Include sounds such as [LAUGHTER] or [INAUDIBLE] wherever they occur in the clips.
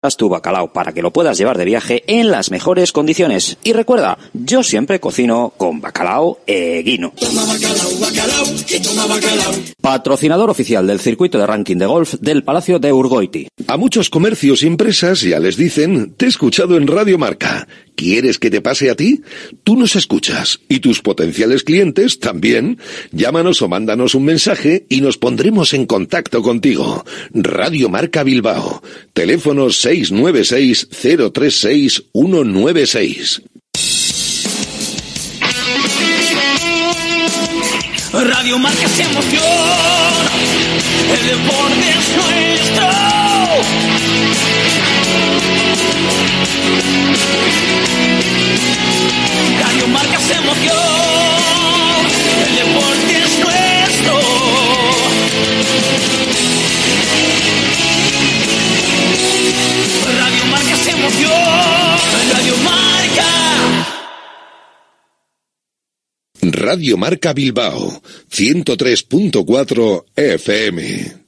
Haz tu bacalao para que lo puedas llevar de viaje en las mejores condiciones. Y recuerda, yo siempre cocino con bacalao eguino. Patrocinador oficial del circuito de ranking de golf del Palacio de Urgoiti. A muchos comercios y empresas ya les dicen, te he escuchado en Radio Marca. ¿Quieres que te pase a ti? Tú nos escuchas y tus potenciales clientes también. Llámanos o mándanos un mensaje y nos pondremos en contacto contigo. Radio Marca Bilbao. Teléfono 696 036 196. Radio Marca se emoción, el deporte es nuestro. Radio Marca se emoción, el deporte es nuestro. Radio Marca se emoción, Radio Marca. Radio Marca Bilbao. 103.4 FM.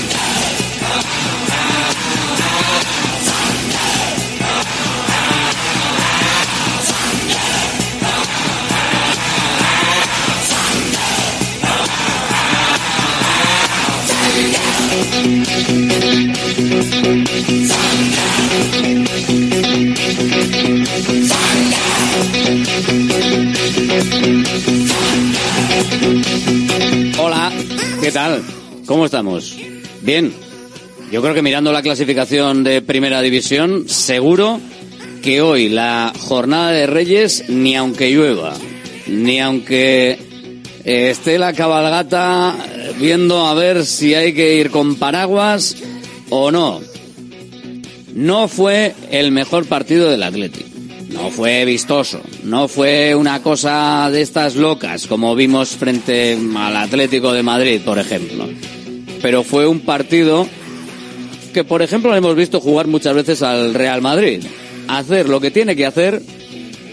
¿Qué tal? ¿Cómo estamos? Bien. Yo creo que mirando la clasificación de Primera División, seguro que hoy la jornada de Reyes, ni aunque llueva, ni aunque eh, esté la cabalgata viendo a ver si hay que ir con paraguas o no, no fue el mejor partido del Atlético. No fue vistoso, no fue una cosa de estas locas como vimos frente al Atlético de Madrid, por ejemplo. Pero fue un partido que, por ejemplo, hemos visto jugar muchas veces al Real Madrid. Hacer lo que tiene que hacer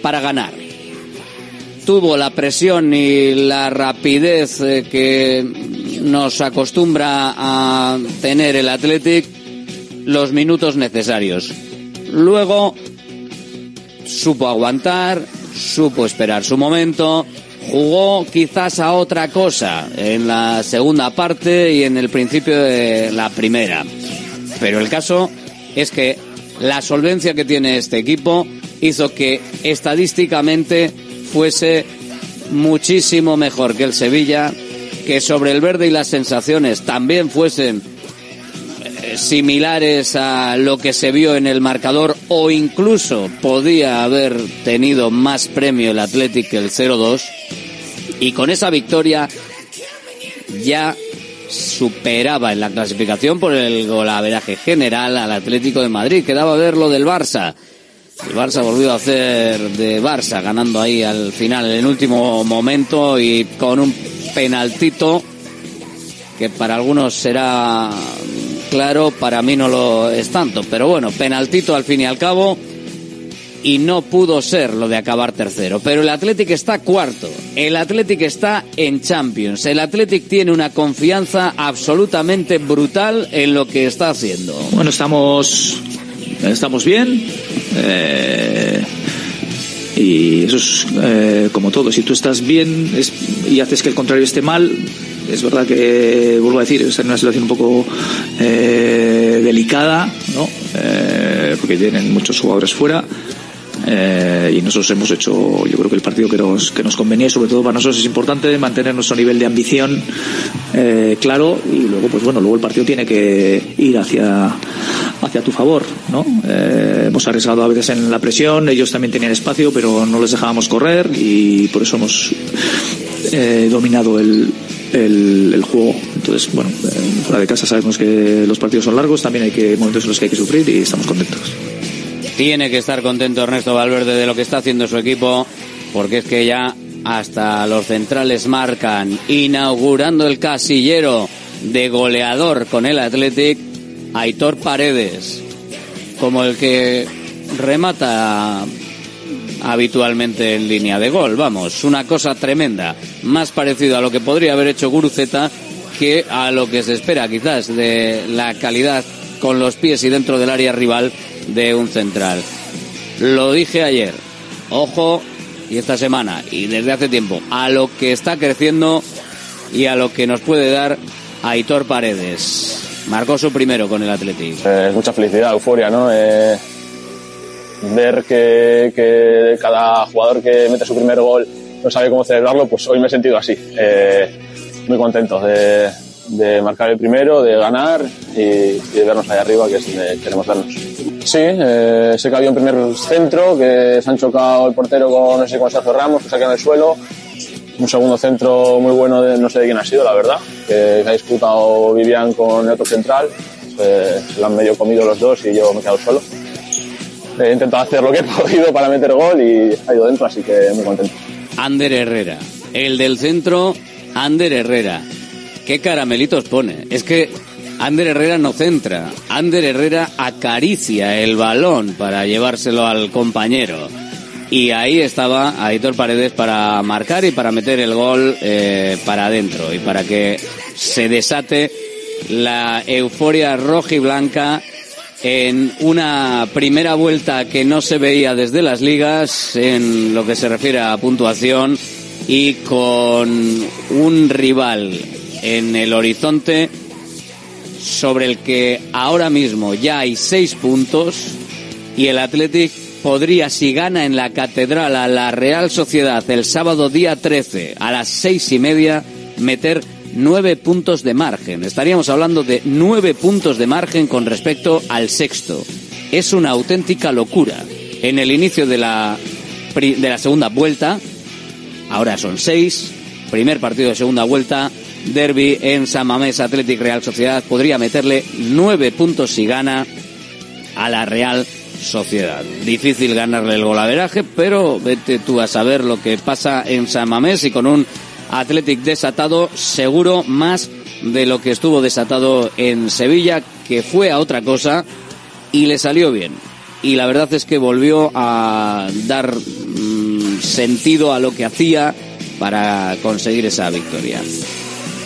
para ganar. Tuvo la presión y la rapidez eh, que nos acostumbra a tener el Athletic los minutos necesarios. Luego supo aguantar, supo esperar su momento, jugó quizás a otra cosa en la segunda parte y en el principio de la primera. Pero el caso es que la solvencia que tiene este equipo hizo que estadísticamente fuese muchísimo mejor que el Sevilla, que sobre el verde y las sensaciones también fuesen similares a lo que se vio en el marcador o incluso podía haber tenido más premio el Athletic que el 0-2 y con esa victoria ya superaba en la clasificación por el golaveraje general al Atlético de Madrid. Quedaba ver lo del Barça. El Barça volvió a hacer de Barça, ganando ahí al final, en el último momento y con un penaltito que para algunos será claro, para mí no lo es tanto. Pero bueno, penaltito al fin y al cabo y no pudo ser lo de acabar tercero. Pero el Athletic está cuarto, el Athletic está en Champions, el Athletic tiene una confianza absolutamente brutal en lo que está haciendo. Bueno, estamos, estamos bien. eh, y eso es eh, como todo. Si tú estás bien es- y haces que el contrario esté mal, es verdad que, vuelvo a decir, está en una situación un poco eh, delicada, ¿no? Eh, porque tienen muchos jugadores fuera. Eh, y nosotros hemos hecho, yo creo que el partido que nos, que nos convenía, sobre todo para nosotros es importante mantener nuestro nivel de ambición eh, claro y luego, pues bueno, luego el partido tiene que ir hacia, hacia tu favor, ¿no? Eh, hemos arriesgado a veces en la presión, ellos también tenían espacio, pero no les dejábamos correr y por eso hemos eh, dominado el, el, el juego. Entonces, bueno, eh, fuera de casa sabemos que los partidos son largos, también hay que momentos en los que hay que sufrir y estamos contentos. Tiene que estar contento Ernesto Valverde de lo que está haciendo su equipo, porque es que ya hasta los centrales marcan, inaugurando el casillero de goleador con el Athletic, Aitor Paredes, como el que remata habitualmente en línea de gol. Vamos, una cosa tremenda, más parecido a lo que podría haber hecho Guruceta que a lo que se espera quizás de la calidad con los pies y dentro del área rival de un central. Lo dije ayer, ojo, y esta semana, y desde hace tiempo, a lo que está creciendo y a lo que nos puede dar Aitor Paredes. Marcó su primero con el Atlético. Eh, mucha felicidad, euforia, ¿no? Eh, ver que, cada jugador que mete su primer gol no sabe cómo celebrarlo, pues hoy me he sentido así. Eh, muy contento de, marcar el primero, de ganar y, de vernos ahí arriba, que es donde queremos vernos. Sí, eh, sé que había un primer centro, que se han chocado el portero con, no sé, con Sergio Ramos, que se ha en el suelo. Un segundo centro muy bueno, de, no sé de quién ha sido, la verdad, que, ha disputado Vivian con el otro central. Eh, se lo han medio comido los dos y yo me he quedado solo. He intentado hacer lo que he [LAUGHS] podido para meter gol y ha ido dentro, así que muy contento. Ander Herrera, el del centro, Ander Herrera. ¿Qué caramelitos pone? Es que Ander Herrera no centra, Ander Herrera acaricia el balón para llevárselo al compañero. Y ahí estaba Aitor Paredes para marcar y para meter el gol eh, para adentro y para que se desate la euforia roja y blanca en una primera vuelta que no se veía desde las ligas en lo que se refiere a puntuación y con un rival en el horizonte sobre el que ahora mismo ya hay seis puntos y el Athletic podría, si gana en la Catedral a la Real Sociedad el sábado día 13 a las seis y media, meter nueve puntos de margen. Estaríamos hablando de nueve puntos de margen con respecto al sexto. Es una auténtica locura. En el inicio de la, de la segunda vuelta, ahora son seis, primer partido de segunda vuelta, derby en San Mamés Athletic Real Sociedad, podría meterle nueve puntos si gana a la Real Sociedad. Difícil ganarle el golaveraje, pero vete tú a saber lo que pasa en San Mamés y con un Athletic desatado, seguro más de lo que estuvo desatado en Sevilla, que fue a otra cosa y le salió bien. Y la verdad es que volvió a dar mm, sentido a lo que hacía para conseguir esa victoria.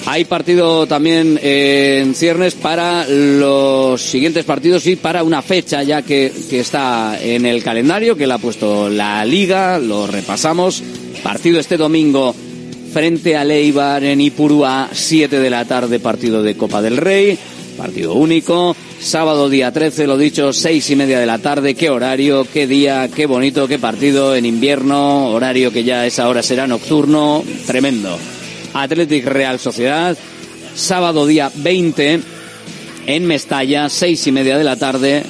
Hay partido también eh, en ciernes para los siguientes partidos y para una fecha ya que, que está en el calendario, que la ha puesto la liga, lo repasamos. Partido este domingo frente a Leibar en Ipurúa, 7 de la tarde, partido de Copa del Rey, partido único. Sábado día 13, lo dicho, seis y media de la tarde. Qué horario, qué día, qué bonito, qué partido en invierno. Horario que ya a esa hora será nocturno. Tremendo. Athletic Real Sociedad. Sábado día 20 en Mestalla, seis y media de la tarde.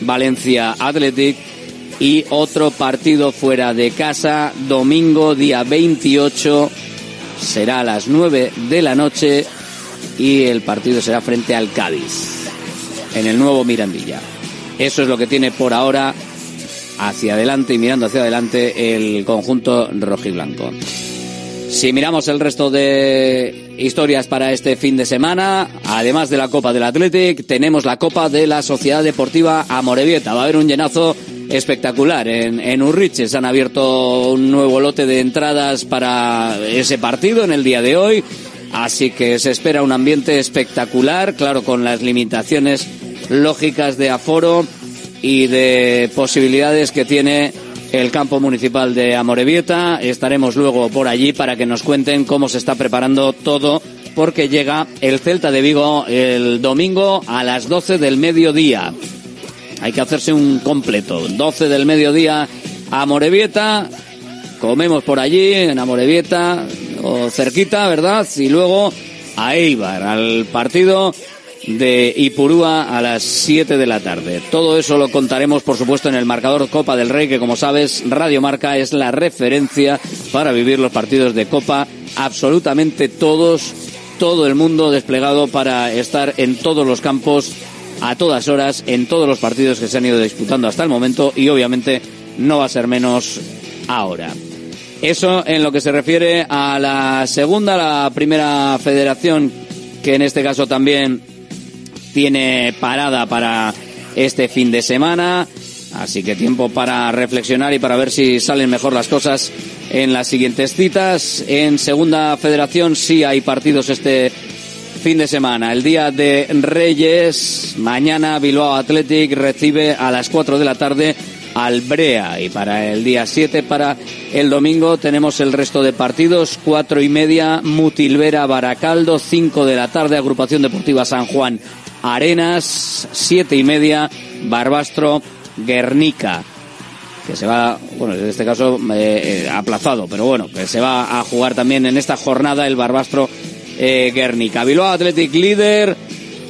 Valencia Athletic. Y otro partido fuera de casa, domingo día 28. Será a las 9 de la noche y el partido será frente al Cádiz en el nuevo Mirandilla. Eso es lo que tiene por ahora hacia adelante y mirando hacia adelante el conjunto rojiblanco. Si miramos el resto de historias para este fin de semana, además de la Copa del Athletic, tenemos la Copa de la Sociedad Deportiva Amorebieta. Va a haber un llenazo espectacular en, en Urriche. Se han abierto un nuevo lote de entradas para ese partido en el día de hoy. Así que se espera un ambiente espectacular, claro, con las limitaciones lógicas de aforo y de posibilidades que tiene el campo municipal de Amorebieta. Estaremos luego por allí para que nos cuenten cómo se está preparando todo, porque llega el Celta de Vigo el domingo a las 12 del mediodía. Hay que hacerse un completo. 12 del mediodía a Amorebieta. Comemos por allí, en Amorebieta, o cerquita, ¿verdad? Y luego a Eibar, al partido de Ipurúa a las 7 de la tarde. Todo eso lo contaremos, por supuesto, en el marcador Copa del Rey, que como sabes, Radio Marca es la referencia para vivir los partidos de Copa, absolutamente todos todo el mundo desplegado para estar en todos los campos a todas horas en todos los partidos que se han ido disputando hasta el momento y obviamente no va a ser menos ahora. Eso en lo que se refiere a la segunda, la primera federación, que en este caso también tiene parada para este fin de semana. Así que tiempo para reflexionar y para ver si salen mejor las cosas en las siguientes citas. En segunda federación sí hay partidos este fin de semana. El día de Reyes, mañana Bilbao Athletic recibe a las 4 de la tarde Albrea. Y para el día 7, para el domingo, tenemos el resto de partidos. Cuatro y media, Mutilvera Baracaldo. 5 de la tarde, Agrupación Deportiva San Juan Arenas. Siete y media, Barbastro Guernica. Que se va, bueno, en este caso eh, eh, aplazado, pero bueno, que se va a jugar también en esta jornada el Barbastro eh, Guernica. Bilbao Athletic líder,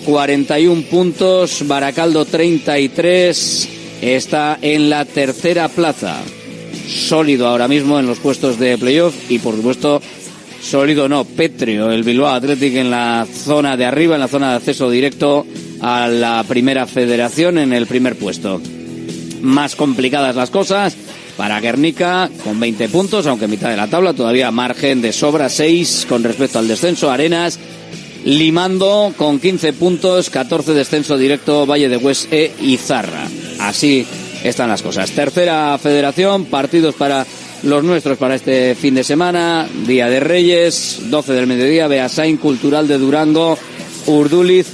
41 puntos, Baracaldo 33 está en la tercera plaza. Sólido ahora mismo en los puestos de playoff y por supuesto sólido no, pétreo el Bilbao Athletic en la zona de arriba, en la zona de acceso directo a la primera federación en el primer puesto. Más complicadas las cosas para Guernica con 20 puntos, aunque mitad de la tabla, todavía margen de sobra 6 con respecto al descenso. Arenas limando con 15 puntos, 14 descenso directo Valle de Hues e Izarra. Así están las cosas. Tercera federación, partidos para los nuestros para este fin de semana. Día de Reyes, 12 del mediodía, Beasain Cultural de Durango, Urduliz,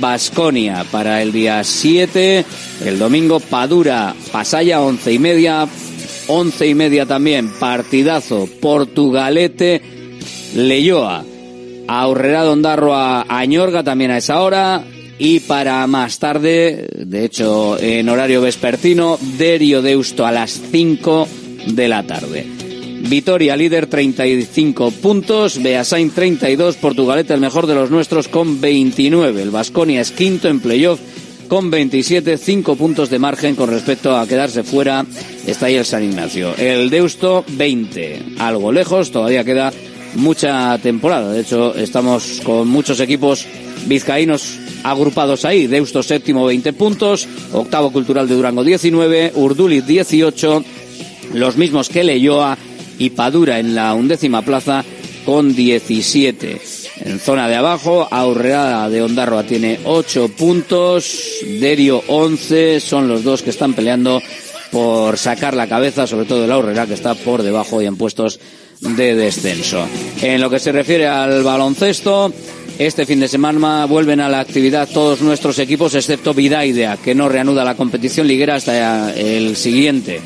Basconia. Para el día 7, el domingo, Padura, Pasaya, 11 y media. 11 y media también, partidazo, Portugalete, Leyoa. Aurrera Dondarro a Añorga también a esa hora. Y para más tarde, de hecho en horario vespertino, Derio Deusto a las 5 de la tarde. Vitoria líder 35 puntos, Beasain 32, Portugalete el mejor de los nuestros con 29. El Vasconia es quinto en playoff con 27, 5 puntos de margen con respecto a quedarse fuera. Está ahí el San Ignacio. El Deusto 20, algo lejos, todavía queda mucha temporada. De hecho, estamos con muchos equipos vizcaínos agrupados ahí. Deusto séptimo, 20 puntos. Octavo Cultural de Durango, 19. Urduliz, 18. Los mismos que Leyoa y Padura en la undécima plaza con 17. En zona de abajo, Aurreada de Ondarroa tiene 8 puntos, Derio 11, son los dos que están peleando por sacar la cabeza, sobre todo el Aurrera que está por debajo y en puestos de descenso. En lo que se refiere al baloncesto, este fin de semana vuelven a la actividad todos nuestros equipos, excepto Vidaidea, que no reanuda la competición liguera hasta el siguiente.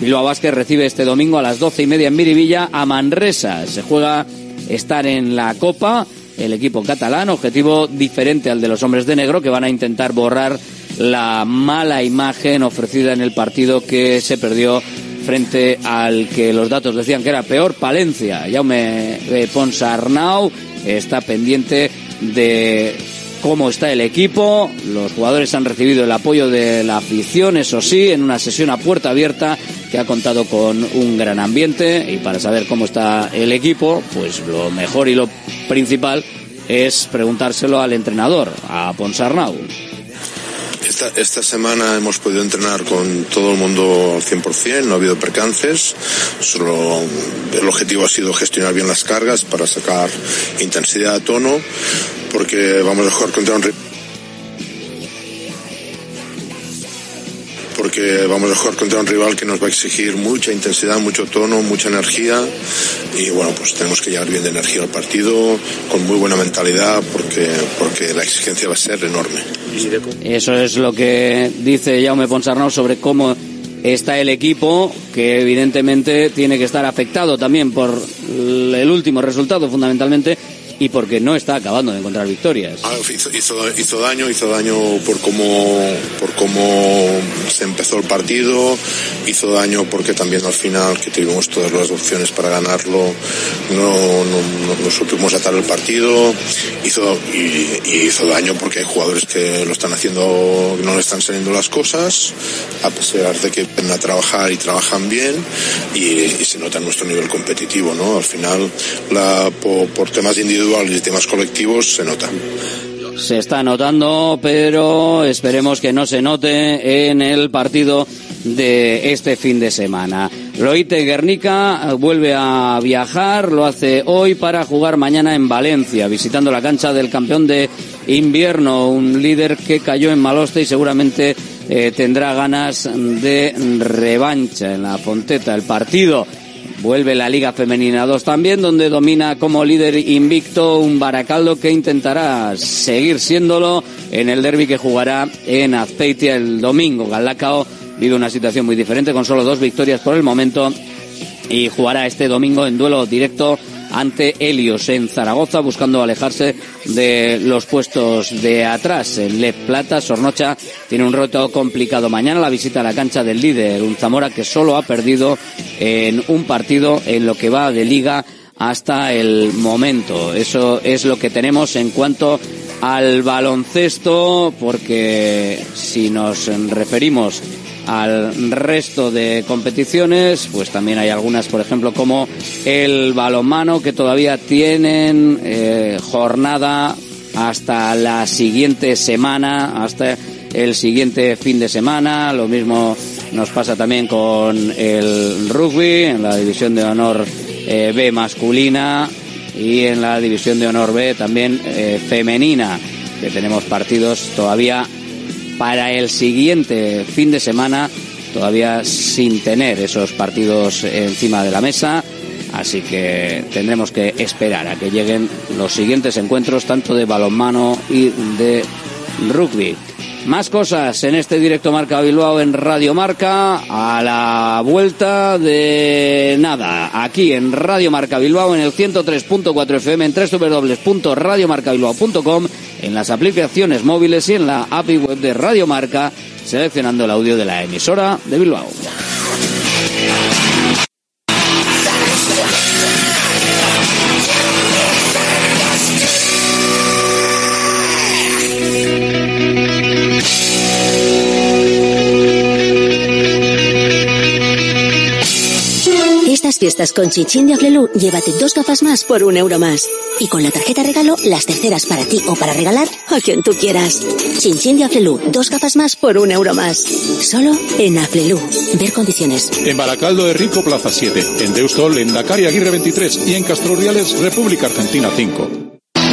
Bilbao Vázquez recibe este domingo a las doce y media en Miribilla a Manresa. Se juega estar en la Copa, el equipo catalán, objetivo diferente al de los hombres de negro, que van a intentar borrar la mala imagen ofrecida en el partido que se perdió frente al que los datos decían que era peor, Palencia. Jaume Ponsarnau está pendiente de cómo está el equipo. Los jugadores han recibido el apoyo de la afición, eso sí, en una sesión a puerta abierta que ha contado con un gran ambiente. Y para saber cómo está el equipo, pues lo mejor y lo principal es preguntárselo al entrenador, a Ponsarnau. Esta, esta, semana hemos podido entrenar con todo el mundo al 100%, no ha habido percances, solo el objetivo ha sido gestionar bien las cargas para sacar intensidad a tono, porque vamos a jugar contra un porque vamos a jugar contra un rival que nos va a exigir mucha intensidad, mucho tono, mucha energía y bueno, pues tenemos que llevar bien de energía al partido, con muy buena mentalidad porque, porque la exigencia va a ser enorme. Eso es lo que dice Jaume Ponsarnau sobre cómo está el equipo, que evidentemente tiene que estar afectado también por el último resultado fundamentalmente y porque no está acabando de encontrar victorias. Ah, hizo, hizo, hizo, daño, hizo daño por cómo, por cómo se empezó el partido, hizo daño porque también al final que tuvimos todas las opciones para ganarlo, no, no, no supimos atar el partido, hizo, y, y, hizo daño porque hay jugadores que lo están haciendo, no le están saliendo las cosas, a pesar de que vienen a trabajar y trabajan bien, y, y se nota nuestro nivel competitivo, ¿no? Al final, la, por, por temas individuales temas colectivos se. Se está notando, pero esperemos que no se note en el partido de este fin de semana. Loite Guernica vuelve a viajar, lo hace hoy para jugar mañana en Valencia, visitando la cancha del campeón de invierno, un líder que cayó en Maloste y seguramente eh, tendrá ganas de revancha en la Fonteta. El partido Vuelve la Liga Femenina 2 también, donde domina como líder invicto un Baracaldo que intentará seguir siéndolo en el derby que jugará en Azpeitia el domingo. Galacao vive una situación muy diferente con solo dos victorias por el momento y jugará este domingo en duelo directo ante Helios en Zaragoza, buscando alejarse de los puestos de atrás. En Le Plata, Sornocha tiene un reto complicado mañana, la visita a la cancha del líder, un Zamora que solo ha perdido en un partido en lo que va de liga hasta el momento. Eso es lo que tenemos en cuanto al baloncesto, porque si nos referimos al resto de competiciones, pues también hay algunas, por ejemplo, como el balonmano, que todavía tienen eh, jornada hasta la siguiente semana, hasta el siguiente fin de semana. Lo mismo nos pasa también con el rugby, en la división de honor eh, B masculina y en la división de honor B también eh, femenina, que tenemos partidos todavía para el siguiente fin de semana, todavía sin tener esos partidos encima de la mesa. Así que tendremos que esperar a que lleguen los siguientes encuentros, tanto de balonmano y de rugby. Más cosas en este directo Marca Bilbao en Radio Marca a la vuelta de nada, aquí en Radio Marca Bilbao en el 103.4 FM en www.radiomarcabilbao.com en las aplicaciones móviles y en la API web de Radio Marca, seleccionando el audio de la emisora de Bilbao. Estas fiestas con Chinchín de Aflelu, llévate dos gafas más por un euro más. Y con la tarjeta regalo, las terceras para ti o para regalar a quien tú quieras. Chinchín de Aflelu, dos gafas más por un euro más. Solo en Aflelu. Ver condiciones. En Baracaldo de Rico, Plaza 7. En Deustol, en Dakar y Aguirre 23. Y en Castroriales, República Argentina 5.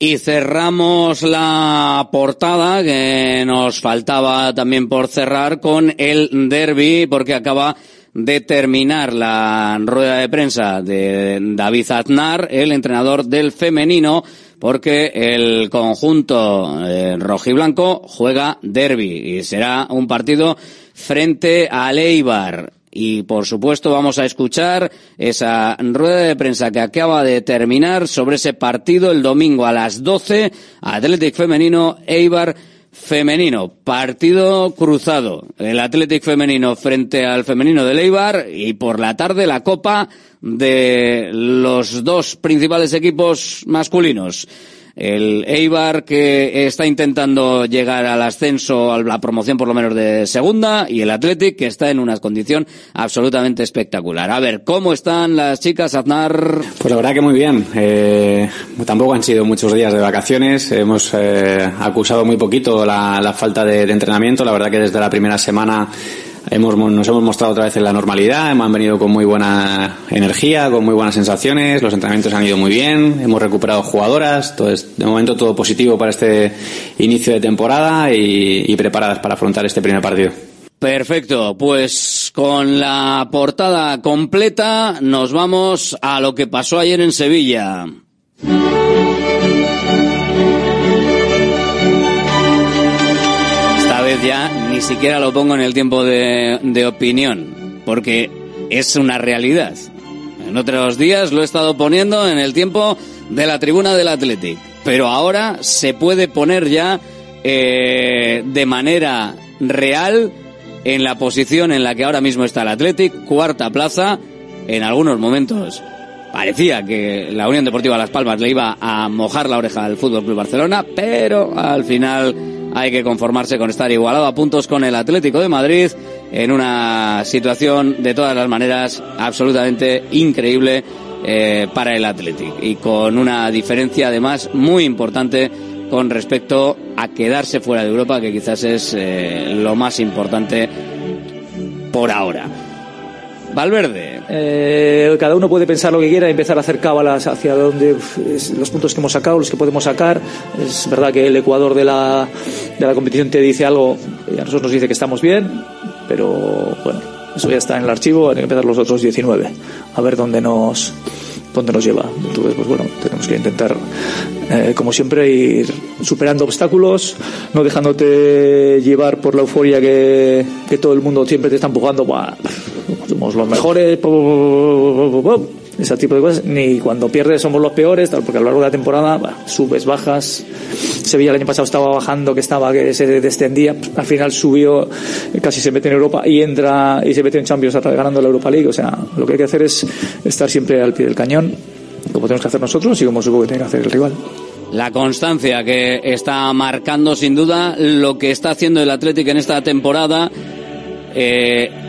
Y cerramos la portada que nos faltaba también por cerrar con el derby porque acaba de terminar la rueda de prensa de David Aznar, el entrenador del femenino, porque el conjunto eh, rojiblanco juega derby y será un partido frente al Eibar. Y por supuesto vamos a escuchar esa rueda de prensa que acaba de terminar sobre ese partido el domingo a las 12, Athletic Femenino Eibar femenino, partido cruzado, el Athletic femenino frente al femenino de Eibar y por la tarde la Copa de los dos principales equipos masculinos el Eibar que está intentando llegar al ascenso, a la promoción por lo menos de segunda, y el Athletic que está en una condición absolutamente espectacular. A ver, ¿cómo están las chicas, Aznar? Pues la verdad que muy bien. Eh, tampoco han sido muchos días de vacaciones. Hemos eh, acusado muy poquito la, falta de, de entrenamiento. La verdad que desde la primera semana Hemos, nos hemos mostrado otra vez en la normalidad, hemos venido con muy buena energía, con muy buenas sensaciones, los entrenamientos han ido muy bien, hemos recuperado jugadoras, entonces de momento todo positivo para este inicio de temporada y, y preparadas para afrontar este primer partido. Perfecto, pues con la portada completa nos vamos a lo que pasó ayer en Sevilla. Ya ni siquiera lo pongo en el tiempo de, de opinión, porque es una realidad. En otros días lo he estado poniendo en el tiempo de la tribuna del Athletic, pero ahora se puede poner ya eh, de manera real en la posición en la que ahora mismo está el Athletic, cuarta plaza, en algunos momentos parecía que la Unión Deportiva Las Palmas le iba a mojar la oreja al Fútbol Club Barcelona, pero al final hay que conformarse con estar igualado a puntos con el Atlético de Madrid en una situación de todas las maneras absolutamente increíble eh, para el Athletic y con una diferencia además muy importante con respecto a quedarse fuera de Europa que quizás es eh, lo más importante por ahora. Valverde. Eh, cada uno puede pensar lo que quiera y empezar a hacer cábalas hacia donde los puntos que hemos sacado, los que podemos sacar. Es verdad que el Ecuador de la, de la competición te dice algo y a nosotros nos dice que estamos bien, pero bueno, eso ya está en el archivo, hay que empezar los otros 19, a ver dónde nos dónde nos lleva. Entonces, pues bueno, tenemos que intentar, eh, como siempre, ir superando obstáculos, no dejándote llevar por la euforia que, que todo el mundo siempre te está empujando. Buah, somos los mejores, po, po, po, ese tipo de cosas, ni cuando pierdes somos los peores, tal, porque a lo largo de la temporada bah, subes, bajas. Sevilla el año pasado estaba bajando, que estaba, que se descendía, al final subió, casi se mete en Europa y entra y se mete en Champions ganando la Europa League. O sea, lo que hay que hacer es estar siempre al pie del cañón, como tenemos que hacer nosotros y como supongo que tiene que hacer el rival. La constancia que está marcando sin duda lo que está haciendo el Atlético en esta temporada. Eh,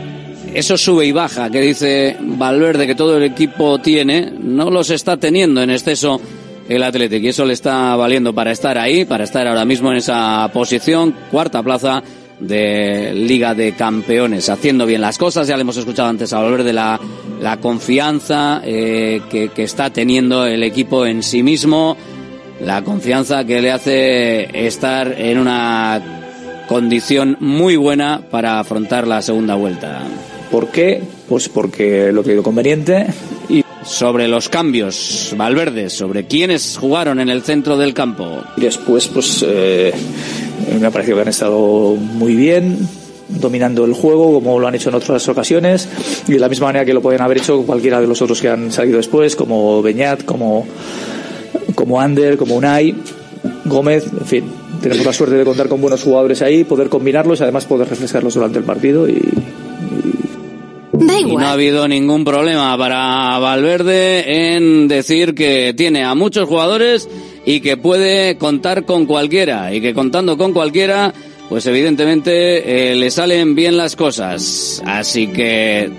eso sube y baja que dice Valverde que todo el equipo tiene, no los está teniendo en exceso el Atlético y eso le está valiendo para estar ahí, para estar ahora mismo en esa posición, cuarta plaza de Liga de Campeones, haciendo bien las cosas, ya le hemos escuchado antes a Valverde la, la confianza eh, que está teniendo el equipo en sí mismo, la confianza que le hace estar en una condición muy buena para afrontar la segunda vuelta. ¿Por qué? Pues porque lo que lo conveniente y sobre los cambios, Valverde, sobre quiénes jugaron en el centro del campo. Y después, pues eh, me ha parecido que han estado muy bien, dominando el juego como lo han hecho en otras ocasiones y de la misma manera que lo pueden haber hecho cualquiera de los otros que han salido después, como Beñat, como, como Ander, como Unai, Gómez, en fin. Tenemos la suerte de contar con buenos jugadores ahí, poder combinarlos y además poder refrescarlos durante el partido y, y no ha habido ningún problema para Valverde en decir que tiene a muchos jugadores y que puede contar con cualquiera. Y que contando con cualquiera pues evidentemente eh, le salen bien las cosas. Así que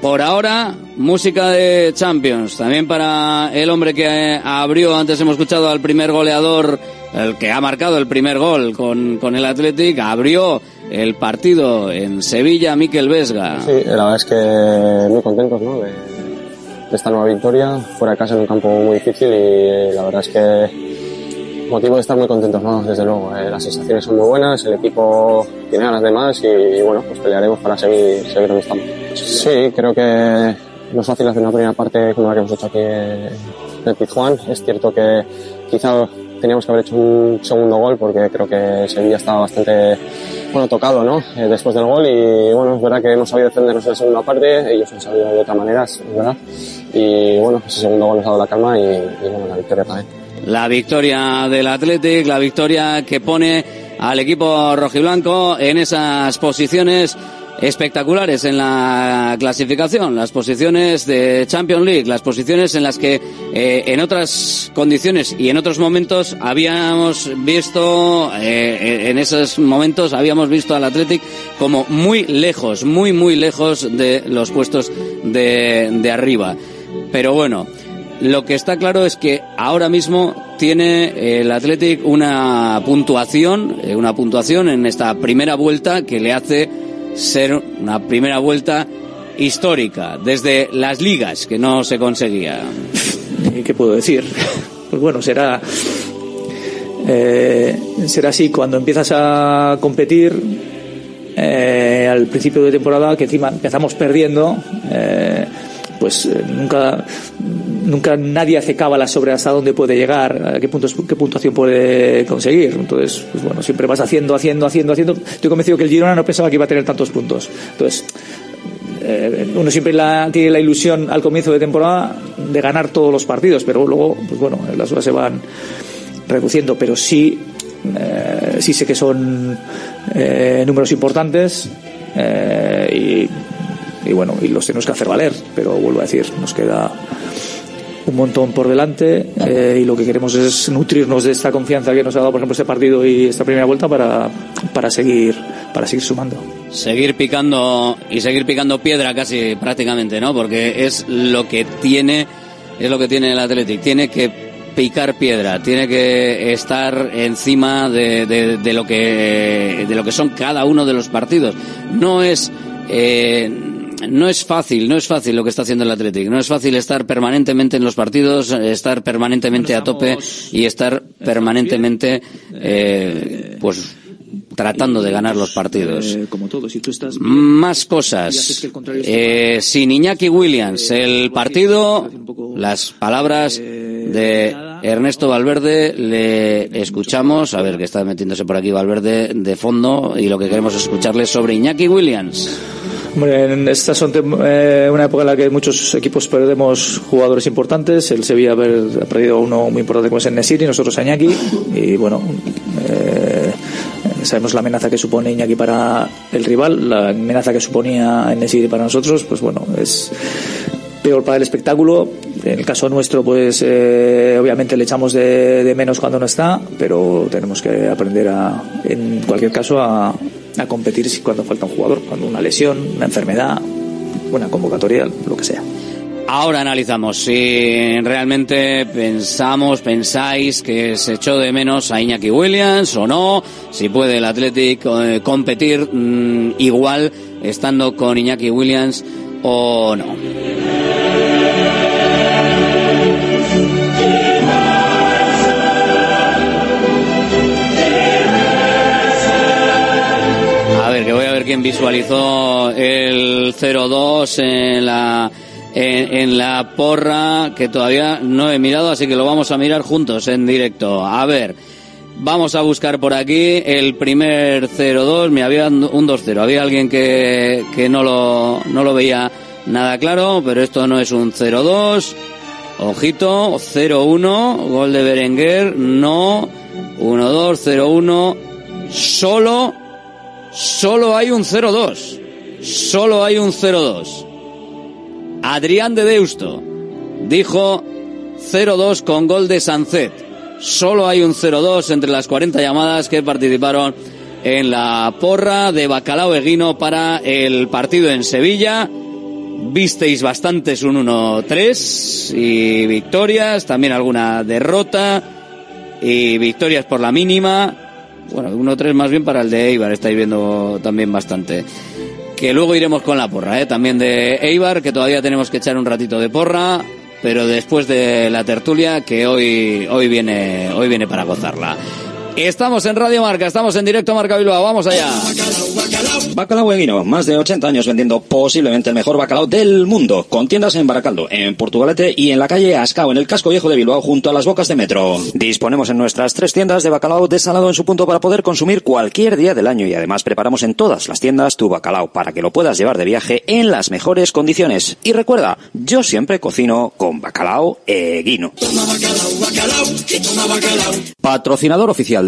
por ahora música de Champions. También para el hombre que abrió antes hemos escuchado al primer goleador el que ha marcado el primer gol con, con el Athletic abrió el partido en Sevilla, Miquel Vesga. Sí, la verdad es que muy contentos ¿no? de, de, esta nueva victoria, fuera de casa en un campo muy difícil y la verdad es que motivo de estar muy contentos, ¿no? desde luego. Eh, las sensaciones son muy buenas, el equipo tiene ganas de más y, y bueno, pues pelearemos para seguir, seguir donde estamos. Sí, creo que no es fácil hacer una primera parte como la que hemos hecho aquí en Tijuana. Es cierto que quizá teníamos que haber hecho un segundo gol porque creo que Sevilla estaba bastante bueno tocado ¿no? Eh, después del gol y bueno es verdad que hemos sabido defendernos en la segunda parte ellos han sabido de otra manera es verdad y bueno ese segundo gol nos ha dado la calma y, y bueno la victoria también La victoria del Athletic, la victoria que pone al equipo rojiblanco en esas posiciones espectaculares en la clasificación, las posiciones de Champions League, las posiciones en las que eh, en otras condiciones y en otros momentos habíamos visto, eh, en esos momentos habíamos visto al Athletic como muy lejos, muy muy lejos de los puestos de, de arriba. Pero bueno, lo que está claro es que ahora mismo tiene el Athletic una puntuación, eh, una puntuación en esta primera vuelta que le hace ser una primera vuelta histórica desde las ligas que no se conseguía. ¿Y ¿Qué puedo decir? Pues bueno, será eh, será así cuando empiezas a competir eh, al principio de temporada que encima empezamos perdiendo eh, pues eh, nunca nunca nadie hace cábalas sobre hasta dónde puede llegar, a qué puntos, qué puntuación puede conseguir. Entonces, pues bueno, siempre vas haciendo, haciendo, haciendo, haciendo. Estoy convencido que el Girona no pensaba que iba a tener tantos puntos. Entonces, eh, uno siempre tiene la ilusión al comienzo de temporada de ganar todos los partidos, pero luego, pues bueno, las horas se van reduciendo, pero sí, eh, sí sé que son números importantes y, y bueno, y los tenemos que hacer valer, pero vuelvo a decir, nos queda un montón por delante eh, y lo que queremos es nutrirnos de esta confianza que nos ha dado por ejemplo este partido y esta primera vuelta para, para seguir para seguir sumando. Seguir picando y seguir picando piedra casi prácticamente no porque es lo que tiene es lo que tiene el Athletic. Tiene que picar piedra tiene que estar encima de, de, lo que de lo que son cada uno de los partidos. No es eh, no es fácil, no es fácil lo que está haciendo el Athletic. No es fácil estar permanentemente en los partidos, estar permanentemente a tope y estar permanentemente, eh, pues, tratando de ganar los partidos. Eh, como todo, si tú estás Más cosas. Eh, sin Iñaki Williams, el partido, las palabras de Ernesto Valverde, le escuchamos, a ver que está metiéndose por aquí Valverde de fondo y lo que queremos es escucharle sobre Iñaki Williams. En esta tem- eh, una época en la que muchos equipos perdemos jugadores importantes. El Sevilla ha per- ha perdido uno muy importante como es el Nesiri, nosotros a Iñaki. Y bueno, eh, sabemos la amenaza que supone Iñaki para el rival, la amenaza que suponía Nesiri para nosotros. Pues bueno, es peor para el espectáculo. En el caso nuestro, pues eh, obviamente le echamos de, de menos cuando no está, pero tenemos que aprender a, en cualquier caso, a, a competir cuando falta un jugador, cuando una lesión, una enfermedad, una convocatoria, lo que sea. Ahora analizamos si realmente pensamos, pensáis que se echó de menos a Iñaki Williams o no, si puede el Athletic eh, competir mm, igual estando con Iñaki Williams o no. Quién visualizó el 0-2 en la en la porra que todavía no he mirado, así que lo vamos a mirar juntos en directo. A ver, vamos a buscar por aquí el primer 0-2. Me había un 2-0. Había alguien que, que no, lo, no lo veía nada claro, pero esto no es un 0-2. Ojito, 0-1, gol de Berenguer, no, 1-2, 0-1, solo, solo hay un 0-2, solo hay un 0-2. Adrián de Deusto dijo 0-2 con gol de Sancet. Solo hay un 0-2 entre las 40 llamadas que participaron en la porra de Bacalao Eguino para el partido en Sevilla. Visteis bastantes un 1-3 y victorias, también alguna derrota y victorias por la mínima. Bueno, 1-3 más bien para el de Eibar, estáis viendo también bastante que luego iremos con la porra, ¿eh? también de Eibar, que todavía tenemos que echar un ratito de porra, pero después de la tertulia, que hoy, hoy, viene, hoy viene para gozarla. Estamos en Radio Marca, estamos en directo Marca Bilbao, vamos allá. Bacalao Eguino, más de 80 años vendiendo posiblemente el mejor bacalao del mundo, con tiendas en Baracaldo, en Portugalete y en la calle Ascao, en el casco viejo de Bilbao, junto a las bocas de metro. Disponemos en nuestras tres tiendas de bacalao desalado en su punto para poder consumir cualquier día del año y además preparamos en todas las tiendas tu bacalao para que lo puedas llevar de viaje en las mejores condiciones. Y recuerda, yo siempre cocino con bacalao Eguino. Patrocinador oficial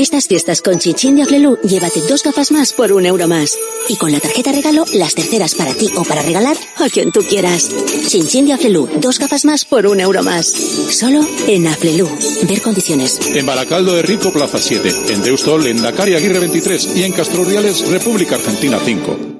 Estas fiestas con Chinchín de Aflelu, llévate dos gafas más por un euro más. Y con la tarjeta regalo, las terceras para ti o para regalar a quien tú quieras. Chinchín de Aflelu, dos gafas más por un euro más. Solo en Aflelu. Ver condiciones. En Baracaldo de Rico, Plaza 7. En Deustol, en Dakar Aguirre 23. Y en Castroriales, República Argentina 5.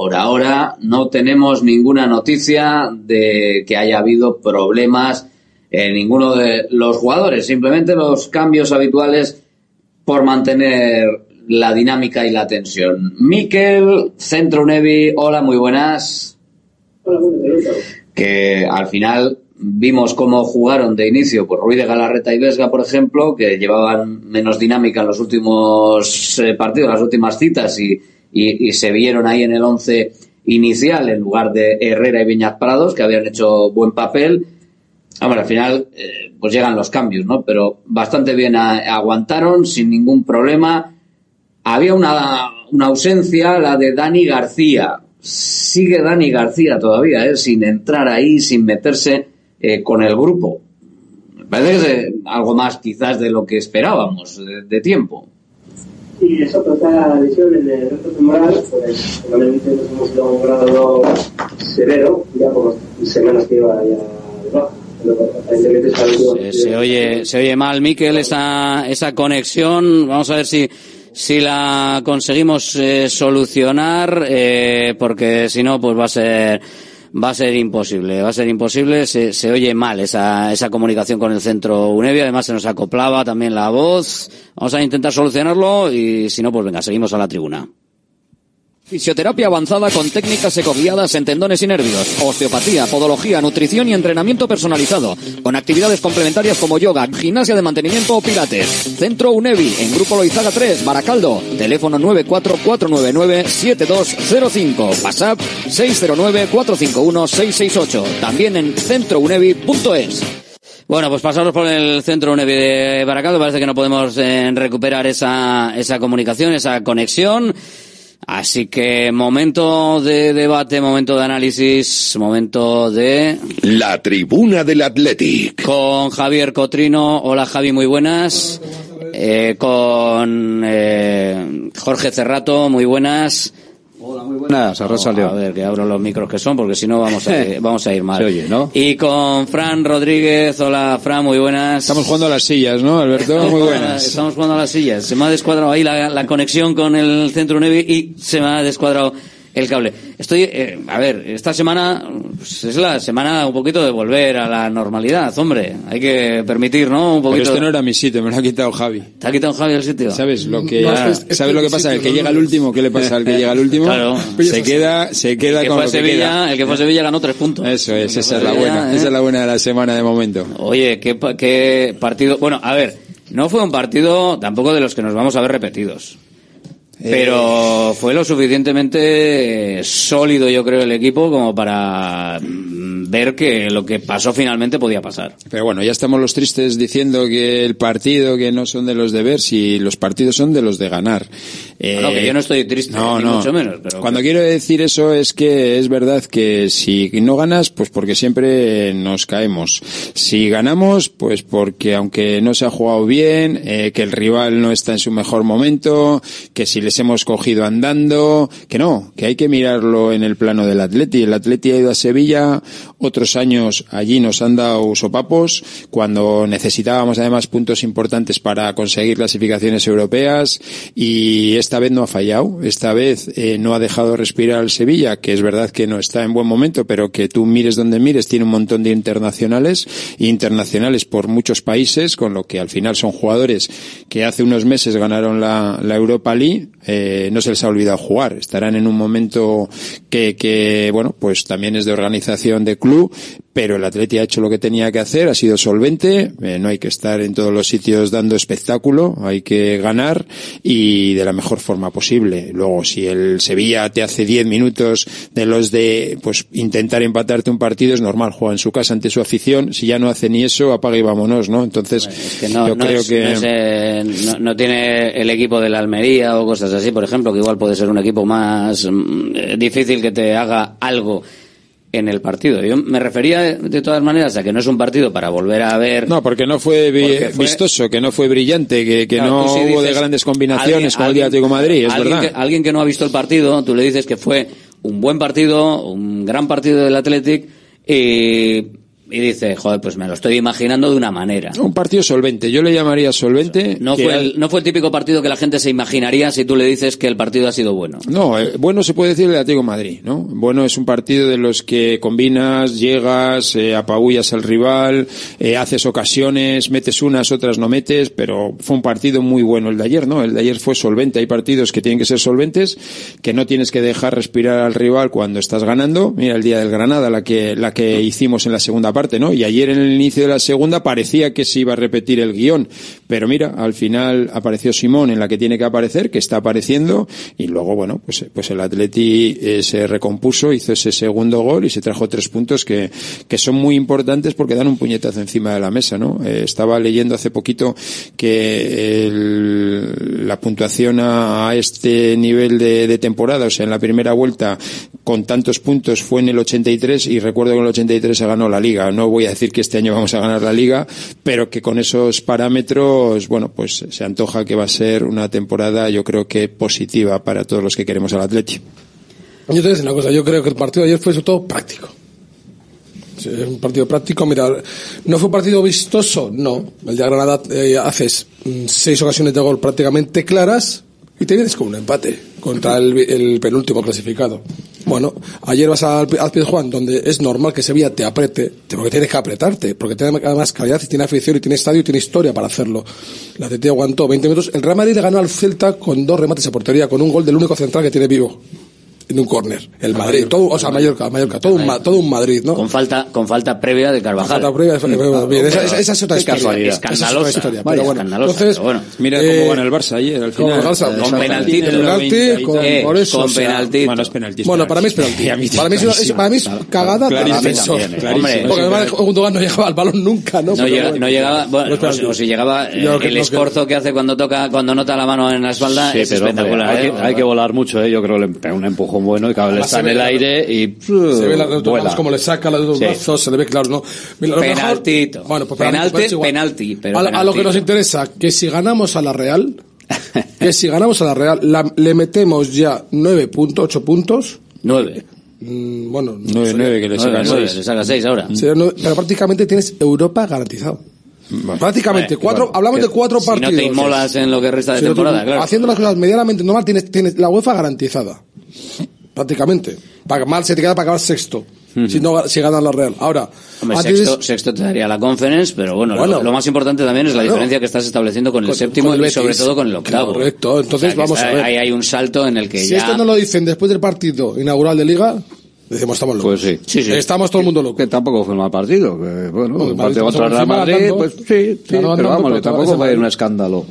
Por ahora no tenemos ninguna noticia de que haya habido problemas en ninguno de los jugadores, simplemente los cambios habituales por mantener la dinámica y la tensión. Miquel, Centro UNEVI, hola, muy buenas. Que al final vimos cómo jugaron de inicio por Ruiz de Galarreta y Vesga, por ejemplo, que llevaban menos dinámica en los últimos eh, partidos, las últimas citas, y, y, se vieron ahí en el once inicial en lugar de Herrera y Viñas Prados, que habían hecho buen papel. Hombre, al final, eh, pues llegan los cambios, ¿no? Pero bastante bien aguantaron, sin ningún problema. Había una, una ausencia, la de Dani García. Sigue Dani García todavía, ¿eh? Sin entrar ahí, sin meterse eh, con el grupo. Me parece que es eh, algo más quizás de lo que esperábamos de tiempo. Y eso trata la lesión en el resto femoral, pues probablemente nos hemos ido a un grado severo, ya por las semanas que lleva ya de baja. Pero aparentemente es algo Eh, se oye, se oye mal, Miquel, esa, esa conexión. Vamos a ver si, si la conseguimos eh, solucionar, eh, porque si no, pues va a ser, va a ser imposible, va a ser imposible. Se, se oye mal esa, esa comunicación con el centro UNEVI. Además, se nos acoplaba también la voz. Vamos a intentar solucionarlo y si no, pues venga, seguimos a la tribuna. Fisioterapia avanzada con técnicas ecoguiadas en tendones y nervios, osteopatía, podología, nutrición y entrenamiento personalizado, con actividades complementarias como yoga, gimnasia de mantenimiento o pilates. Centro UNEVI, en Grupo Loizaga 3, Baracaldo, teléfono 944997205, WhatsApp 609451668, también en centrounevi.es. Bueno, pues pasamos por el centro UNEVI de Baracaldo. Parece que no podemos eh, recuperar esa, esa comunicación, esa conexión. Así que momento de debate, momento de análisis, momento de... La tribuna del Athletic. Con Javier Cotrino. Hola Javi, muy buenas. Eh, con eh, Jorge Cerrato, muy buenas. Buenas, Arracha a ver, que abro los micros que son, porque si no vamos a, ir- [LAUGHS] vamos a ir mal. Se oye, ¿no? Y con Fran Rodríguez. Hola, Fran, muy buenas. Estamos jugando a las sillas, ¿no, Alberto? Muy buenas. Estamos jugando a las sillas. Se me ha descuadrado ahí la, la conexión con el centro Nevi y se me ha descuadrado el cable. Estoy, eh, a ver, esta semana pues, es la semana un poquito de volver a la normalidad, hombre. Hay que permitir, ¿no? Un Pero poquito. este no era mi sitio, me lo ha quitado Javi. ¿Te ha quitado Javi el sitio? ¿Sabes lo que, No, es que- ¿sabes lo que pasa? El que llega al último, ¿qué le pasa al que llega al último? Claro. Se queda, se queda el que con fue lo que Sevilla, queda. el que fue a Sevilla ganó tres puntos. Eso es, esa es la buena, ¿eh? esa es la buena de la semana de momento. Oye, ¿qué, pa- qué partido. Bueno, a ver, no fue un partido tampoco de los que nos vamos a ver repetidos. Eh, Pero fue lo suficientemente sólido, yo creo, el equipo como para mm, ver que lo que pasó finalmente podía pasar. Pero bueno, ya estamos los tristes diciendo que el partido, que no son de los de ver, si los partidos son de los de ganar. Eh, no, que yo no estoy triste, no, ni no. mucho menos. Pero Cuando quiero decir eso es que es verdad que si no ganas, pues porque siempre nos caemos. Si ganamos, pues porque aunque no se ha jugado bien, eh, que el rival no está en su mejor momento, que si hemos cogido andando, que no, que hay que mirarlo en el plano del Atleti. El Atleti ha ido a Sevilla, otros años allí nos han dado sopapos, cuando necesitábamos además puntos importantes para conseguir clasificaciones europeas y esta vez no ha fallado, esta vez eh, no ha dejado respirar al Sevilla, que es verdad que no está en buen momento, pero que tú mires donde mires, tiene un montón de internacionales, e internacionales por muchos países, con lo que al final son jugadores que hace unos meses ganaron la, la Europa League, eh, no se les ha olvidado jugar, estarán en un momento que, que, bueno, pues también es de organización de club, pero el Atleti ha hecho lo que tenía que hacer, ha sido solvente, eh, no hay que estar en todos los sitios dando espectáculo, hay que ganar y de la mejor forma posible. Luego, si el Sevilla te hace 10 minutos de los de, pues, intentar empatarte un partido, es normal, juega en su casa ante su afición, si ya no hace ni eso, apaga y vámonos, ¿no? Entonces, que no, yo no creo es- que... no, es, eh, no- no tiene el equipo de la Almería o cosas así, por ejemplo, que igual puede ser un equipo más mm, eh, difícil que te haga algo en el partido. Yo me refería de todas maneras a que no es un partido para volver a ver. No, porque no fue, vi- Porque fue- vistoso, que no fue brillante, que, que Claro, no sí hubo de grandes combinaciones como el día Atlético Madrid, es alguien verdad. Que, alguien que no ha visto el partido, tú le dices que fue un buen partido, un gran partido del Athletic y, y dice, joder, pues me lo estoy imaginando de una manera. Un partido solvente, yo le llamaría solvente. No fue, el, no fue el típico partido que la gente se imaginaría si tú le dices que el partido ha sido bueno. No, eh, bueno se puede decir del Atlético Madrid, ¿no? Bueno es un partido de los que combinas, llegas, eh, apabullas al rival, eh, haces ocasiones, metes unas, otras no metes, pero fue un partido muy bueno el de ayer, ¿no? El de ayer fue solvente. Hay partidos que tienen que ser solventes, que no tienes que dejar respirar al rival cuando estás ganando. Mira el día del Granada, la que, la que hicimos en la segunda parte, ¿no? Y ayer en el inicio de la segunda parecía que se iba a repetir el guion, pero mira, al final apareció Simón en la que tiene que aparecer, que está apareciendo, y luego, bueno, pues, pues el Atleti eh, se recompuso, hizo ese segundo gol y se trajo tres puntos que, que son muy importantes porque dan un puñetazo encima de la mesa, ¿no? Eh, estaba leyendo hace poquito que el- la puntuación a, a este nivel de, de temporada, o sea, en la primera vuelta con tantos puntos fue en el 83 y recuerdo que en el 83 se ganó la liga. No voy a decir que este año vamos a ganar la liga, pero que con esos parámetros, bueno, pues se antoja que va a ser una temporada, yo creo que positiva para todos los que queremos al Atleti. Yo te voy a decir una cosa, yo creo que el partido de ayer fue sobre todo práctico. Un partido práctico, mira, ¿no fue un partido vistoso? No. El de Granada eh, haces mm, seis ocasiones de gol prácticamente claras y te vienes con un empate contra el, el penúltimo clasificado. Bueno, ayer vas al, al Juan, donde es normal que Sevilla te apriete, porque tienes que apretarte, porque tiene además calidad y tiene afición y tiene estadio y tiene historia para hacerlo. La Atleti aguantó 20 minutos. El Real Madrid le ganó al Celta con dos remates a portería, con un gol del único central que tiene vivo. En un córner. El Madrid, todo, o sea, Mallorca, Mallorca, todo un, todo un Madrid, ¿no? Con falta, con falta previa de Carvajal. Falta previa, eh, bien, esa, esa- esa es otra historia. Esa es Escandalosa. historia, pero bueno. escandalosa, Entonces, pero bueno. Mira eh, cómo gana el Barça ayer al con final. el Barça, Eh, con penalti, penalti, en el 90 y con- tal. por eso, con o sea, penalti. Bueno, es penalti. Bueno, para mí es penalti. [LAUGHS] Para mí es, para mí es cagada Clarísimo defensor. eh. Porque además Gundogan no llegaba al balón nunca, ¿no? No, llegaba, bueno, o, si- llegaba eh, el escorzo que hace cuando toca, cuando nota la mano en la espalda es espectacular. hay, ¿eh? que, hay que volar mucho, ¿eh? Yo creo que le pega un empujón bueno y Además, está en ve el la- aire y Se ve las dos vuela. manos como le saca los dos Sí. brazos, se le ve claro, ¿no? Mira, lo mejor- Penaltito. bueno, pues penalti igual. penalti, pero a, a lo que penaltito. nos interesa, que si ganamos a la Real, [LAUGHS] que si ganamos a la Real, la- le metemos ya 9.8 puntos. 9. Mm, bueno, no Nueve, sé. nueve, que le Nueve, sacan nueve, seis. le saca 6 ahora. Pero prácticamente tienes Europa garantizado. Prácticamente, Bueno, cuatro, bueno, hablamos que de cuatro si no te partidos. inmolas en lo que resta de Si no, tú- temporada, claro. Haciendo las cosas medianamente normal, tienes, tienes la UEFA garantizada. Prácticamente. Para, mal se te queda para acabar sexto. Si, no, si ganas la Real. Ahora, Hombre, sexto, te daría la conference, pero bueno, Bueno. lo, lo más importante también es la diferencia que estás estableciendo con el Con- séptimo con el y sobre todo con el octavo. Correcto, entonces O sea, que vamos está- a ver. Ahí hay un salto en el que si ya... esto no lo dicen después del partido inaugural de Liga, decimos estamos locos. Pues sí. Estamos todo el mundo loco. Que tampoco fue un mal partido. Que, bueno, Bueno, el partido contra el Real Madrid, pues sí, sí, pero vamos, que tampoco fue un escándalo.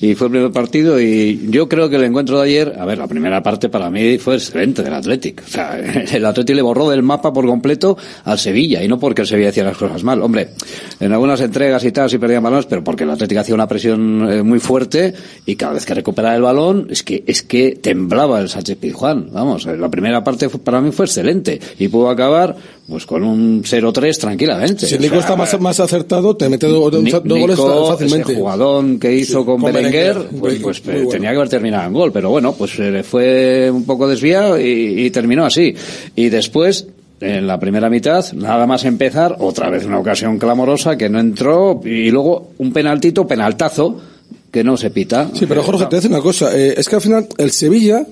Y fue el primer partido y yo creo que el encuentro de ayer, a ver, la primera parte para mí fue excelente del Athletic. O sea, [LAUGHS] el Athletic le borró del mapa por completo al Sevilla y no porque el Sevilla hacía las cosas mal. Hombre, en algunas entregas y tal sí perdían balones, pero porque el Athletic hacía una presión eh, muy fuerte y cada vez que recuperaba el balón es que es que temblaba el Sánchez Pizjuán. Vamos, la primera parte para mí fue excelente y pudo acabar pues con un 0-3 tranquilamente. Si O Nico sea, está más, más acertado, te mete dos, dos goles Nico, fácilmente. ese jugadón que hizo con, con Berenguer, Berenguer, pues, pues, eh, bueno. tenía que haber terminado en gol, pero bueno, pues se le fue un poco desviado y, y terminó así. Y después, en la primera mitad, nada más empezar, otra vez una ocasión clamorosa que no entró y luego un penaltito, penaltazo, que no se pita. Sí, pero Jorge, te decir una cosa. eh, es que al final el Sevilla,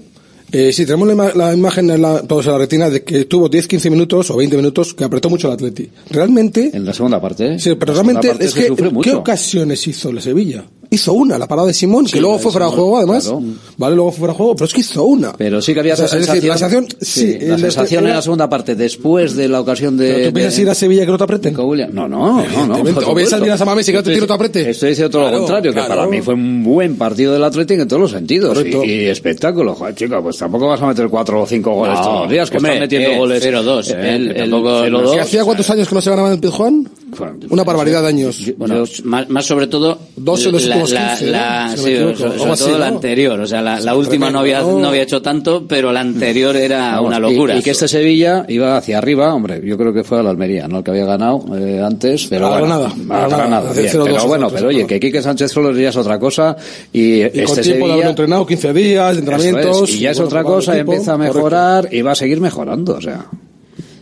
eh, si tenemos la, ima- la imagen en la, todos en la retina de que tuvo 10-15 minutos o 20 minutos que apretó mucho el Atleti. Realmente... En la segunda parte. Sí, pero La realmente es que ¿qué ocasiones hizo el Sevilla? Hizo una, la parada de Simón, Sí, que luego fue fuera de juego además. claro. Vale, luego fue fuera de juego, pero es que hizo una. Pero sí que había O sea, esa es decir, la sensación, sí, la sensación en la segunda parte, después de la ocasión de... ¿Pero tú piensas de- ir a Sevilla que no te apreten? No, no, no, no. O ves al. Minas a Mames y que no te Estoy- tiro tu aprete. Estoy diciendo todo Claro, lo contrario, que para mí fue un buen partido del Atlético en todos los sentidos. Y, y espectáculo. Joder, chico, pues tampoco vas a meter cuatro o cinco goles No, todos los días, que están metiendo eh, goles. 0-2, Eh, eh, el, que el tampoco- 0-2. ¿Que hacía cuántos años que no se ganaba en el Pizjuán? Una barbaridad de años. Bueno, más, más sobre todo Dos en los la, últimos la- 15, la- ¿no? Si no sí, me equivoco. sobre, así, todo la ¿no? anterior, o sea, la, Sí, última no había, no había hecho tanto, pero la anterior era Vamos, una y- locura. Y, que este Sevilla iba hacia arriba, hombre, yo creo que fue a la Almería, no el que había ganado eh, antes, pero A bueno, Granada, a a Granada, Granada, hace bien. 0-2, pero bueno, 0-2, pero oye, que Quique Sánchez Flores ya es otra cosa y, Y este con tiempo de Sevilla haberlo entrenado 15 días, de entrenamientos. es, y ya es otra cosa, equipo, empieza a mejorar y va a seguir mejorando, o sea.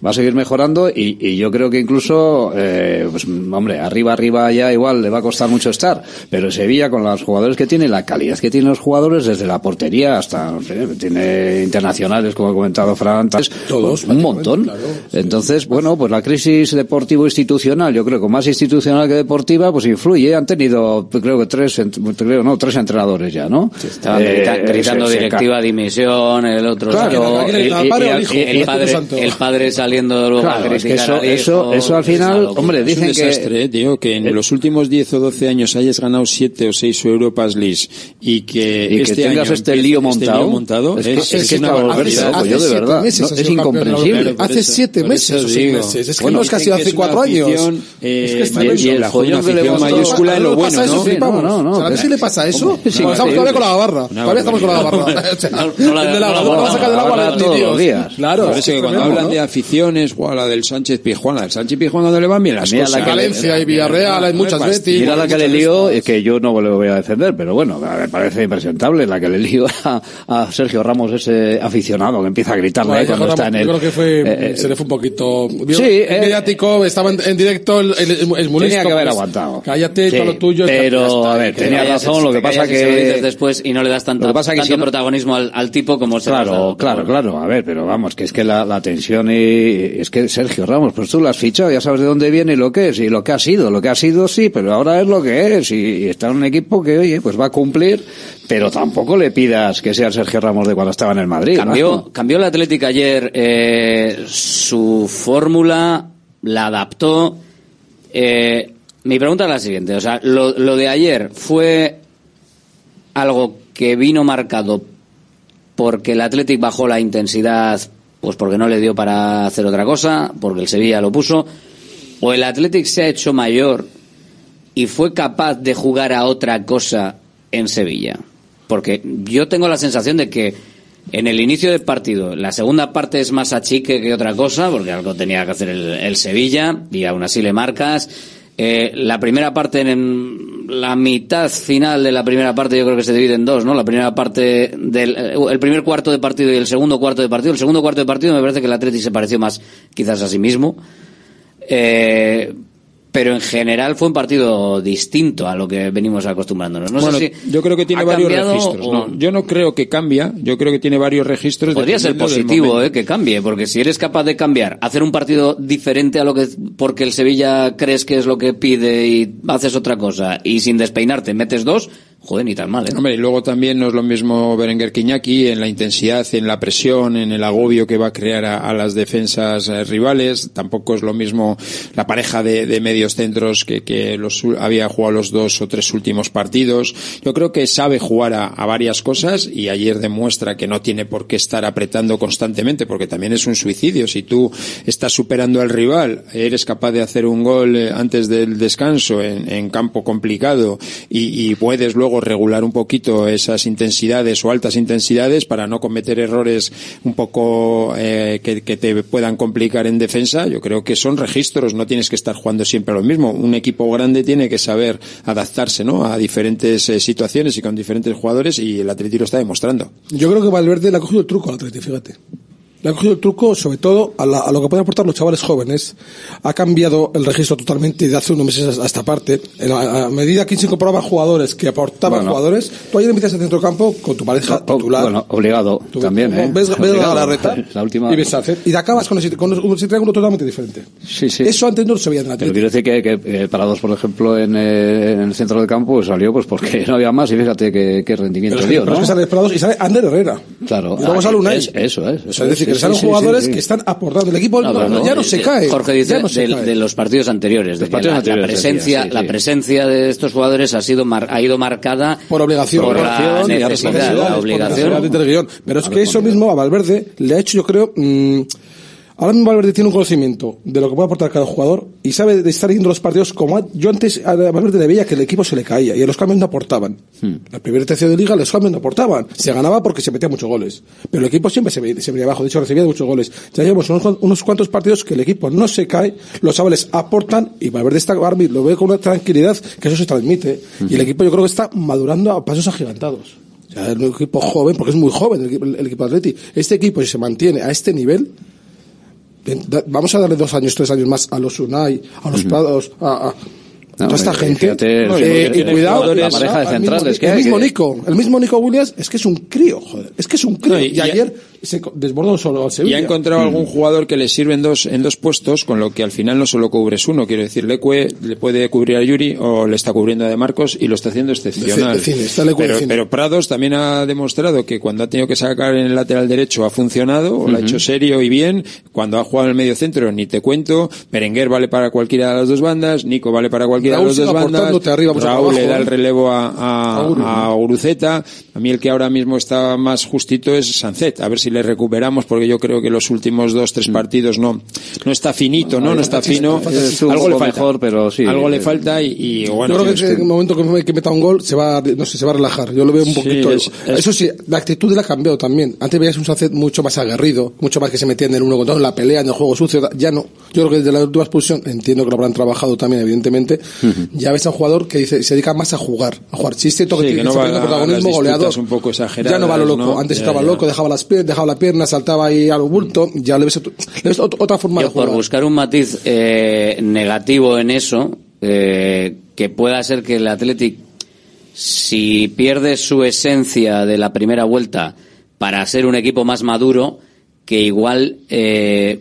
Va a seguir mejorando y, y yo creo que incluso, eh, pues, hombre, arriba, arriba ya igual le va a costar mucho estar. Pero Sevilla, con los jugadores que tiene, la calidad que tienen los jugadores, desde la portería hasta, no sé, tiene internacionales, como ha comentado Fran antes, Todos, un montón. Entonces, bueno, pues la crisis deportivo-institucional, yo creo que más institucional que deportiva, pues influye. Han tenido, pues, creo que tres, creo, no, tres entrenadores ya, ¿no? Estaban Eh, grita- gritando directiva dimisión, el otro Claro, salió- y- y- padre o y- el padre, el padre saliendo luego a Claro, es que criticar eso, al eso, hijo, eso al final, hombre, Es un dicen desastre, que... eh, tío, que en los últimos 10 o 12 años hayas ganado 7 o 6 Europas League y que, Y que este tengas año este lío este montado, montado es que- es, es que una está volverse barbaridad. loco, yo de siete verdad, meses no, ha es sido campeón incomprensible. Hace eso- siete por meses. Es que Bueno, no es casi hace es cuatro una años. afición, eh, es que y- el le afición mayúscula en lo ¿No bueno, qué le pasa eso? Estamos todavía con la barra. Una Todavía estamos con la barra. [LAUGHS] No, la- [LAUGHS] de del agua todos los días. Claro. Por eso que es cuando hablan ¿no? De aficiones, guau, la del Sánchez Pizjuán, la del Sánchez Pizjuán donde le van bien las Mira, cosas. que Valencia y Villarreal, hay muchas Betis. Mira la que le lío, es que yo no le voy a defender, pero bueno, me parece impresentable la que le lío a, a Sergio Ramos, ese aficionado que empieza a gritarle Bueno, eh, cuando yo está en el... yo creo que fue, eh, se le fue un poquito. vio- Sí, eh, mediático, estaba en, en directo, el, el, el, Tenía que haber pues, aguantado. Cállate, Sí, todo lo tuyo. pero, está, a ver, que- tenía razón, lo que pasa lo que- dices después y no le das tanta, Lo que pasa que tanto si no- protagonismo al, al tipo como lo Claro, claro, claro. A ver, pero vamos, que es que la, la tensión y es que Sergio Ramos, pues tú lo has fichado, ya sabes de dónde viene y lo que es y lo que ha sido, lo que ha sido sí, pero ahora es lo que es y, está en un equipo que oye, pues va a cumplir, pero tampoco le pidas que sea Sergio Ramos de cuando estaba en el Madrid. Cambió, cambió el Atlético ayer eh, su fórmula, la adaptó. Eh, mi pregunta es la siguiente, o sea, lo, lo de ayer fue algo que vino marcado porque el Athletic bajó la intensidad, pues porque no le dio para hacer otra cosa, porque el Sevilla lo puso, o el Athletic se ha hecho mayor y fue capaz de jugar a otra cosa en Sevilla. Porque yo tengo la sensación de que en el inicio del partido, la segunda parte es más achique que otra cosa, porque algo tenía que hacer el, Sevilla y aún así le marcas. Eh, la primera parte en- la mitad final de la primera parte yo creo que se divide en dos, ¿no? La primera parte del el primer cuarto de partido y el segundo cuarto de partido. El segundo cuarto de partido me parece que el Atleti se pareció más quizás a sí mismo. Eh, pero en general fue un partido distinto a lo que venimos acostumbrándonos. No Bueno, sé si yo creo que tiene varios registros. o- no. Yo no creo que cambia, yo creo que tiene varios registros. Podría ser positivo eh, que cambie, porque si eres capaz de cambiar, hacer un partido diferente a lo que porque el Sevilla crees que es lo que pide y haces otra cosa y sin despeinarte metes dos, joder, ni tan mal, ¿eh? Hombre, y luego también no es lo mismo Berenguer que Iñaki en la intensidad, en la presión, en el agobio que va a crear a, las defensas eh, rivales. Tampoco es lo mismo la pareja de, medios centros que, que los había jugado los dos o tres últimos partidos. Yo creo que sabe jugar a, varias cosas y ayer demuestra que no tiene por qué estar apretando constantemente porque también es un suicidio. Si tú estás superando al rival, eres capaz de hacer un gol eh, antes del descanso en, en campo complicado y, y puedes luego regular un poquito esas intensidades o altas intensidades para no cometer errores un poco eh, que, que te puedan complicar en defensa, yo creo que son registros, no tienes que estar jugando siempre lo mismo. Un equipo grande tiene que saber adaptarse ¿no? a diferentes eh, situaciones y con diferentes jugadores y el Atleti lo está demostrando. Yo creo que Valverde le ha cogido el truco al Atleti, fíjate. Le ha cogido el truco, sobre todo, a, la- a lo que pueden aportar los chavales jóvenes. Ha cambiado el registro totalmente de hace unos meses a esta parte. La- a medida que se incorporaban jugadores que aportaban Bueno. jugadores, tú ayer empiezas en centro campo con tu pareja titular. Bueno, obligado Tú también, ves- ¿eh? Ves, ves la reta [LAUGHS] La última. y ves a hacer- y te acabas con ese, con ese triángulo totalmente diferente. Sí, sí. Eso antes no se veía en el Pero quiero decir que, que eh, Parados, por ejemplo, en, eh, en el centro del campo pues, salió pues porque [LAUGHS] no había más y fíjate qué, rendimiento Pero, dio, pero ¿no? es que sale Prados y sale Ander Herrera. Claro. Y luego Ah, sale Unai. es- eso es. Eso es decir, salen sí, sí, jugadores sí, sí. que están aportando. El equipo No, no- no, ya no eh, se eh, cae. Jorge dice se de, cae. de los partidos anteriores, de que partidos la, presencia, la presencia de estos jugadores ha sido mar- ha ido marcada por obligación, por la necesidad, la por obligación. Pero es que eso mismo a Valverde le ha hecho, yo creo, mm, ahora mismo Valverde tiene un conocimiento de lo que puede aportar cada jugador y sabe de estar yendo los partidos como yo antes a Valverde le veía que el equipo se le caía y a los cambios no aportaban. Hmm. La primera tercia de liga los cambios no aportaban. Se ganaba porque se metía muchos goles. Pero el equipo siempre se, ve- se venía abajo. De hecho, recibía muchos goles. Ya llevamos unos, cuan- unos cuantos partidos que el equipo no se cae, los chavales aportan y Valverde está, mismo lo ve con una tranquilidad que eso se transmite. Y el equipo yo creo que está madurando a pasos agigantados. O sea, es un equipo joven, porque es muy joven el, equipo- el equipo Atleti. Este equipo, si se mantiene a este nivel, vamos a darle dos años, tres años más a los Unai, a los Prados, a, a No, toda esta gente. fíjate, No, sí, eh, y cuidado, la al pareja de mismo- centrales que el mismo que- Nico, el mismo Nico Williams es que es un crío, joder, es que es un crío. No, y- y, y- ayer se desbordó solo al Y Sevilla. ha encontrado algún jugador que le sirve en dos, en dos puestos, con lo que al final no solo cubres uno. Quiero decir, Leque le puede cubrir a Yuri o le está cubriendo a De Marcos y lo está haciendo excepcional. De cine, está pero, pero Prados también ha demostrado que cuando ha tenido que sacar en el lateral derecho ha funcionado, o lo ha hecho serio y bien. Cuando ha jugado en el medio centro, ni te cuento. Berenguer vale para cualquiera de las dos bandas, Nico vale para cualquiera Raúl de las dos bandas. arriba, Raúl abajo, le da ¿eh? el relevo a, a, A Guru. a Guruceta. A mí el que ahora mismo está más justito es Sancet. A ver si le recuperamos porque yo creo que los últimos dos, tres partidos no, no está finito, ¿no? No está fino. Algo le falta. mejor, pero sí. Algo le falta y, y, bueno. yo creo que en el momento que, me- que meta un gol se va, a- no sé, se va a relajar. Yo lo veo un Sí, poquito. es- es- Eso sí, la actitud le ha cambiado también. Antes veías un Sánchez mucho más aguerrido, mucho más que se metía en el uno contra uno, en la pelea, en el juego sucio. Ya no. Yo creo que desde la última expulsión, entiendo que lo habrán trabajado también, evidentemente, ya ves a un jugador que dice- se dedica más a jugar. A jugar. Sí, es cierto que, Sí, tiene- que no va a protagonismo goleador. un poco Ya no va lo loco. ¿no? Antes Ya, estaba ya. loco, dejaba las piernas, la pierna, saltaba ahí al bulto. Ya le ves, otra forma Yo de jugar. por buscar un matiz eh, negativo en eso, eh, que pueda ser que el Athletic, si pierde su esencia de la primera vuelta para ser un equipo más maduro, que igual eh,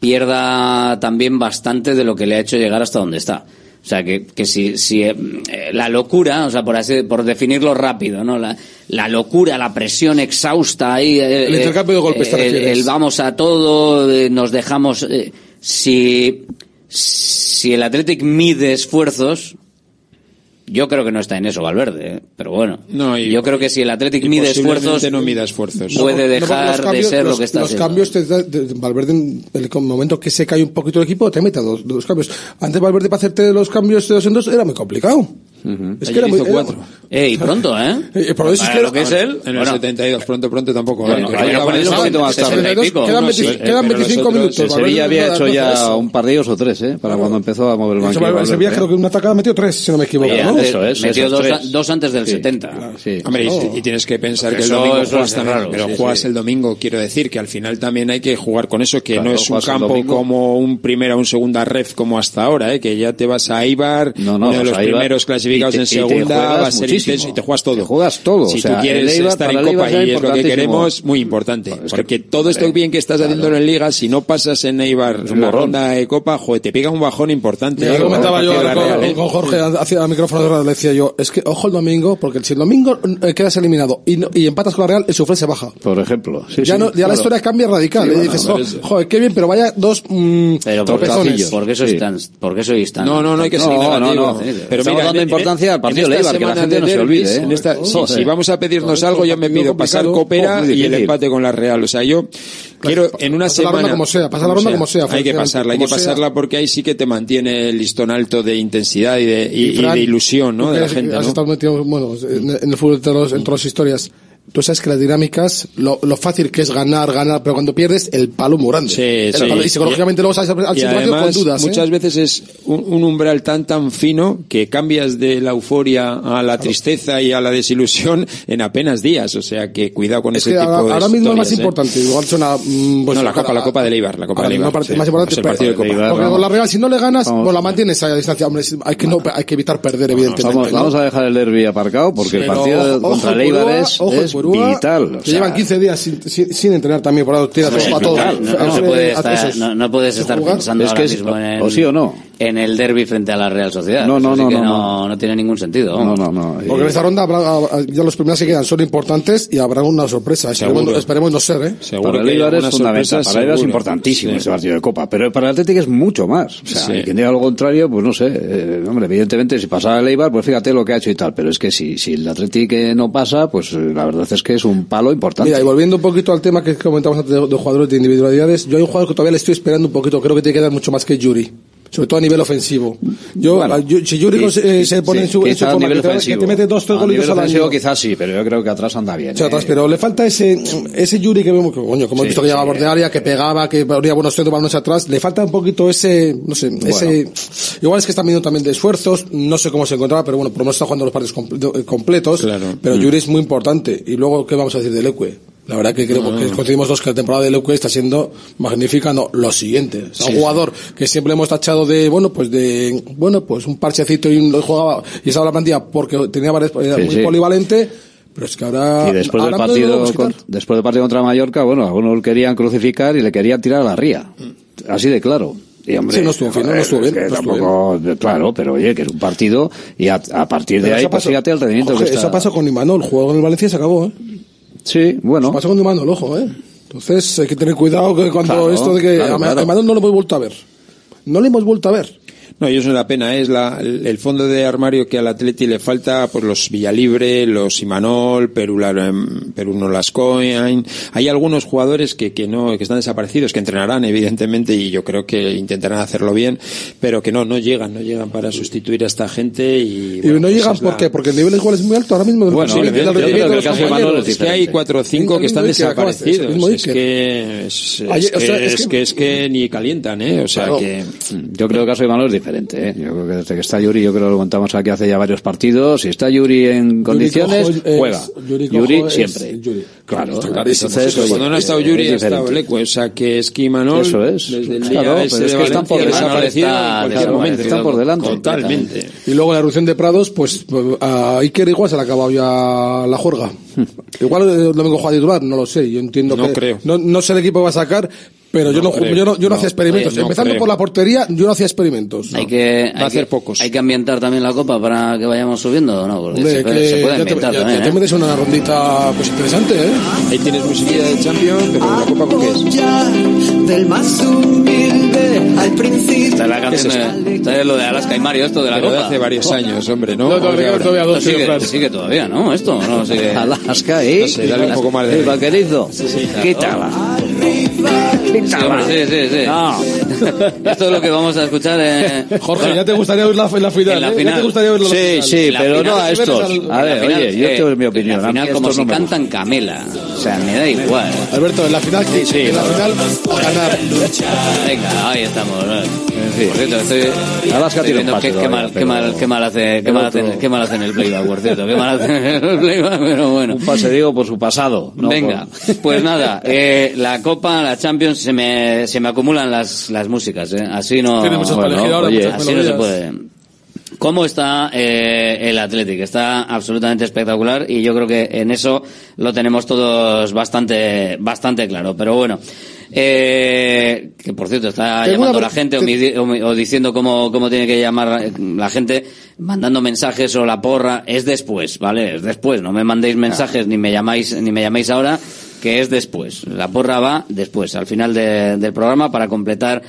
pierda también bastante de lo que le ha hecho llegar hasta donde está. O sea, que, que si, si eh, la locura, o sea, por así, por definirlo rápido, ¿no? La, la locura, la presión exhausta ahí. eh, El eh, intercambio de golpes, ¿te el, refieres? el vamos a todo, eh, nos dejamos. eh, si, si el Athletic mide esfuerzos, yo creo que no está en eso Valverde, ¿eh? pero bueno. No, y- yo creo que si el Athletic mide esfuerzos, no mida esfuerzos. puede dejar los cambios- de ser los, lo que está Los haciendo. cambios, te da- de- Valverde, en el momento que se cae un poquito el equipo, te mete dos, dos cambios. Antes Valverde para hacerte los cambios de dos en dos era muy complicado. Uh -huh. Es Ayer que era hizo muy, cuatro. Era... Ey, pronto, ¿eh? eh eso es que lo que es él. En el 72, pronto, pronto tampoco. Bueno. ¿eh? Quedan, 25 minutos. Sevilla había hecho ya un par de ellos o tres, ¿eh? Para cuando empezó a mover el banco. Sevilla ¿eh? creo que una atacada metió tres, si no me equivoco. Eso es. Metió dos antes del 70. Hombre, y tienes que pensar que el domingo juegas tan Pero juegas el domingo, quiero decir, que al final también hay que jugar con eso, que no es un campo como un primera o un segunda ref como hasta ahora, ¿eh? Que ya te vas a Ibar, uno de los primeros clasificados clasificados te, en segunda va a ser intenso y te juegas todo. Te juegas todo. Si o sea, tú quieres Eibar, estar en Copa y es lo que queremos, muy importante. Es porque que, todo esto bien que estás claro. haciendo en Liga, si no pasas en Eibar en la ronda de Copa, joder, te pega un bajón importante. ¿eh? Yo comentaba yo con, ¿eh? con, Jorge hacia el micrófono, le decía yo, es que ojo el domingo, porque si el domingo eh, quedas eliminado y, y empatas con la Real, el sufre se baja. Por ejemplo. Sí, ya sí, no, ya claro. la historia cambia radical. Sí, y dices, bueno, oh, joder, qué bien, pero vaya dos mmm, pero por, porque eso es tan, porque No, no, no hay que ser no, no, no, Pero mira, importancia al partido Leibar, que la gente no se olvide. En ¿eh? esta, si vamos a pedirnos algo, yo me pido pasar Copera y el empate con la Real. O sea, yo quiero en una semana... La ronda como sea, pasa la ronda como sea. Hay que pasarla, hay que pasarla porque ahí sí que te mantiene el listón alto de intensidad y de, y, de ilusión, ¿no? De la gente, ¿no? Estado metido, bueno, en el fútbol de todas las historias tú sabes que las dinámicas, lo, lo, fácil que es ganar, ganar, pero cuando pierdes, el palo muy. Sí, sí. Y psicológicamente y, luego sales al sitio con dudas. ¿eh? Muchas veces es un, un, umbral tan, tan fino que cambias de la euforia a la tristeza y a la desilusión en apenas días. O sea que cuidado con ese tipo ahora, de. Ahora mismo es más ¿eh? importante. Igual suena. Mm, pues, no, la Copa, la Copa de Leibar. La Copa de Leibar. Más, sí. más importante, el partido de Copa. Leibar, Porque con la Real, si no le ganas, pues la mantienes a distancia. Hombre, hay que, no, hay que evitar perder, evidentemente. Vamos, vamos, a dejar el derby aparcado porque el partido contra ojo, es Furúa, vital, que sea... llevan 15 días sin, sin, sin entrenar también por la tierra, no, no, no, no, puedes estar, no, puedes estar pensando es ahora mismo en... O sí o no en el derby frente a la Real Sociedad. No, no, no, no, tiene ningún sentido. No, no, no. Porque en esta ronda habrá, ya los primeros que quedan son importantes y habrá una sorpresa. ¿eh? Esperemos, no ser, ¿eh? Seguro para el es fundamental. Para Eibar es importantísimo ese partido de Copa, pero para el Atlético es mucho más. O sea, sí. quien diga lo contrario, pues no sé. Eh, hombre, evidentemente, si pasara el Eibar, pues fíjate lo que ha hecho y tal. Pero es que si, si el Atlético eh, no pasa, pues la verdad es que es un palo importante. Mira, y volviendo un poquito al tema que comentamos antes de, de jugadores de individualidades, yo hay un jugador que todavía le estoy esperando un poquito. Creo que tiene que dar mucho más que Yuri sobre todo a nivel ofensivo. Yo, si Jurgen eh, se, pone en su, en su forma, que te, mete dos, tres a golitos al año. quizás sí, pero yo creo que atrás anda bien. O sea, eh. atrás, pero le falta ese, ese Yuri que vemos, que, coño, como sí, he visto que sí, llegaba a bordearia, eh. que pegaba, que ponía buenos centros, balones atrás, le falta un poquito ese, no sé, ese, igual es que está viendo también de esfuerzos, no sé cómo se encontraba, pero bueno, por lo menos está jugando los partidos completos, claro. pero mm. Yuri es muy importante. Y luego, ¿qué vamos a decir del Ecue? La verdad que creo que coincidimos dos que la temporada de Leuque está siendo magnífica. No, lo siguiente. O un jugador que siempre hemos tachado de, bueno, pues de, bueno, pues un parchecito y jugaba y estaba la plantilla porque tenía varias, era muy polivalente. Pero es que ahora. Y después, del partido, después del partido contra Mallorca, bueno, algunos lo querían crucificar y le querían tirar a la ría. Mm. Así de claro. Hombre, sí, no estuvo, eh, bien. Tampoco. Claro, pero oye, que es un partido y a, partir de ahí, pues, pasó, el rendimiento Jorge, que está. Eso pasó con Imanol, el juego con el Valencia se acabó, ¿eh? Sí, bueno. Se pasa cuando mando el ojo, ¿eh? Entonces hay que tener cuidado que cuando esto de que claro, a, claro. no lo hemos vuelto a ver. No lo hemos vuelto a ver. No, y eso es una pena, ¿eh? es la, el, fondo de armario que al Atleti le falta, pues los Villalibre, los Imanol, Perú, la, em, Peruno Lascoin, hay algunos jugadores que, que no, que están desaparecidos, que entrenarán evidentemente y yo creo que intentarán hacerlo bien, pero que no, no llegan, no llegan para sustituir a esta gente y... Y no pues llegan porque, porque el nivel igual es muy alto ahora mismo. Bueno, sí, que el de es, que hay cuatro o cinco que están desaparecidos, es, que, es, que, ni calientan, eh, o sea que... Yo creo que el caso de Imanol es diferente. ¿eh? Yo creo que desde que está Yuri, yo creo que lo contamos aquí hace ya varios partidos. Si está Yuri en Yuri condiciones, Cojo juega. Es, Yuri, Yuri es, siempre. Yuri. Claro, entonces, oye, cuando no ha estado Yuri, es ha estado Leque. O sea que Esquimanol, Eso es. desde el día claro, ese es que están por desaparecido está, en por delante. Totalmente. Y luego la erupción de Prados, pues a Iker igual se le ha acabado ya la jorga. [LAUGHS] Igual eh, lo vengo a jugar a titular, no lo sé. Yo entiendo no que. Creo. No, no sé el equipo que va a sacar, pero no, yo, no, creo, yo, no, yo no, hacía experimentos. Oye, Empezando por la portería, yo no hacía experimentos. Hay que, hay hacer que, pocos. Hay que ambientar también la copa para que vayamos subiendo, ¿no? Porque Hombre, se, puede, se, puede, ambientar te, ya, también. Ya ¿eh? te metes una rondita pues interesante, ¿eh? Ahí tienes musiquilla de Champions, pero la copa con qué es. Del más humilde al principio. Está la canción es de, lo de Alaska y Mario, esto de la pero copa. hace varios años, hombre, ¿no? No, todavía, todavía dos sigue, sigue todavía, ¿no? Esto, no sigue. Alaska, ¿eh? No sé, ¿eh? dale un poco más de. El vaquerizo. Sí, sí. Quítala. Sí, sí, sí, sí. [LAUGHS] Esto es lo que vamos a escuchar. eh, Jorge, ya te gustaría ver la, en la final. En la ¿eh? Ya final. te gustaría la Sí, final. sí, pero final no a estos. al- A ver, final, oye, yo eh, tengo mi opinión. En la final, como si no cantan Camela. O sea, me da igual. Alberto, en la final, que, Sí, en la final, ganar. Venga, ahí estamos. fin. Por cierto, estoy, Alaska viendo qué, mal, qué mal, qué mal hace, qué el mal otro- hace, qué mal hace en el playback, por cierto, qué mal hace en el playback, pero bueno. Un pase, digo, por su pasado. no Venga, por- pues nada, eh, la Copa, la Champions, se me, se me acumulan las, las músicas, ¿eh? Así no, Tiene muchas para elegir ahora, oye, muchas así no se puede. ¿Cómo está eh, el Athletic? Está absolutamente espectacular y yo creo que en eso lo tenemos todos bastante, bastante claro. Pero bueno, eh, que por cierto está Tengo llamando una la gente o, mi- o mi- o diciendo cómo, cómo tiene que llamar la gente, mandando mensajes o la porra, es después, ¿vale? Es después, no me mandéis mensajes ni me llamáis, ni me llaméis ahora, que es después. La porra va después, al final de- del programa para completar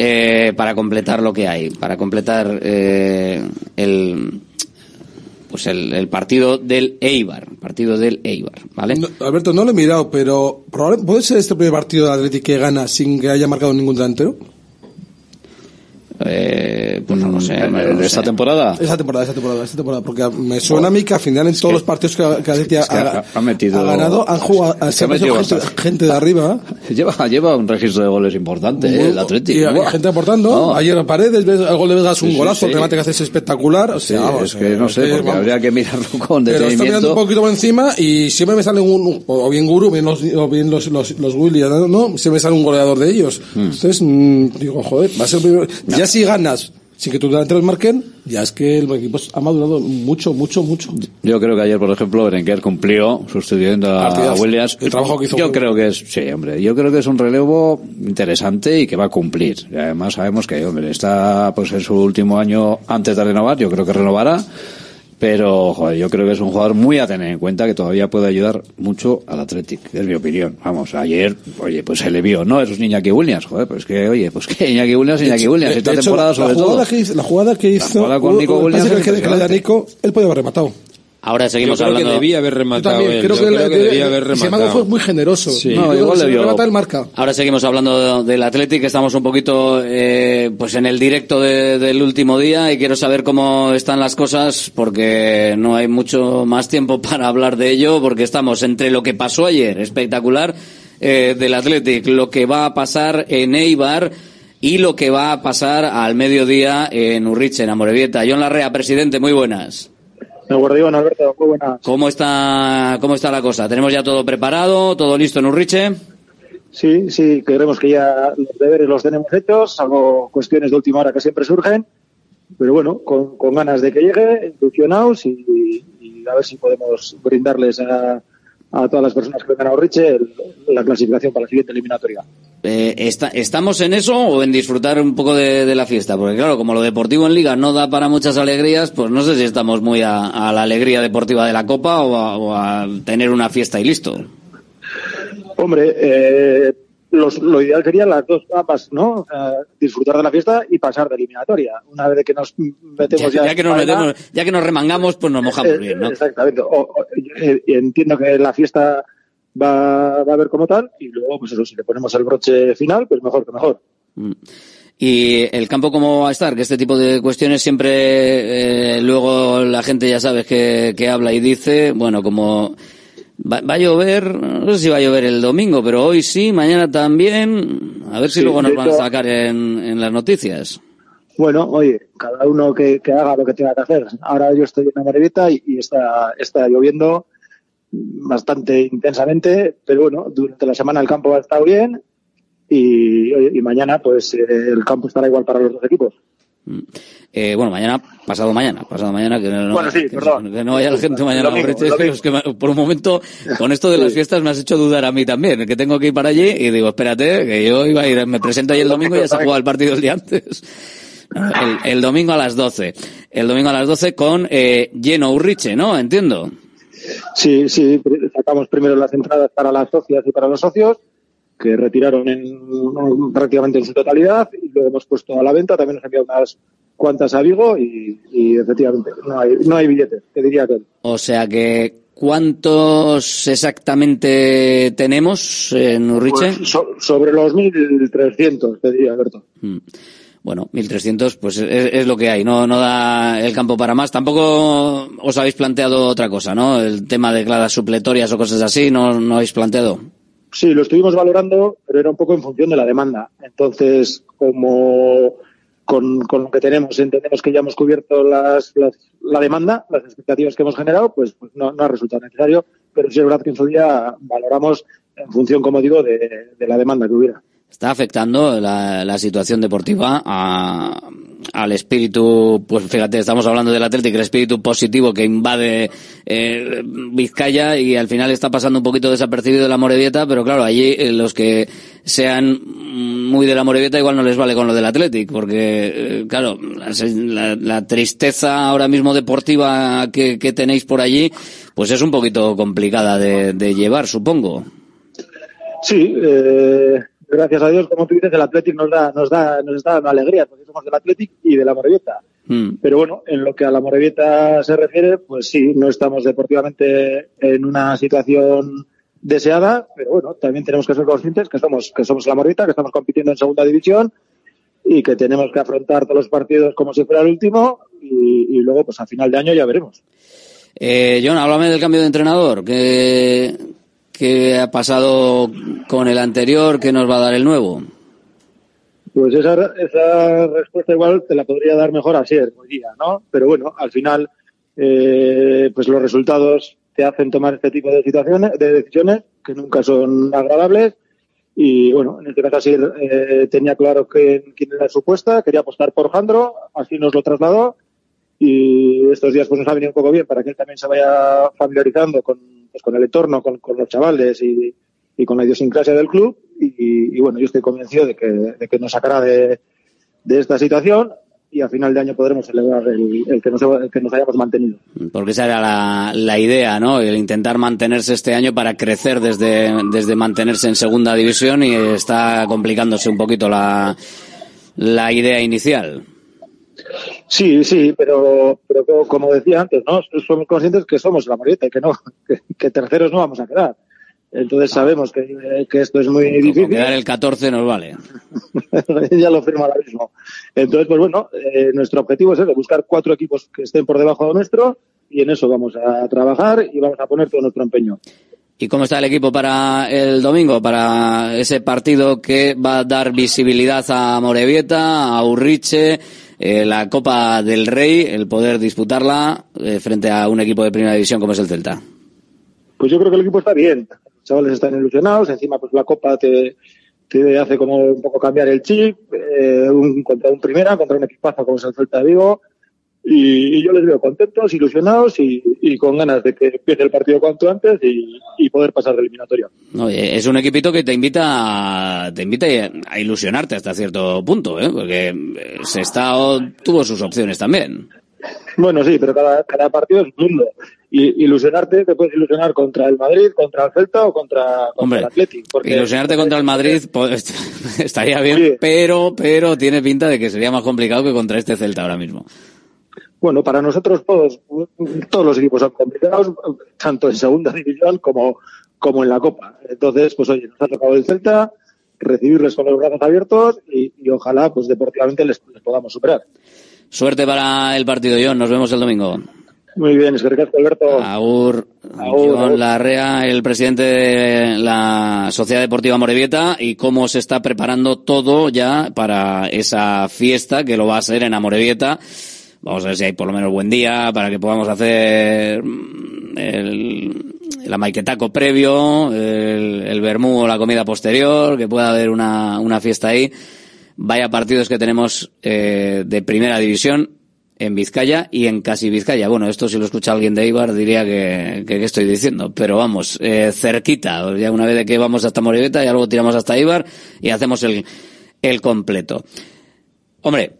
eh, para completar lo que hay, para completar eh, el pues el, el partido del Eibar, partido del Eibar, ¿vale? Alberto, no lo he mirado, pero ¿puede ser este primer partido de Atlético que gana sin que haya marcado ningún delantero? Eh, pues no lo sé. ¿De no lo esta sé. temporada? Esta temporada, esta temporada, esta temporada, porque me suena a mí que al final en todos los partidos que, que que ha, ha- ha metido- ha ganado, han jugado, es que se ha metido gente, gente de arriba. [LAUGHS] Lleva, lleva un registro de goles importante, eh, el Atlético. Y hay Buah. gente aportando. No. Ayer Paredes, ves, el gol de Vega es un Sí, sí, golazo, el sí. remate que hace es espectacular. O Sí, sea, vamos, es que no sé, eh, porque vamos. habría que mirarlo con Pero está mirando detenimiento. un poquito por encima y siempre me sale un, o bien Guru, bien los, o bien los, los, los Willy, ¿no? Siempre me sale un goleador de ellos. Hmm. Entonces, mm, digo, joder, va a ser el primero. Ya si ganas sin que tus delanteros marquen, ya es que el equipo ha madurado mucho, mucho, mucho. Yo creo que ayer, por ejemplo, Berenguer cumplió sustituyendo a Partidazo. Williams. El trabajo que hizo Yo creo que es, sí, hombre, yo creo que es un relevo interesante y que va a cumplir. Y además sabemos que, hombre, está pues en su último año antes de renovar, yo creo que renovará. Pero, joder, yo creo que es un jugador muy a tener en cuenta que todavía puede ayudar mucho al Athletic, es mi opinión. Vamos, ayer, oye, pues se le vio, ¿no? Eso es Iñaki Williams, joder, pues que, oye, pues que Iñaki Williams, Iñaki Williams, De esta hecho, temporada la, sobre jugada todo. Que hizo, la jugada que hizo, jugada con Nico Williams que, que, que la de Nico, él podía haber rematado. Ahora seguimos Yo creo que hablando. debía haber rematado Yo también él. creo Yo que, creo que el- debía haber rematado. fue muy generoso. Sí. No, luego igual se le vio- remata el marca. Ahora seguimos hablando del Athletic, estamos un poquito eh, pues en el directo de- del último día y quiero saber cómo están las cosas porque no hay mucho más tiempo [LAUGHS] para hablar de ello porque estamos entre lo que pasó ayer, espectacular, eh, del Athletic, lo que va a pasar en Eibar y lo que va a pasar al mediodía en Urriche, en Amorebieta. John Larrea, presidente, muy buenas. Alberto, muy buenas. ¿Cómo está, ¿Cómo está la cosa? ¿Tenemos ya todo preparado? ¿Todo listo en Urriche? Sí, sí, creemos que ya los deberes los tenemos hechos, salvo cuestiones de última hora que siempre surgen, pero bueno, con, con ganas de que llegue, ilusionados y, y a ver si podemos brindarles a, a todas las personas que vengan a Orriche la clasificación para la siguiente eliminatoria. Eh, está- ¿Estamos en eso o en disfrutar un poco de, de la fiesta? Porque claro, como lo deportivo en liga no da para muchas alegrías, pues no sé si estamos muy a, a la alegría deportiva de la Copa o a, o a tener una fiesta y listo. Hombre, eh, los- lo ideal sería las dos ambas, ¿no? O sea, disfrutar de la fiesta y pasar de eliminatoria. Una vez que nos metemos ya, Ya, que nos metemos- ya que nos remangamos, pues nos mojamos Eh, bien, ¿no? Exactamente. O- o- eh, entiendo que la fiesta va, va a haber como tal y luego, pues eso, si le ponemos el broche final, pues mejor que mejor. Mm. ¿Y el campo cómo va a estar? Que este tipo de cuestiones siempre eh, luego la gente ya sabes que, que habla y dice, bueno, como va, va a llover, no sé si va a llover el domingo, pero hoy sí, mañana también, a ver si Sí, luego nos van a sacar en, en las noticias. Bueno, oye, cada uno que, que haga lo que tenga que hacer. Ahora yo estoy en la Marevita y, y está, está lloviendo bastante intensamente, pero bueno, durante la semana el campo ha estado bien y mañana pues eh, el campo estará igual para los dos equipos. Eh, bueno, mañana, pasado mañana, pasado mañana, que no, Bueno, sí, que, perdón. que no vaya la gente mañana Domingo, domingo. [LAUGHS] es que por un momento, con esto de las fiestas me has hecho dudar a mí también, que tengo que ir para allí y digo, espérate, que yo iba a ir, me presento ahí el domingo y ya se ha jugado el partido el día antes. El, el domingo a las 12. El domingo a las 12 con eh, lleno Urriche, ¿no? Entiendo. Sí, sí, sacamos primero las entradas para las socias y para los socios, que retiraron en, prácticamente en su totalidad, y luego hemos puesto a la venta, también nos han enviado unas cuantas a Vigo, y, y efectivamente no hay, no hay billetes, que diría que O sea que ¿Cuántos exactamente tenemos en Urriche? Pues so- sobre los 1.300, te diría, Alberto. Mm. Bueno, 1.300, pues es, es lo que hay, no, no da el campo para más. Tampoco os habéis planteado otra cosa, ¿no? El tema de claras supletorias o cosas así, ¿no, no habéis planteado? Sí, lo estuvimos valorando, pero era un poco en función de la demanda. Entonces, como con, con lo que tenemos entendemos que ya hemos cubierto las, las- la demanda, las expectativas que hemos generado, pues, pues no, no ha resultado necesario. Pero sí es verdad que en su día valoramos en función, como digo, de, de la demanda que hubiera. ¿Está afectando la, situación deportiva a- al espíritu, pues fíjate, estamos hablando del Atlético, el espíritu positivo que invade eh, Vizcaya y al final está pasando un poquito desapercibido de la Morevieta, pero claro, allí eh, los que sean muy de la Morevieta igual no les vale con lo del Athletic, porque eh, claro, la, la- tristeza ahora mismo deportiva que, que tenéis por allí, pues es un poquito complicada de, de llevar, supongo. Sí, eh, gracias a Dios, como tú dices, el Athletic nos da, nos da, nos está dando alegría, porque somos del Athletic y de la Morevieta. Mm. Pero bueno, en lo que a la Morevieta se refiere, pues sí, no estamos deportivamente en una situación deseada, pero bueno, también tenemos que ser conscientes que somos, que somos la Morevieta, que estamos compitiendo en segunda división y que tenemos que afrontar todos los partidos como si fuera el último y, y luego, pues a final de año ya veremos. Eh, John, háblame del cambio de entrenador. ¿Qué, ¿Qué ha pasado con el anterior? ¿Qué nos va a dar el nuevo? Pues esa, esa respuesta igual te la podría dar mejor así hoy día, ¿no? Pero bueno, al final, eh, pues los resultados te hacen tomar este tipo de situaciones, de decisiones que nunca son agradables. Y bueno, en este caso así eh, tenía claro que, quién era su puesta, quería apostar por Jandro, así nos lo trasladó. Y estos días pues nos ha venido un poco bien para que él también se vaya familiarizando con, pues, con el entorno, con, los chavales y, y con la idiosincrasia del club. Y, y bueno, yo estoy convencido de que, de que nos sacará de, de esta situación y a final de año podremos celebrar el, el que, nos, el que nos hayamos mantenido. Porque esa era la, la idea, ¿no? El intentar mantenerse este año para crecer desde, desde mantenerse en segunda división y está complicándose un poquito la, la idea inicial. Sí, sí, pero, pero co- como decía antes, ¿no? Somos conscientes que somos la moreta y que no, [LAUGHS] que, que terceros no vamos a quedar. Entonces sabemos que, que esto es muy difícil. quedar el 14 nos vale. [LAUGHS] ya lo firma ahora mismo. Entonces, pues bueno, eh, nuestro objetivo es ese, buscar cuatro equipos que estén por debajo de nuestro y en eso vamos a trabajar y vamos a poner todo nuestro empeño. ¿Y cómo está el equipo para el domingo? Para ese partido que va a dar visibilidad a Morevieta, a Urriche, eh, la Copa del Rey, el poder disputarla eh, frente a un equipo de primera división como es el Celta. Pues yo creo que el equipo está bien. Los chavales están ilusionados. Encima, pues la Copa te, te hace como un poco cambiar el chip. eh, un, contra un primera, contra un equipazo como es el Celta de Vigo. Y, y yo les veo contentos, ilusionados y, y con ganas de que empiece el partido cuanto antes y, y poder pasar de eliminatoria. Oye, es un equipito que te invita a, te invita a ilusionarte hasta cierto punto, ¿eh? porque eh, Sestao tuvo sus opciones también. Bueno, sí, pero cada, cada partido es un mundo. Y, ilusionarte, te puedes ilusionar contra el Madrid, contra el Celta o contra, contra Hombre, el Athletic. Porque Ilusionarte contra el Madrid [LAUGHS] pues, [LAUGHS] estaría bien, pero, pero tiene pinta de que sería más complicado que contra este Celta ahora mismo. Bueno, para nosotros todos, todos los equipos son complicados, tanto en segunda división como, como en la Copa. Entonces, pues oye, nos ha tocado el Celta, recibirles con los brazos abiertos y, y ojalá, pues deportivamente les, les podamos superar. Suerte para el partido, John. Nos vemos el domingo. Muy bien, es que Alberto. Agur, Agur, John agur. Larrea, el presidente de la Sociedad Deportiva Morevieta, y cómo se está preparando todo ya para esa fiesta que lo va a ser en Amorebieta. Vamos a ver si hay por lo menos buen día para que podamos hacer mm, el, el amaiquetaco previo, el, el vermú o la comida posterior, que pueda haber una, una fiesta ahí. Vaya partidos que tenemos eh, de primera división en Vizcaya y en casi Vizcaya. Bueno, esto si lo escucha alguien de Ibar diría que, que, que estoy diciendo, pero vamos, eh, cerquita. Ya una vez de que vamos hasta Moribeta, ya luego tiramos hasta Ibar y hacemos el, el completo. Hombre,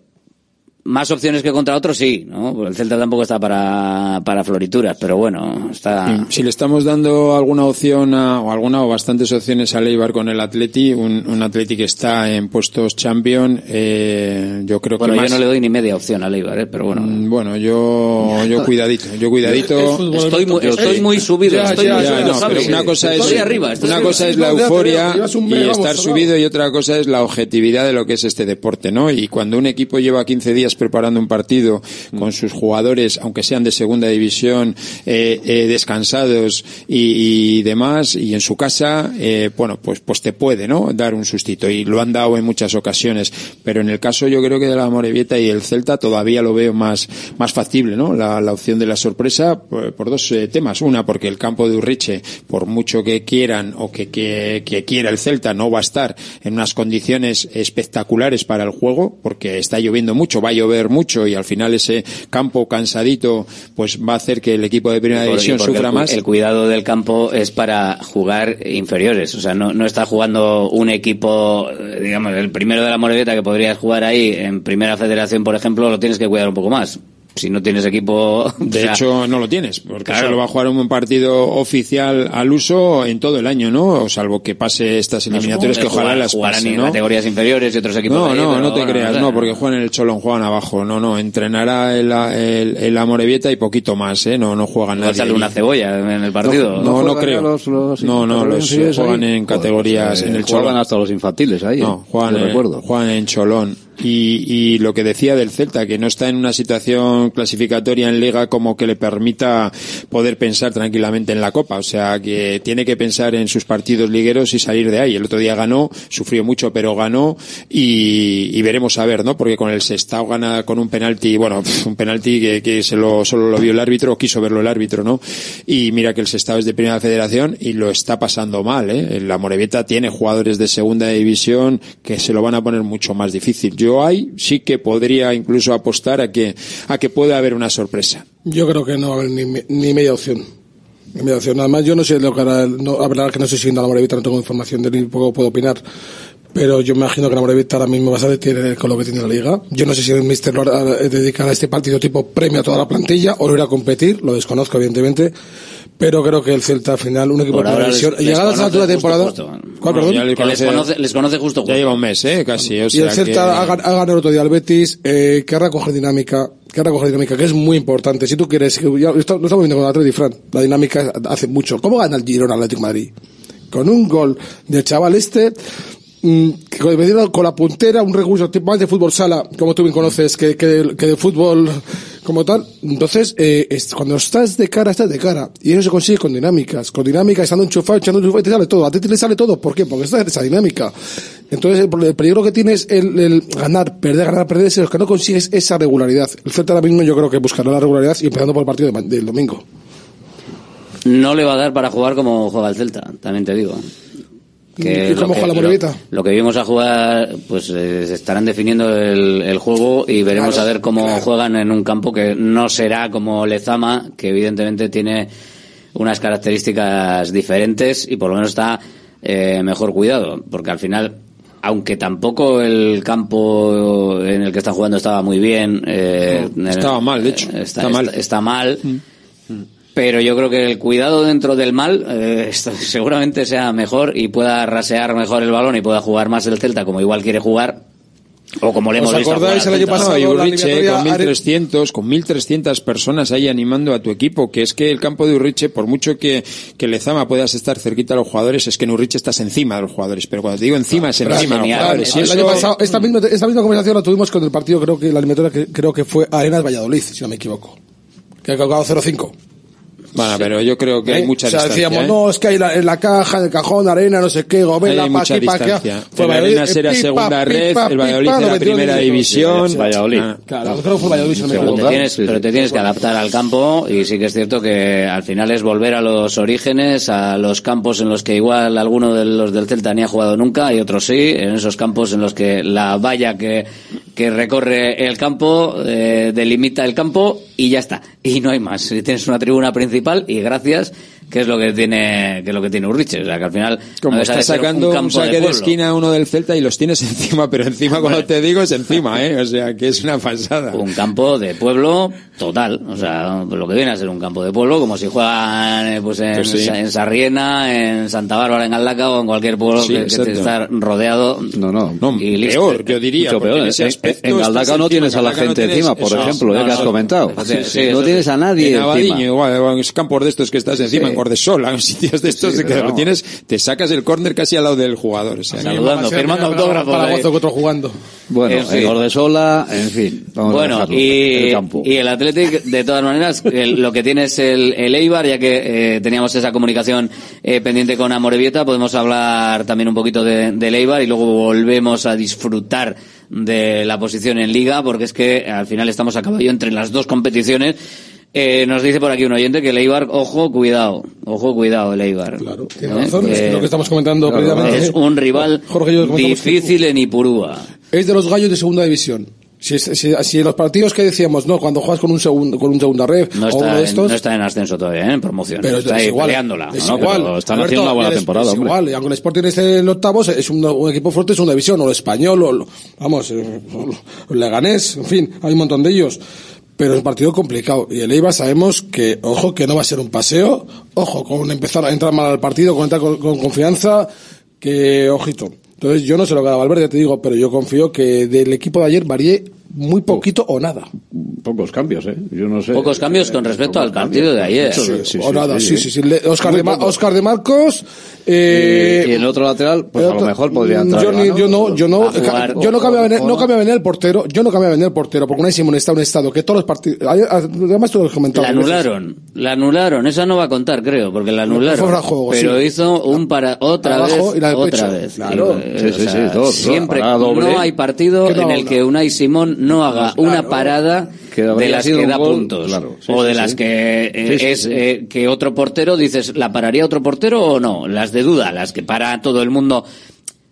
más opciones que contra otros, sí, ¿no? Pues el Celta tampoco está para, para florituras, pero bueno, está... Si le estamos dando alguna opción a- o alguna o bastantes opciones a Leibar con el Atleti, un, un Atleti que está en puestos champion, eh, yo creo Bueno, que yo más... no le doy ni media opción a Leibar, ¿eh? pero bueno. Mm, Bueno, yo, yo [LAUGHS] cuidadito, yo cuidadito. Estoy muy, estoy muy subido, Ya, estoy ya, muy ya, subido, no, ¿sabes? pero una cosa es, Estoy arriba, estoy una arriba. cosa es la euforia y estar subido y otra cosa es la objetividad de lo que es este deporte, ¿no? Y cuando un equipo lleva 15 días preparando un partido con sus jugadores, aunque sean de segunda división, eh, eh, descansados y, y demás, y en su casa, eh, bueno, pues, pues te puede, ¿no? Dar un sustito y lo han dado en muchas ocasiones, pero en el caso yo creo que de la Morevieta y el Celta todavía lo veo más, más factible, ¿no? La, la opción de la sorpresa por, por dos eh, temas. Una, porque el campo de Urriche, por mucho que quieran o que, que, que quiera el Celta, no va a estar en unas condiciones espectaculares para el juego, porque está lloviendo mucho, va a llover mucho y al final ese campo cansadito, pues va a hacer que el equipo de primera división sufra el, más. El cuidado del campo es para jugar inferiores, o sea, no, no está jugando un equipo, eh, digamos, el primero de la Morevieta que podrías jugar ahí en Primera Federación, por ejemplo, lo tienes que cuidar un poco más. Si no tienes equipo... [LAUGHS] De o sea, hecho, no lo tienes, porque Claro. solo va a jugar un partido oficial al uso en todo el año, ¿no? O salvo que pase estas eliminatorias que ojalá jugar- las jugarán pase, en ¿no? categorías inferiores y otros equipos No, ahí, no, no te bueno, creas, sé. no, porque juegan en el Cholón, juegan abajo, no, no, entrenará el, el, el Amorebieta y poquito más, ¿eh? No, no juegan nadie. ahí. una cebolla en el partido. No, no, juegan creo. los- los no, no, los juegan ahí. en categorías, en el Juegan Cholón. hasta los infantiles ahí. No, ¿eh? juegan, en, recuerdo. juegan en Cholón. Y, y lo que decía del Celta, que no está en una situación clasificatoria en Liga como que le permita poder pensar tranquilamente en la Copa. O sea, que tiene que pensar en sus partidos ligueros y salir de ahí. El otro día ganó, sufrió mucho, pero ganó y, y veremos a ver, ¿no? Porque con el Sestao gana con un penalti, bueno, [LAUGHS] un penalti que, que se lo, solo lo vio el árbitro, o quiso verlo el árbitro, ¿no? Y mira que el Sestao es de primera federación y lo está pasando mal, ¿eh? La Morevieta tiene jugadores de segunda división que se lo van a poner mucho más difícil. Ahí sí que podría incluso apostar a que, a que pueda haber una sorpresa. Yo creo que no va a haber ni, ni media opción. Ni media opción. Además, yo no sé lo que hará, no, la verdad que no estoy siguiendo a la Morevita, no tengo información de ni poco puedo opinar. Pero yo imagino que la Morevita ahora mismo va a tiene con lo que tiene la liga. Yo no sé si el Mister lo eh, dedicará a este partido tipo premio a toda la plantilla o lo irá a competir, lo desconozco evidentemente. Pero creo que el Celta al final, un equipo de les llegadas a la altura de temporada. justo, justo. ¿Cuál, perdón? Que les conoce, les conoce justo. Ya lleva un mes, ¿eh? Casi. O y sea el Celta que- ha, gan- ha ganado el otro día al Betis, eh, querrá coger dinámica, querrá coger dinámica, que es muy importante. Si tú quieres, que ya, esto- lo estamos viendo con el Atlético Fran, la dinámica hace mucho. ¿Cómo gana el Girona Atlético Madrid? Con un gol del chaval este, que con- la puntera, un recurso más de fútbol sala, como tú bien conoces, que, que, que de fútbol como tal. Entonces, eh, cuando estás de cara, estás de cara. Y eso se consigue con dinámicas. Con dinámica, estando enchufado, echando enchufado, y te sale todo. A ti te le sale todo. ¿Por qué? Porque esa dinámica. Entonces, el, el peligro que tienes el, el ganar, perder, ganar, perder, es que no consigues esa regularidad. El Celta ahora mismo yo creo que buscará la regularidad y empezando por el partido de del domingo. No le va a dar para jugar como juega el Celta, también te digo. ¿Y lo cómo que- juega la lo- Morevieta? Lo, que vimos a jugar, pues eh, estarán definiendo el, el juego y veremos Claro, a ver cómo juegan en un campo que no será como Lezama, que evidentemente tiene unas características diferentes y por lo menos está eh, mejor cuidado, porque al final, aunque tampoco el campo en el que están jugando estaba muy bien, eh, No, estaba mal, de hecho, está, está mal. está- está mal. Pero yo creo que el cuidado dentro del mal eh, [LAUGHS] esto seguramente sea mejor y pueda rasear mejor el balón y pueda jugar más el Celta como igual quiere jugar o como le hemos ¿Os visto acordáis el año pasado? Urriche con are- 1300, con 1300 personas ahí animando a tu equipo, que es que el campo de Urriche, por mucho que, que Lezama puedas estar cerquita de los jugadores, es que en Urriche estás encima de los jugadores, pero cuando te digo encima es encima de los genial. jugadores. Y el eso- año pasado, esta misma, esta misma conversación la tuvimos con el partido, creo que la eliminatoria que, creo que fue Arenas Valladolid, si no me equivoco. Que ha colgado 0-5. Bueno, pero yo creo que hay ¿Eh? mucha o sea, distancia. decíamos, ¿eh? no, es que hay la- en la caja, en el cajón, arena, no sé qué, gobela, hay mucha aquí, pa' distancia. Fue el Valladolid, Arenas era pipa, segunda red, pipa, el Valladolid pipa, era metió primera división. Valladolid. Ah. Claro, creo que fue Valladolid, si no me Pero te, tienes, pero te tienes que adaptar al campo y sí que es cierto que al final es volver a los orígenes, a los campos en los que igual alguno de los del Celta ni ha jugado nunca y otros sí, en esos campos en los que la valla que, que recorre el campo eh, delimita el campo y ya está. Y no hay más. Tienes una tribuna principal y gracias que es lo que tiene que es lo que tiene Urriche, o sea que al final como está sacando un, saque de, esquina uno del Celta y los tienes [LAUGHS] encima, pero encima cuando te digo es encima, eh, o sea que es una falsada Un campo de pueblo total, o sea lo que viene a ser un campo de pueblo, como si juegan eh, pues, pues en, Sarriena, en Santa Bárbara, en Galaca o en cualquier pueblo que, que está rodeado. No no, peor yo diría. En, en, Galdaca no tienes a la gente encima, por ejemplo, eh, no, que has comentado. No tienes a nadie. En Abadiño, igual, en campos de estos que estás encima Mordesol, a sitios de estos sí, que lo tienes, te sacas el córner casi al lado del jugador. O sea, Saludando, firmando autógrafos. Para, otro jugando. Bueno, en fin. el en fin. Bueno, y, el Athletic, de todas maneras, el, lo que tiene es el, el Eibar, ya que eh, teníamos esa comunicación eh, pendiente con Amorebieta, podemos hablar también un poquito de, del Eibar y luego volvemos a disfrutar de la posición en liga, porque es que al final estamos a caballo entre las dos competiciones eh, nos dice por aquí un oyente que el ojo, cuidado, ojo, cuidado el Claro, tiene razón, eh, lo que estamos comentando claro. Es un rival [LAUGHS] difícil en Ipurúa. Es de los gallos de segunda división. Si, si, si, los partidos que decíamos, no, cuando juegas con un segundo, con un segunda ref no o uno de estos. No está en ascenso todavía, ¿eh? en promoción. Pero está es ahí igual, peleándola. Es haciendo una buena temporada. Igual, y aunque el Sporting esté en octavos, es un, equipo fuerte, es una división, o el español, o, vamos, el, leganés, en fin, hay un montón de ellos pero es un partido complicado. Y el Eibar sabemos que, ojo, que no va a ser un paseo, ojo, con empezar a entrar mal al partido, con entrar con, confianza, que ojito. Entonces yo no sé lo que hará Valverde, ya te digo, pero yo confío que del equipo de ayer varíe muy poquito o nada. Pocos cambios, ¿eh? Yo no sé. Pocos cambios con eh, respecto al partido de ayer. Sí, sí, nada, sí, sí, sí. Oscar, de, Oscar de, Marcos. Eh, y, el otro lateral, pues a lo mejor podría mm, entrar. Yo, ni, yo no, yo no, jugar, no cambiaba, no el portero, yo no cambiaba en el portero, porque una Simón está en un estado que todos los partidos, además tú lo comentado. La anularon, la anularon, esa no va a contar, creo, porque la anularon. Pero hizo un para, otra vez, otra vez. Claro. Y, sí, sí, siempre, no hay partido en el que Unai Simón no haga una parada de las que da puntos. o de las que eh, es eh, que otro portero dices la pararía otro portero o no las de duda las que para todo el mundo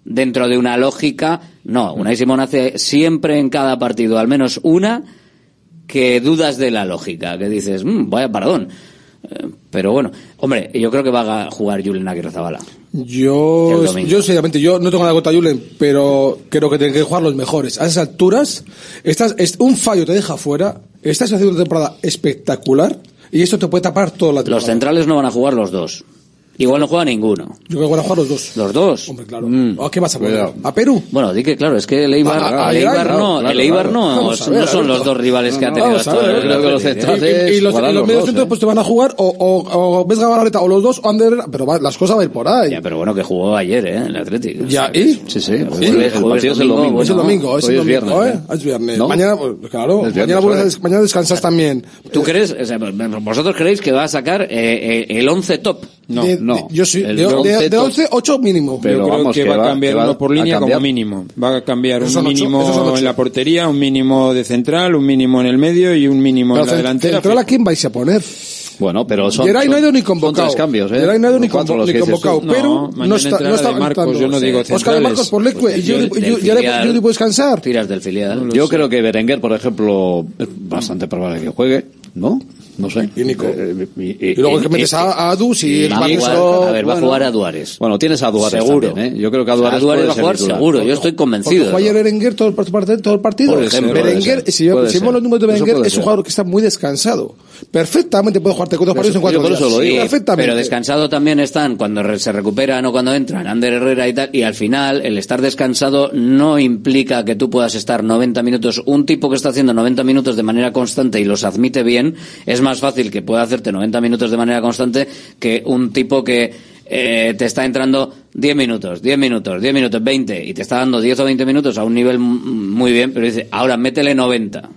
dentro de una lógica no. Unai Simón hace siempre en cada partido al menos una que dudas de la lógica que dices mmm, vaya paradón eh, pero bueno, hombre, yo creo que va a jugar Julen Aguirre Zabala. Yo, yo sinceramente, yo no tengo nada contra Julen, pero creo que tienen que jugar los mejores. A esas alturas, estás, es, un fallo te deja fuera, estás haciendo una temporada espectacular y esto te puede tapar toda la temporada. Los centrales no van a jugar los dos. Igual no juega ninguno. Yo creo que van a jugar los dos. ¿Los dos? Hombre, claro. Mm. ¿A qué vas a poner? ¿A Perú? Bueno, di que claro, es que el Eibar, ah, el Eibar no, claro, el Eibar claro. no, ver, no son los dos rivales no, que ha tenido hasta ahora. Creo que los centrales. Y, y, y los, los, los medios centros eh. pues te van a jugar o, o, o Vesga Baraleta o los dos o Ander, pero va, las cosas van a ir por ahí. Ya, pero bueno, que jugó ayer, ¿eh? El Atlético. Ya, ¿y? Sí, sí. El es el domingo. Es el domingo, ¿eh? ¿eh? es el. Pues, es viernes. Mañana, claro, mañana descansas también. ¿Tú crees, vosotros creéis que va a sacar eh, el 11 top? No, de, no. yo sí, el de, de, de, 11, 8 mínimo. Pero yo creo vamos, que, que, va a cambiar va, uno por línea como mínimo. Va a cambiar un mínimo ocho, en la portería, un mínimo de central, un mínimo en el medio y un mínimo pero en la delantera. ¿Central a quién vais a poner? Bueno, pero son, Geray no ha ido ni convocado. Son cambios, ¿eh? Geray no ha ido ni, convocado, ni convocado pero no, no está, no está Marcos, yo no digo centrales. Oscar Marcos por Lecue, pues yo, yo, yo, yo le puedo descansar. Tiras del filial. yo creo que Berenguer, por ejemplo, es bastante probable que juegue, ¿no? No sé. Y eh, eh, eh, luego que metes a, Adu, si va a, a ver, va a jugar a Duares. Bueno, tienes a Duares seguro. También, Yo creo que a Duares, o va a jugar seguro. Yo estoy convencido. Jugó ayer Berenguer todo el, todo el partido. Por ejemplo, si, vemos los números de Berenguer, es un jugador que está muy descansado. Perfectamente puede jugarte cuatro partidos en cuatro yo. Por eso lo digo. Perfectamente. Pero descansado también están cuando se recuperan o cuando entran Ander Herrera y tal. Y al final, el estar descansado no implica que tú puedas estar 90 minutos. Un tipo que está haciendo 90 minutos de manera constante y los admite bien es más fácil que pueda hacerte 90 minutos de manera constante que un tipo que eh, te está entrando 10 minutos, 10 minutos, 10 minutos, 20 y te está dando 10 o 20 minutos a un nivel muy bien, pero dice, ahora métele 90.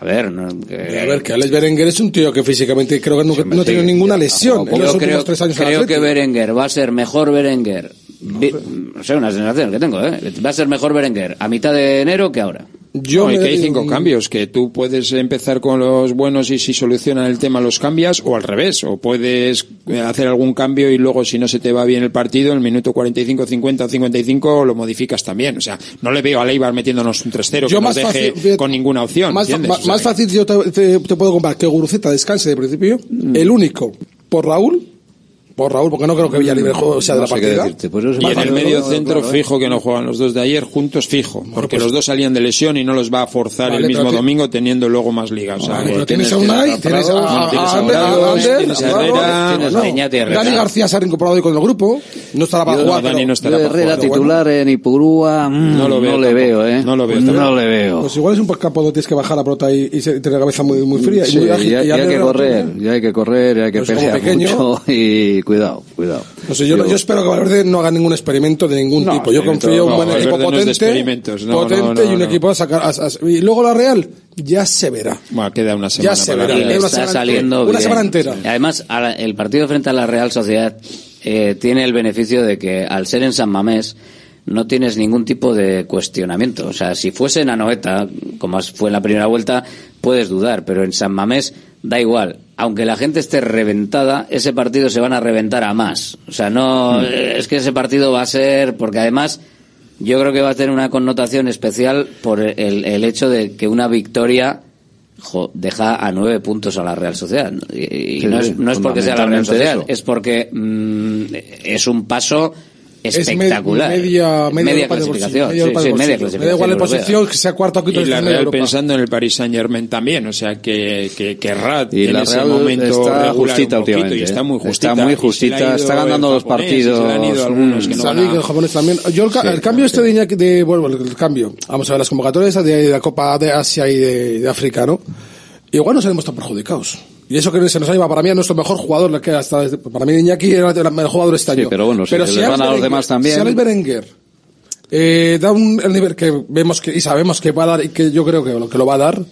A ver, no. A ver, que Alex Berenguer es un tío que físicamente creo que no, no ha tenido ninguna lesión yo en los creo, tres años. Creo que Berenguer va a ser mejor Berenguer. No sé. no sé, una sensación que tengo, ¿eh? Va a ser mejor Berenguer a mitad de enero que ahora. Yo no, y que hay cinco y... cambios, que tú puedes empezar con los buenos y si solucionan el tema los cambias, o al revés, o puedes eh, hacer algún cambio y luego si no se te va bien el partido, en el minuto 45, 50, 55 lo modificas también. O sea, no le veo a Leibar metiéndonos un 3-0 que más nos deje con ninguna opción. Más, más, más fácil yo te, te, te puedo comprar que Guruceta descanse de principio, mm. el único por Raúl por Raúl, porque no creo que Villalibre juegue- sea de No la partida. decirte, pues Y en el medio centro, claro, fijo que no juegan los dos de ayer juntos, fijo. Porque pues- los dos salían de lesión y no los va a forzar Vale, el mismo domingo teniendo luego más ligas. O sea, Vale, pero tienes a tienes Unai, tienes a, tienes Ander, tienes a Herrera. Dani García se ha reincorporado hoy con el grupo, no estará para jugar, Dani no estará Herrera titular en Ipurúa, mm, No lo veo no le tampoco. veo, ¿eh? No lo veo No le veo. Pues igual es un campo donde tienes que bajar la pelota y, tener la cabeza muy, muy fría. y muy ágil, ya, hay que correr, ya hay que correr, ya hay que Pues pelear mucho [LAUGHS] y cuidado, cuidado. No sé, yo, yo espero que Valverde no haga ningún experimento de ningún No, tipo. Yo confío en no, un buen equipo potente, potente no, no, y un no. equipo a sacar. a- a- y luego la Real ya se verá. Bueno, queda una semana Ya se verá. Y le una está semana- saliendo una bien. semana entera. Y Además, el partido frente a la Real Sociedad eh, tiene el beneficio de que al ser en San Mamés no tienes ningún tipo de cuestionamiento. O sea, si fuese en Anoeta, como fue en la primera vuelta, puedes dudar, pero en San Mamés da igual. Aunque la gente esté reventada, ese partido se van a reventar a más. O sea, no, eh, es que ese partido va a ser, porque además, yo creo que va a tener una connotación especial por el, el hecho de que una victoria jo, deja a nueve puntos a la Real Sociedad. Y, y Sí, no, es, no es porque sea la Real Sociedad, eso. es porque mm, es un paso Es me- espectacular. media, media, Europa de clasificación. media sí, media bolsillo. Me da igual clasificación posición que sea cuarto o quinto Y es la media Real pensando en el Paris Saint Germain también, o sea que, que querrá Y en la ese Real momento está justita un poquito, últimamente, y está ¿eh? muy justita. Está muy justita, está ganando los japonés, y se han ido partidos, algunos que no Sadik, van a- el japonés también. Yo el, ca- Sí, el cambio este de Iñaki, de, bueno, el cambio. Vamos a ver las convocatorias de, de la Copa de Asia y de, de África, ¿no? Igual nos hemos tan perjudicados. Y eso que se nos ha llevado para mí a nuestro mejor jugador, que hasta para mí Iñaki era el mejor jugador este Sí, año. pero bueno, si les Alex van a los demás también. Si Alex Berenguer eh, da un, el nivel que vemos que, y sabemos que va a dar y que yo creo que lo, que lo va a dar,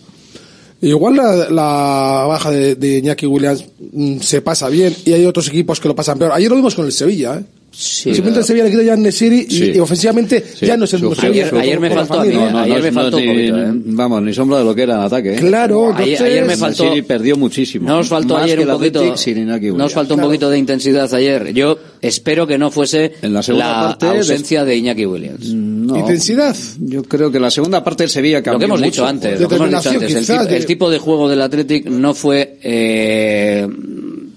Igual la, la baja de, de Iñaki Williams mm, se pasa bien y hay otros equipos que lo pasan peor. Ayer lo vimos con el Sevilla, ¿eh? Simplemente el Sevilla le quita ya Nesiri y, Sí. y ofensivamente ya no es el mismo Sevilla. Ayer, ayer me faltó a mí. No, no, ayer no, me no, faltó un ni- poquito, ¿eh? Vamos, ni sombra de lo que era en ataque. ¿eh? Claro, Ayer, entonces- ayer me faltó. City perdió muchísimo. No os faltó Más ayer un poquito. Athletic sin Iñaki No os Williams. faltó un poquito de intensidad ayer. Yo espero que no fuese En la segunda la parte, ausencia de Iñaki Williams. No. Intensidad. Yo creo que la segunda parte del Sevilla Lo cambió que hemos mucho, dicho antes, lo que hemos dicho Determinación, antes, el, quizás, tipo, de- el tipo de juego del Athletic no fue eh,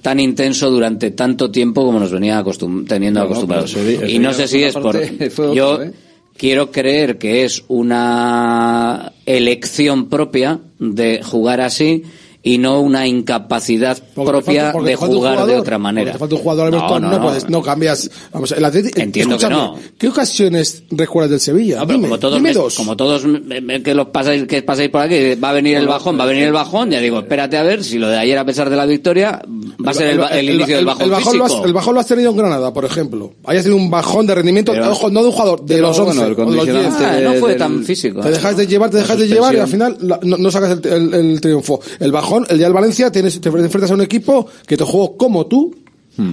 tan intenso durante tanto tiempo como nos venía acostum- teniendo No, acostumbrados. y no sé si es por... otro, [LAUGHS] yo ¿eh? quiero creer que es una elección propia de jugar así y no una incapacidad Porque propia falta- de jugar de jugador, otra manera. Te falta un jugador, Alberto, no, puedes, no cambias. Vamos, el Atlético, Entiendo que no. ¿Qué ocasiones recuerdas del Sevilla? No, pero dime, como todos, dime me- dos. como todos que los pasáis, que pasáis por aquí, va a venir el bajón, va a venir el bajón, ya digo, espérate a ver si lo de ayer a pesar de la victoria va a ser el, ba- el inicio del bajón el bajón, lo has, físico. el bajón lo has tenido en Granada, por ejemplo. Hayas tenido un bajón de rendimiento, Pero- ojo, no de un jugador, de los 11, bueno, el de los 10. condicionante Ah, no fue del- tan físico. Te dejas de llevar, te dejas de llevar y al final no, no sacas el, el- el triunfo. El bajón, el día del Valencia, tienes, te enfrentas a un equipo que te jugó como tú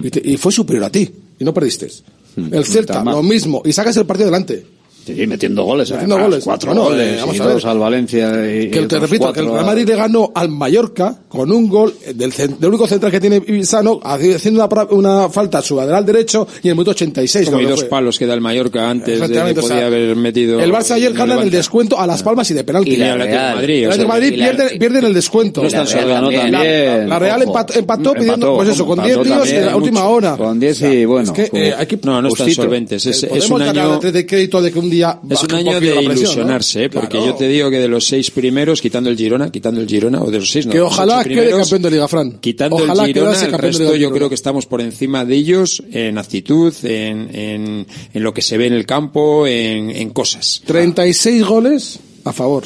y, te- y fue superior a ti y no perdiste. El Celta, lo mismo, y sacas el partido delante. Sí, metiendo goles. Metiendo además, goles. Cuatro Bueno, goles. eh, vamos y a ver. dos al Valencia. Y, Que y te repito, que el Real Madrid le ganó al Mallorca con un gol del, cen- del único central que tiene Sano, haciendo una, una falta a su lateral derecho y en el minuto 86. Como y dos fue. palos que da el Mallorca antes de que o podía sea, haber metido. El Barça ayer gana en el Levante. descuento a las palmas y de penalti. Y la el Real. Madrid, El o sea, Madrid y la- pierde, pierde en el descuento. No está La Real solo, ganó también. La, Real empató, empató pidiendo, pues eso, con empató 10 tíos en la última hora. Con 10 y bueno. Es que, como- eh, hay que- No, no están solventes. Es, un año. de crédito de que un día Es un año de ilusionarse, ¿eh? porque Claro. yo te digo que de los seis primeros, quitando el Girona, quitando el Girona, o de los seis, no, Que ojalá quede campeón de Liga, Fran. Quitando Ojalá el Girona, el de resto Liga yo creo que estamos por encima de ellos en actitud, en, en, en lo que se ve en el campo, en, en cosas. 36 goles a favor.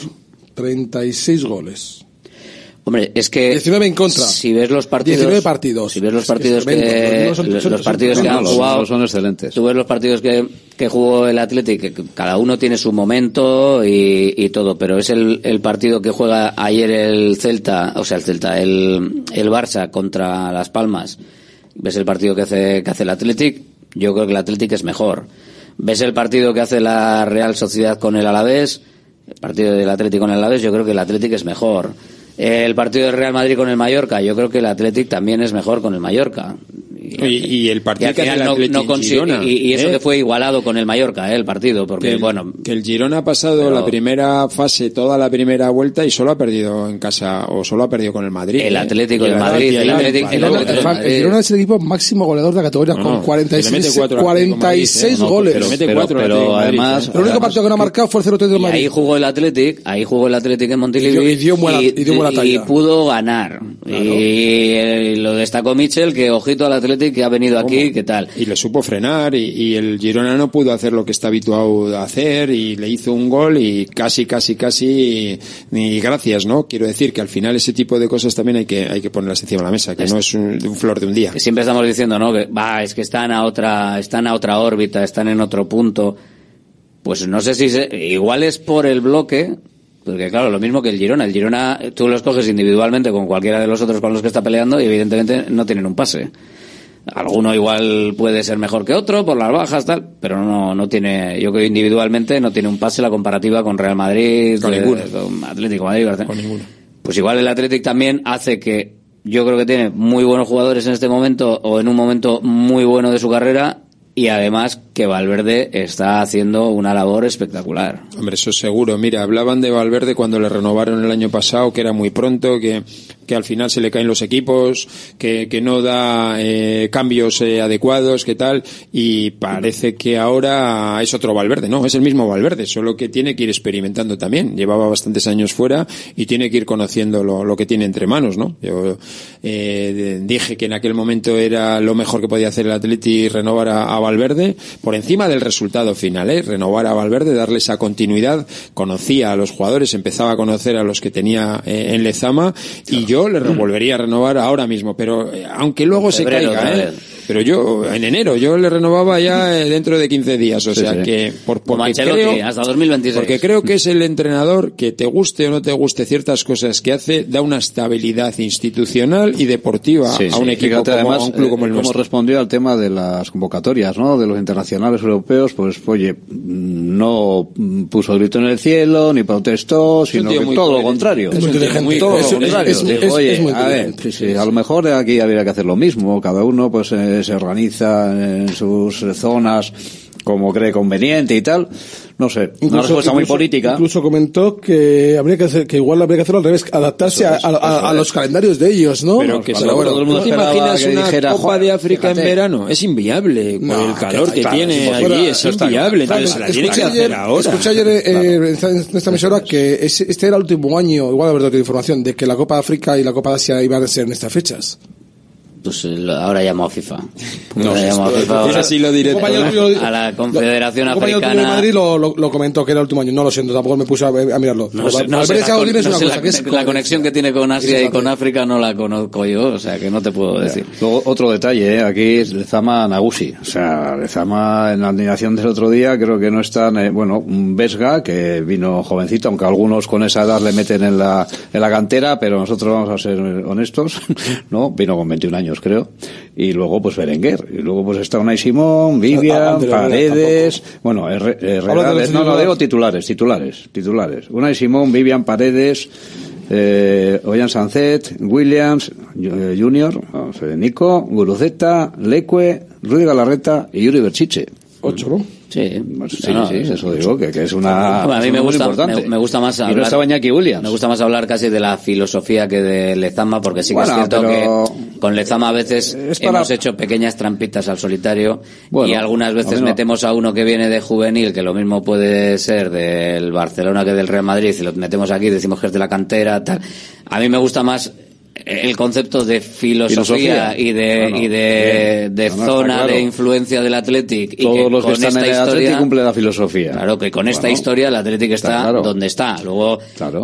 36 goles. Hombre, es que 19 en contra. si ves los partidos, 19 partidos. si ves los Es que es partidos. Los que son- los, son- los partidos son- que no, han los jugado, son excelentes. Tú ves los partidos que, que jugó el Athletic, que cada uno tiene su momento y, y todo, pero es el, el partido que juega ayer el Celta, o sea, el Celta, el, el Barça contra Las Palmas. Ves el partido que hace, que hace el Athletic, yo creo que el Athletic es mejor. Ves el partido que hace la Real Sociedad con el Alavés, el partido del Atlético con el Alavés, yo creo que el Athletic es mejor. El partido del Real Madrid con el Mallorca, yo creo que el Athletic también es mejor con el Mallorca. Y, Y, y el Y partido al que no, no en consigue- Girona, y, y eso ¿eh? que fue igualado con el Mallorca, ¿eh? el partido, porque que el, bueno, que el Girona ha pasado pero- la primera fase, toda la primera vuelta y solo ha perdido en casa o solo ha perdido con el Madrid. El ¿eh? Atlético Y de el Madrid, el Atlético- Girona, Atlético es el equipo máximo goleador de la categoría No, con no, le 46, mete cuatro al Atlético de Madrid, 46 ¿eh? Goles. pero mete pero, cuatro al pero Atlético además, ¿eh? el único partido que no ha marcado fue el 0-3 del y Madrid. ahí jugó el Athletic, ahí jugó el Athletic en Montilivi Y y y y pudo ganar. Y eh, lo destacó Michel, que ojito al Athletic que ha venido aquí, ¿qué tal? Y le supo frenar y, y el Girona no pudo hacer lo que está habituado a hacer y le hizo un gol y casi, casi, casi ni gracias, ¿no? Quiero decir que al final ese tipo de cosas también hay que, hay que ponerlas encima de la mesa, que no es un, un flor de un día. Que siempre estamos diciendo, ¿no? Que va, es que están a otra, están a otra órbita, están en otro punto. Pues no sé si se- igual es por el bloque, porque claro, lo mismo que el Girona. El Girona, tú los coges individualmente con cualquiera de los otros con los que está peleando y evidentemente no tienen un pase. Alguno igual puede ser mejor que otro por las bajas, tal, pero no, no tiene, yo creo individualmente no tiene un pase la comparativa con Real Madrid, Con eh, ninguno. con Atlético de Madrid, Barcelona. Con ninguno. Pues igual el Athletic también hace que yo creo que tiene muy buenos jugadores en este momento o en un momento muy bueno de su carrera y además que Valverde está haciendo una labor espectacular. Hombre, eso seguro. Mira, hablaban de Valverde cuando le renovaron el año pasado, que era muy pronto, que, que al final se le caen los equipos, que, que no da eh, cambios eh, adecuados, que tal, y parece que ahora es otro Valverde, ¿no? Es el mismo Valverde, solo que tiene que ir experimentando también. Llevaba bastantes años fuera y tiene que ir conociendo lo, lo que tiene entre manos, ¿no? Yo eh, dije que en aquel momento era lo mejor que podía hacer el Atleti renovar a, a Valverde por encima del resultado final, ¿eh? renovar a Valverde, darle esa continuidad. Conocía a los jugadores, empezaba a conocer a los que tenía eh, en Lezama y yo le re- volvería a renovar ahora mismo, pero eh, aunque luego se Febrero, caiga, ¿eh? pero yo en enero yo le renovaba ya eh, dentro de 15 días, o Sí, sea sí. que por Como porque creo hasta 2026. porque creo que es el entrenador que te guste o no te guste ciertas cosas que hace, da una estabilidad institucional y deportiva Sí, a un sí. equipo Fíjate, como, además, a un club como el cómo nuestro. respondió al tema de las convocatorias, ¿no? De los internacionales europeos, pues, oye, mm, no puso grito en el cielo, ni protestó, sino que muy todo lo contrario. Es. Muy todo Es- lo es- contrario. es- es- oye, es muy a ver, sí, a lo mejor aquí habría que hacer lo mismo. Cada uno, pues, eh, se organiza en sus zonas como cree conveniente y tal. No sé, una respuesta muy incluso- política. Incluso comentó que habría que hacer, que igual habría que hacerlo al revés, adaptarse a, a- a- a los calendarios de ellos, ¿no? Pero que bueno, todo el mundo ¿tú te imaginas que una dijera, Copa "Joder, de África en fíjate". verano? Es inviable por No, el calor que, claro, tiene si allí, es inviable. Entonces, la tiene que hacer ayer, ahora. escuché ayer eh, en esta- en esta emisora que es- este era el último año, igual haber dado información, de que la Copa de África y la Copa de Asia iban a ser en estas fechas. Pues eh, lo- ahora llamo a FIFA. No, ahora llamo a FIFA. ahora- sí lo compañero a la- Confederación compañero tuyo de Africana. Madrid lo, lo, lo comentó que era el último año. No lo siento, tampoco me puse a, a mirarlo. No sé, no sé la, Saudí con- es no una sé cosa la- que es la conexión que tiene con Asia y con África no la conozco yo, o sea que no te puedo decir. Luego, otro detalle, ¿eh? aquí es Lezama Nagusi. O sea, Lezama en la alineación del otro día creo que no están, eh, bueno, un Vesga que vino jovencito, aunque algunos con esa edad le meten en la, en la cantera, pero nosotros vamos a ser honestos, [LAUGHS] ¿no? Vino con 21 años creo. Y luego pues Berenguer. Y luego pues está Unai Simón, Ah, Vivian, Paredes, bueno, de los no, no, titulares. digo titulares, titulares, titulares. Unai Simón, Vivian Paredes, eh, Ollán Sancet, Williams, eh, Junior, eh, Nico, Guruceta, Leque, Rudy Galarreta y Yuri Berchiche. Ocho, ¿no? Sí, Sí, no, sí, no, eso digo, que, que es una... Hombre, a mí me gusta, importante. me, me gusta más Y hablar. no estaba Iñaki Williams. Me gusta más hablar casi de la filosofía que de Lezama, porque sí que Bueno, es cierto que con Lezama a veces para- hemos hecho pequeñas trampitas al solitario Bueno, y algunas veces no. metemos a uno que viene de juvenil, que lo mismo puede ser del Barcelona que del Real Madrid, y lo metemos aquí, decimos que es de la cantera, tal. A mí me gusta más el concepto de filosofía, Filosofía. y de, y de, No, zona claro. de influencia del Athletic y Todos que los que están en el historia cumplen la filosofía. Claro, que con esta Bueno, historia el Atlético está, está claro. donde está. Luego,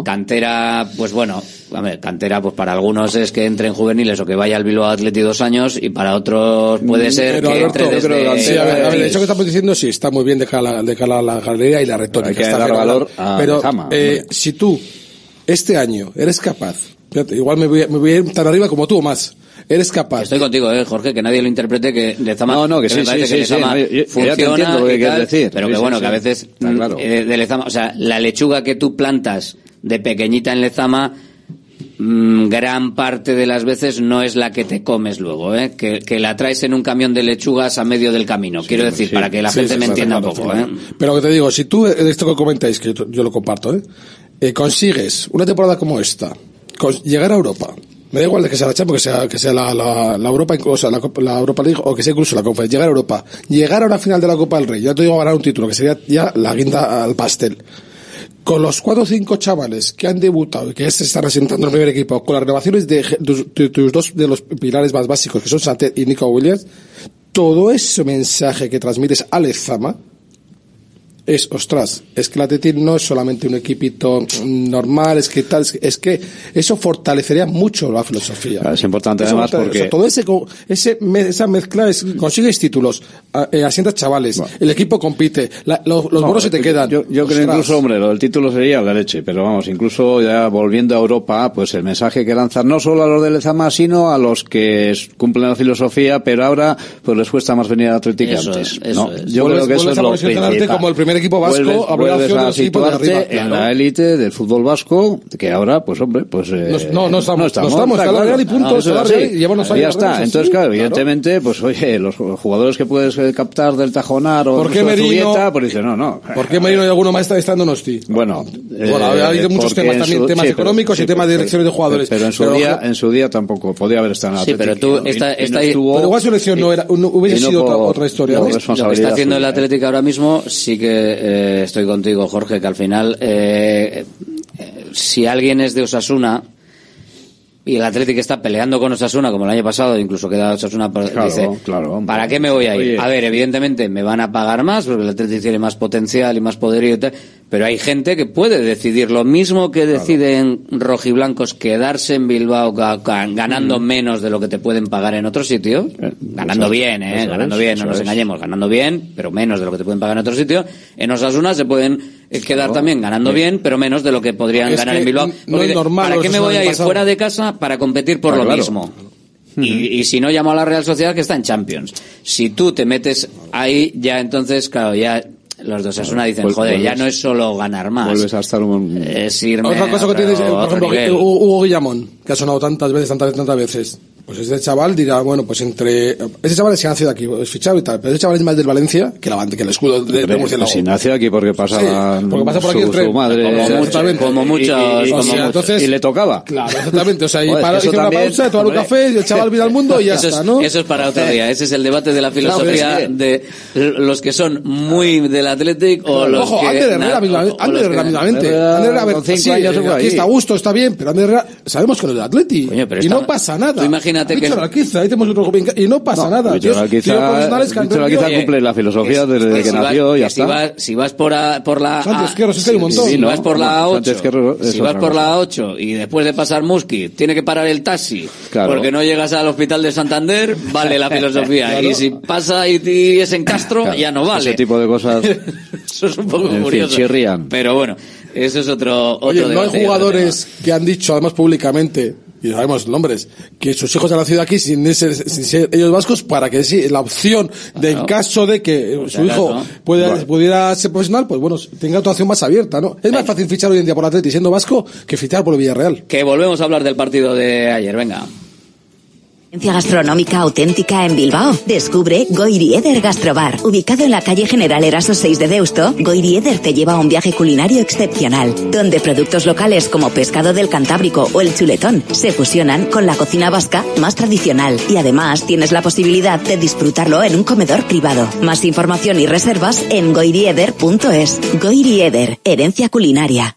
cantera, pues bueno, a ver, cantera, pues para algunos es que entre en juveniles o que vaya al Bilbao Atleti dos años y para otros puede ser Pero, que Alberto, entre desde... sí, a ver, a ver, eso que estamos diciendo sí está muy bien de cara, a la- de cara a la galería y la retórica. Hay que está dar valor a Pero eh, si tú este año eres capaz, fíjate, igual me voy, a- me voy a ir tan arriba como tú o más, eres capaz. Estoy contigo, eh, Jorge, que nadie lo interprete que Lezama, No, no, que sí, me parece sí, que sí, Lezama sí, yo- yo funciona lo que tal, decir. pero Sí, que bueno, sí. que a veces mm, claro. eh, de Lezama, o sea, la lechuga que tú plantas de pequeñita en Lezama mm, gran parte de las veces no es la que te comes luego, ¿eh? que, que la traes en un camión de lechugas a medio del camino. Quiero decir, sí. para que la Sí, gente sí, me entienda un poco. claro. ¿eh? Pero que te digo, si tú, de esto que comentáis, que yo, yo lo comparto, ¿eh? Eh, consigues una temporada como esta, llegar a Europa, me da igual de que sea la Champions, que sea, que sea la, la, Europa, o sea, la, la Europa League, o que sea incluso la Conference, llegar a Europa, llegar a una final de la Copa del Rey, ya te digo ganar un título, que sería ya la guinda al pastel. Con los cuatro o cinco chavales que han debutado y que se están asentando en el primer equipo, con las renovaciones de, tus dos de los pilares más básicos, que son Santet y Nico Williams, todo ese mensaje que transmites a Lezama es, ostras, es que el Atleti no es solamente un equipito normal, es que tal, es que, es que eso fortalecería mucho la filosofía. Es importante Eso además porque todo ese, esa mezcla es, consigues títulos, eh, asientas chavales, el equipo compite, la- los, los No, bonos se te quedan. Yo, yo creo incluso, hombre, lo del título sería la leche, pero vamos, incluso ya volviendo a Europa, pues el mensaje que lanzan no solo a los de Lezama, sino a los que cumplen la filosofía, pero ahora pues les cuesta más venir a Atlético Eso antes. es, eso ¿no? es. Yo creo que eso es lo principal. como el primer equipo vasco, Vuelves, a vuelves a de arriba, en claro. la élite del fútbol vasco, que ahora, pues hombre, pues eh, No, no estamos, no estamos, está la claro. Real y punto, No, está la Real y ya está. Entonces, claro, claro. evidentemente, pues oye, los jugadores que puedes eh, captar del Tajonar o ¿Por qué Merino? Pues dicen, no, no. ¿Por qué Merino y alguno más está estando Nosti? Bueno, Bueno, ha habido muchos temas también, su- temas sí, económicos y temas de direcciones de jugadores. Pero en su Pero, día, en su día tampoco podía haber estado en Sí, pero tú, esta, no Pero igual su elección no era, no- hubiese no sido otra, historia. ¿no? lo que está haciendo el suya. Atlético ahora mismo, sí que eh, estoy contigo, Jorge, que al final, eh, si alguien es de Osasuna y el Atlético está peleando con Osasuna, como el año pasado, incluso queda Osasuna, Claro, dice, claro. ¿para qué me voy a ir? Oye. A ver, evidentemente me van a pagar más, porque el Atlético tiene más potencial y más poderío y tal, pero hay gente que puede decidir lo mismo que deciden rojiblancos quedarse en Bilbao ga- ga- ganando menos de lo que te pueden pagar en otro sitio, ganando eso- bien, ¿eh? eso ganando bien, no nos engañemos, ganando bien, pero menos de lo que te pueden pagar en otro sitio. En Osasuna se pueden eh, quedar también ganando Bien. bien, pero menos de lo que podrían Es ganar que en Bilbao. no Porque es dice, normal ¿Para qué me voy a ir pasado. fuera de casa para competir por Ah, lo claro. mismo? Y, y si no, llamo a la Real Sociedad que está en Champions. Si tú te metes ahí, ya entonces, claro, ya los dos Osasuna dicen, Vuel- joder, ya no es solo ganar más. Vuelves a estar un... Es irme Otra cosa a que tienes, por ejemplo, Hugo Guillamón, que ha sonado tantas veces, tantas veces, tantas veces. Pues ese chaval dirá, bueno, pues entre... Ese chaval es que ha nacido aquí, es fichado y tal, pero ese chaval es más del Valencia que, la, que el escudo de, de Murciélago. pues si nació aquí porque pasaba, Sí, porque pasa por aquí su, el tren. su madre Como eh, exactamente. como Y- muchos, y, y- como y- muchos. entonces- y le tocaba Claro, exactamente. O sea, y [LAUGHS] Joder, para, que eso hice una también, pausa, tomar un café, y el chaval vino al mundo y ya eso está, es, ¿no? Eso es para otro día. Ese es el debate de la pero filosofía es de los que son muy del Athletic o los Ojo, que... Ander Herrera, mismamente. Ander Herrera, a ver, sí, se aquí está a gusto, está bien, pero Ander Herrera, sabemos que no es del pero y no pasa nada. Imagínate que- dicho Alquiza, ahí tenemos otro que- y no pasa nada. Que han Víctor aprendido- Alquiza cumple la filosofía desde que si vas- nació y ya que si está. vas, si vas por, a- por la Santi A- Esquerro, es que hay un montón. si Sí, vas no, por la no, 8 Santi Esquerro es si vas por la 8 y después de pasar Muski tiene que parar el taxi Claro. porque no llegas al hospital de Santander vale la filosofía [LAUGHS] y si pasa y, y es en Castro Claro, ya no vale Ese tipo de cosas. [LAUGHS] eso es un poco En fin, curioso chirrían. pero bueno eso es otro, otro Oye, no hay jugadores que han dicho, además públicamente, y sabemos nombres, que sus hijos han nacido aquí sin ser, sin ser ellos vascos para que sí, la opción de en caso de que eh, su hijo pueda, pudiera ser profesional, pues bueno, tenga otra opción más abierta, ¿no? Es más fácil fichar hoy en día por Atleti siendo vasco que fichar por el Villarreal. que volvemos a hablar del partido de ayer venga gastronómica auténtica en Bilbao. Descubre Goiri Eder Gastrobar. Ubicado en la calle General Eraso 6 de Deusto, Goiri Eder te lleva a un viaje culinario excepcional, donde productos locales como pescado del Cantábrico o el chuletón se fusionan con la cocina vasca más tradicional y además tienes la posibilidad de disfrutarlo en un comedor privado. Más información y reservas en goirieder.es. Goiri Eder, herencia culinaria.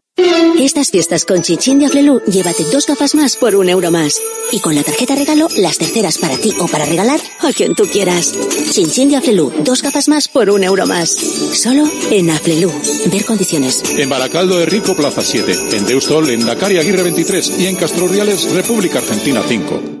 Estas fiestas con Chinchin de Aflelu, llévate dos gafas más por un euro más. Y con la tarjeta regalo, las terceras para ti o para regalar a quien tú quieras. Chinchin de Aflelu, dos gafas más por un euro más. Solo en Aflelu. Ver condiciones. En Baracaldo de Rico, Plaza 7. En Deustol, en Dakar y Aguirre 23. Y en Castroreales, República Argentina 5.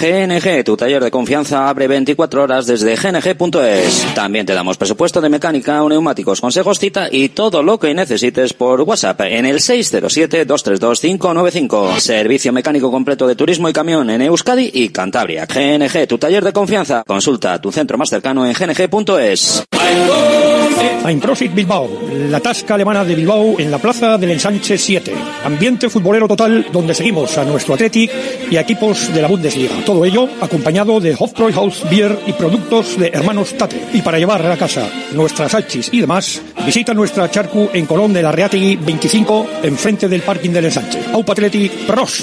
GNG, tu taller de confianza, abre 24 horas desde gng.es. También te damos presupuesto de mecánica neumáticos, consejos, cita y todo lo que necesites por WhatsApp en el 607-232-595. Servicio mecánico completo de turismo y camión en Euskadi y Cantabria. GNG, tu taller de confianza. Consulta tu centro más cercano en gng.es. Einprosit Bilbao, la tasca alemana de Bilbao en la plaza del Ensanche 7. Ambiente futbolero total donde seguimos a nuestro Athletic y equipos de la Bundesliga. Todo ello acompañado de Hofbräuhaus Beer y productos de hermanos Tate. Y para llevar a casa nuestras hachis y demás, visita nuestra charcu en Colón de la Reategui 25, enfrente del parking del Ensanche. Aupa Athletic, pros.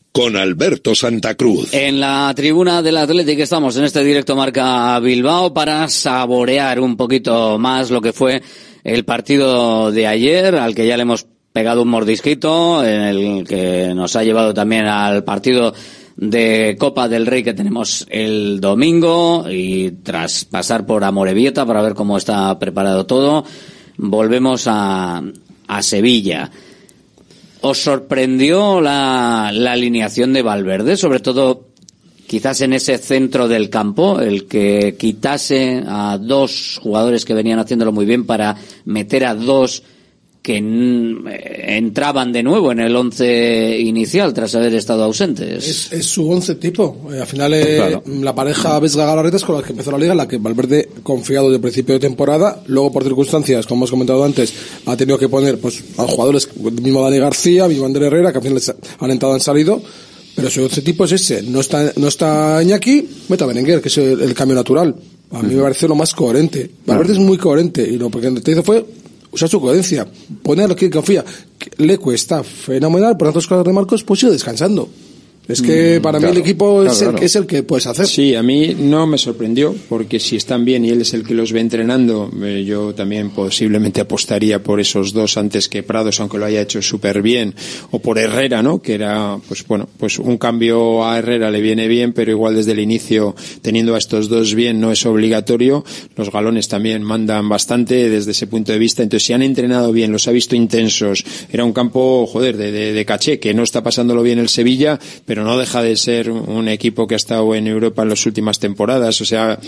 Con Alberto Santa Cruz. En la tribuna del Atlético estamos en este directo marca Bilbao para saborear un poquito más lo que fue el partido de ayer, al que ya le hemos pegado un mordisquito, en el que nos ha llevado también al partido de Copa del Rey que tenemos el domingo y tras pasar por Amorebieta para ver cómo está preparado todo, volvemos a, a Sevilla. ¿Os sorprendió la, la alineación de Valverde? Sobre todo, quizás en ese centro del campo, el que quitase a dos jugadores que venían haciéndolo muy bien para meter a dos que entraban de nuevo en el once inicial tras haber estado ausentes. Es, es su once tipo. Eh, al final, eh, claro. la pareja Vesga Galarretas con la que empezó la liga, en la que Valverde, confiado desde el principio de temporada, luego por circunstancias, como hemos comentado antes, ha tenido que poner pues a jugadores, mismo Dani García, mismo André Herrera, que al final han entrado, han salido. Pero su once tipo es ese. No está, no está Iñaki, meta Berenguer, que es el, el cambio natural. A mí me parece lo más coherente. Valverde es muy coherente y lo que te hizo fue usar su coherencia, poner lo que confía. Le cuesta fenomenal, por tantos cosas de Marcos, pues sigue descansando. Es que para claro, mí el equipo claro, es, el, claro. es el que puedes hacer. Sí, a mí no me sorprendió, porque si están bien y él es el que los ve entrenando, eh, yo también posiblemente apostaría por esos dos antes que Prados, aunque lo haya hecho súper bien, o por Herrera, ¿no? Que era, pues bueno, pues un cambio a Herrera le viene bien, pero igual desde el inicio, teniendo a estos dos bien, no es obligatorio. Los galones también mandan bastante desde ese punto de vista. Entonces, si han entrenado bien, los ha visto intensos, era un campo, joder, de, de, de caché, que no está pasándolo bien el Sevilla, pero no deja de ser un equipo que ha estado en Europa en las últimas temporadas. O sea,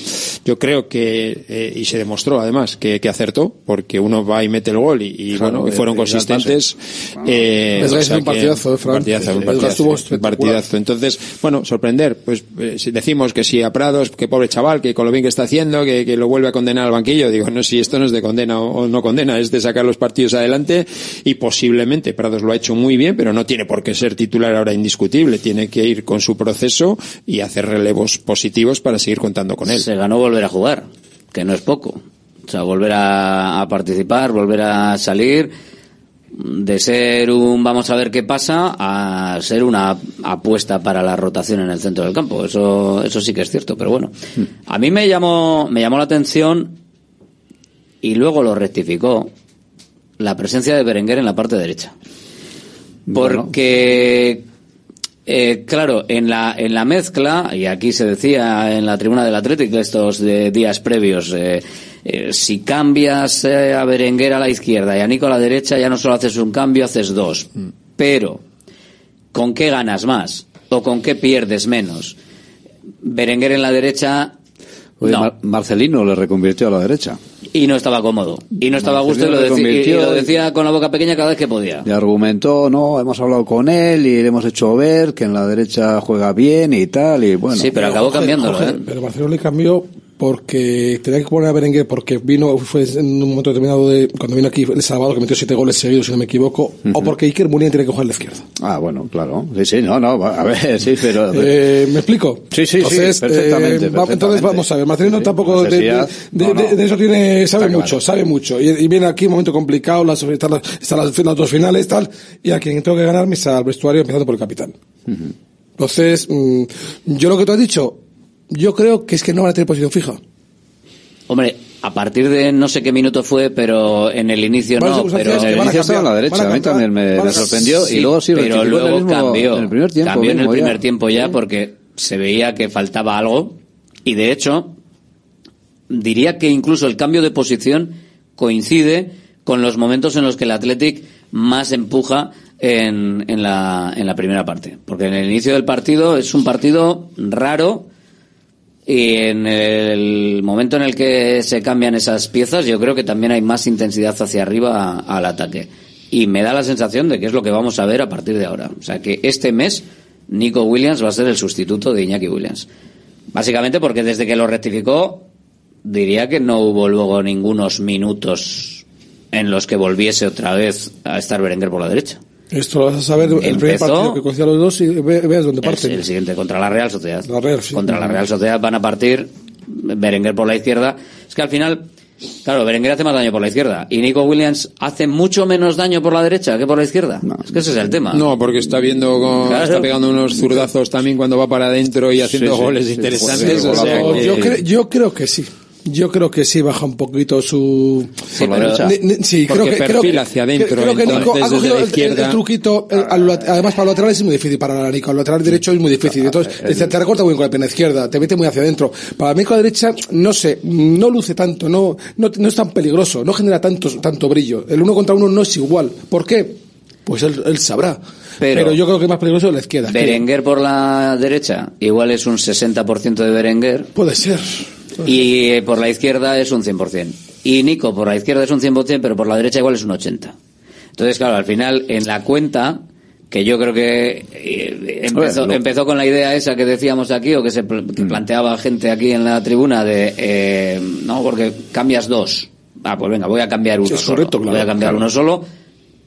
yo creo que, eh, y se demostró además, que, que, acertó, porque uno va y mete el gol y, y claro, bueno, que fueron consistentes. Eh, es o sea un partidazo, un partidazo, un partidazo, un partidazo. Entonces, bueno, sorprender, pues eh, si decimos que si a Prados, que pobre chaval, que con lo bien que está haciendo, que, que lo vuelve a condenar al banquillo, digo, no, si esto no es de condena o, o no condena, es de sacar los partidos adelante y posiblemente Prados lo ha hecho muy bien, pero no tiene por qué ser titular ahora indiscutible, tiene que ir con su proceso y hacer relevos positivos para seguir contando con él. Se ganó volver a jugar, que no es poco. O sea, volver a, a participar, volver a salir, de ser un vamos a ver qué pasa a ser una apuesta para la rotación en el centro del campo. Eso, eso sí que es cierto, pero bueno. A mí me llamó, me llamó la atención y luego lo rectificó la presencia de Berenguer en la parte derecha. Porque eh, claro, en la, en la mezcla, y aquí se decía en la tribuna del Atlético estos de días previos, eh, eh, si cambias eh, a Berenguer a la izquierda y a Nico a la derecha, ya no solo haces un cambio, haces dos. Mm. Pero, ¿con qué ganas más? ¿O con qué pierdes menos? Berenguer en la derecha Oye, No. Mar- Marcelino le reconvirtió a la derecha. Y no estaba cómodo. Y no estaba a gusto y lo, y- lo decía con la boca pequeña cada vez que podía. Y argumentó, no, hemos hablado con él y le hemos hecho ver que en la derecha juega bien y tal, y bueno. Sí, pero acabó cambiándolo, Jorge, ¿eh? Pero Marcelo le cambió porque tenía que poner a Berenguer porque vino, fue en un momento determinado de, cuando vino aquí el sábado que metió siete goles seguidos, si no me equivoco, o porque Iker Muniain tiene que jugar a la izquierda. Ah, bueno, claro. Sí, sí, no, no, a ver, [LAUGHS] sí, pero... Eh, ¿Me explico? Sí, sí, sí, perfectamente, eh, va- perfectamente. entonces vamos a ver, Marcelino tampoco de, de- no, no. eso tiene, sabe Está mucho, claro. sabe mucho. Y, y viene aquí un momento complicado, las, están, las, están las, las dos finales, tal, y a quien tengo que ganar me al vestuario empezando por el capitán. Entonces, mm, yo lo que tú has dicho, yo creo que es que no van a tener posición fija. Hombre, a partir de no sé qué minuto fue, pero en el inicio no, pero En el inicio estaba a la derecha, a a mí también me, me sorprendió Sí, y luego sí pero en el luego mismo- cambió. en el primer tiempo. Cambió en el primer ya. tiempo ya porque se veía que faltaba algo y de hecho diría que incluso el cambio de posición coincide con los momentos en los que el Athletic más empuja en, en, la, en la primera parte. Porque en el inicio del partido es un partido raro y en el momento en el que se cambian esas piezas, yo creo que también hay más intensidad hacia arriba al ataque. Y me da la sensación de que es lo que vamos a ver a partir de ahora. O sea que este mes Nico Williams va a ser el sustituto de Iñaki Williams. Básicamente porque desde que lo rectificó, diría que no hubo luego ningunos minutos en los que volviese otra vez a estar Berenguer por la derecha. Esto lo vas a saber el primer partido que coincida los dos y ve- veas dónde El, parten. el siguiente contra la Real Sociedad. La Real, sí. Contra la Real Sociedad van a partir Berenguer por la izquierda. Es que al final, claro, Berenguer hace más daño por la izquierda y Nico Williams hace mucho menos daño por la derecha que por la izquierda. Es que ese es el tema. No, porque está viendo, con- Claro. está pegando unos zurdazos también cuando va para adentro y haciendo Sí, sí, goles sí, interesantes. sí, o sea golazo. que- yo, cre- yo creo que sí. Yo creo que sí baja un poquito su. Ni- ni- sí, creo que. creo que- hacia adentro, Creo que Nico ha cogido el- el, el truquito. el- al además, para los laterales es muy difícil para la Nico. Al lateral derecho es muy difícil. Entonces, te, te recorta muy bien con la pierna izquierda, te mete muy hacia adentro. Para mí con la derecha, no sé, no luce tanto, no, no, no es tan peligroso, no genera tanto, tanto brillo. El uno contra uno no es igual. ¿Por qué? Pues él, él sabrá. Pero- Pero, yo creo que es más peligroso la izquierda. Berenguer por la derecha, igual es un 60% de Berenguer. Puede ser. Y eh, por la izquierda es un 100%. Y Nico por la izquierda es un 100%, pero por la derecha igual es un 80%. Entonces, claro, al final, en la cuenta, que yo creo que eh, empezó, lo- empezó con la idea esa que decíamos aquí, o que se pl- Mm. que planteaba gente aquí en la tribuna, de, eh, no, porque cambias dos. Ah, pues venga, voy a cambiar uno Sí, es solo. correcto, claro, voy a cambiar claro. uno solo,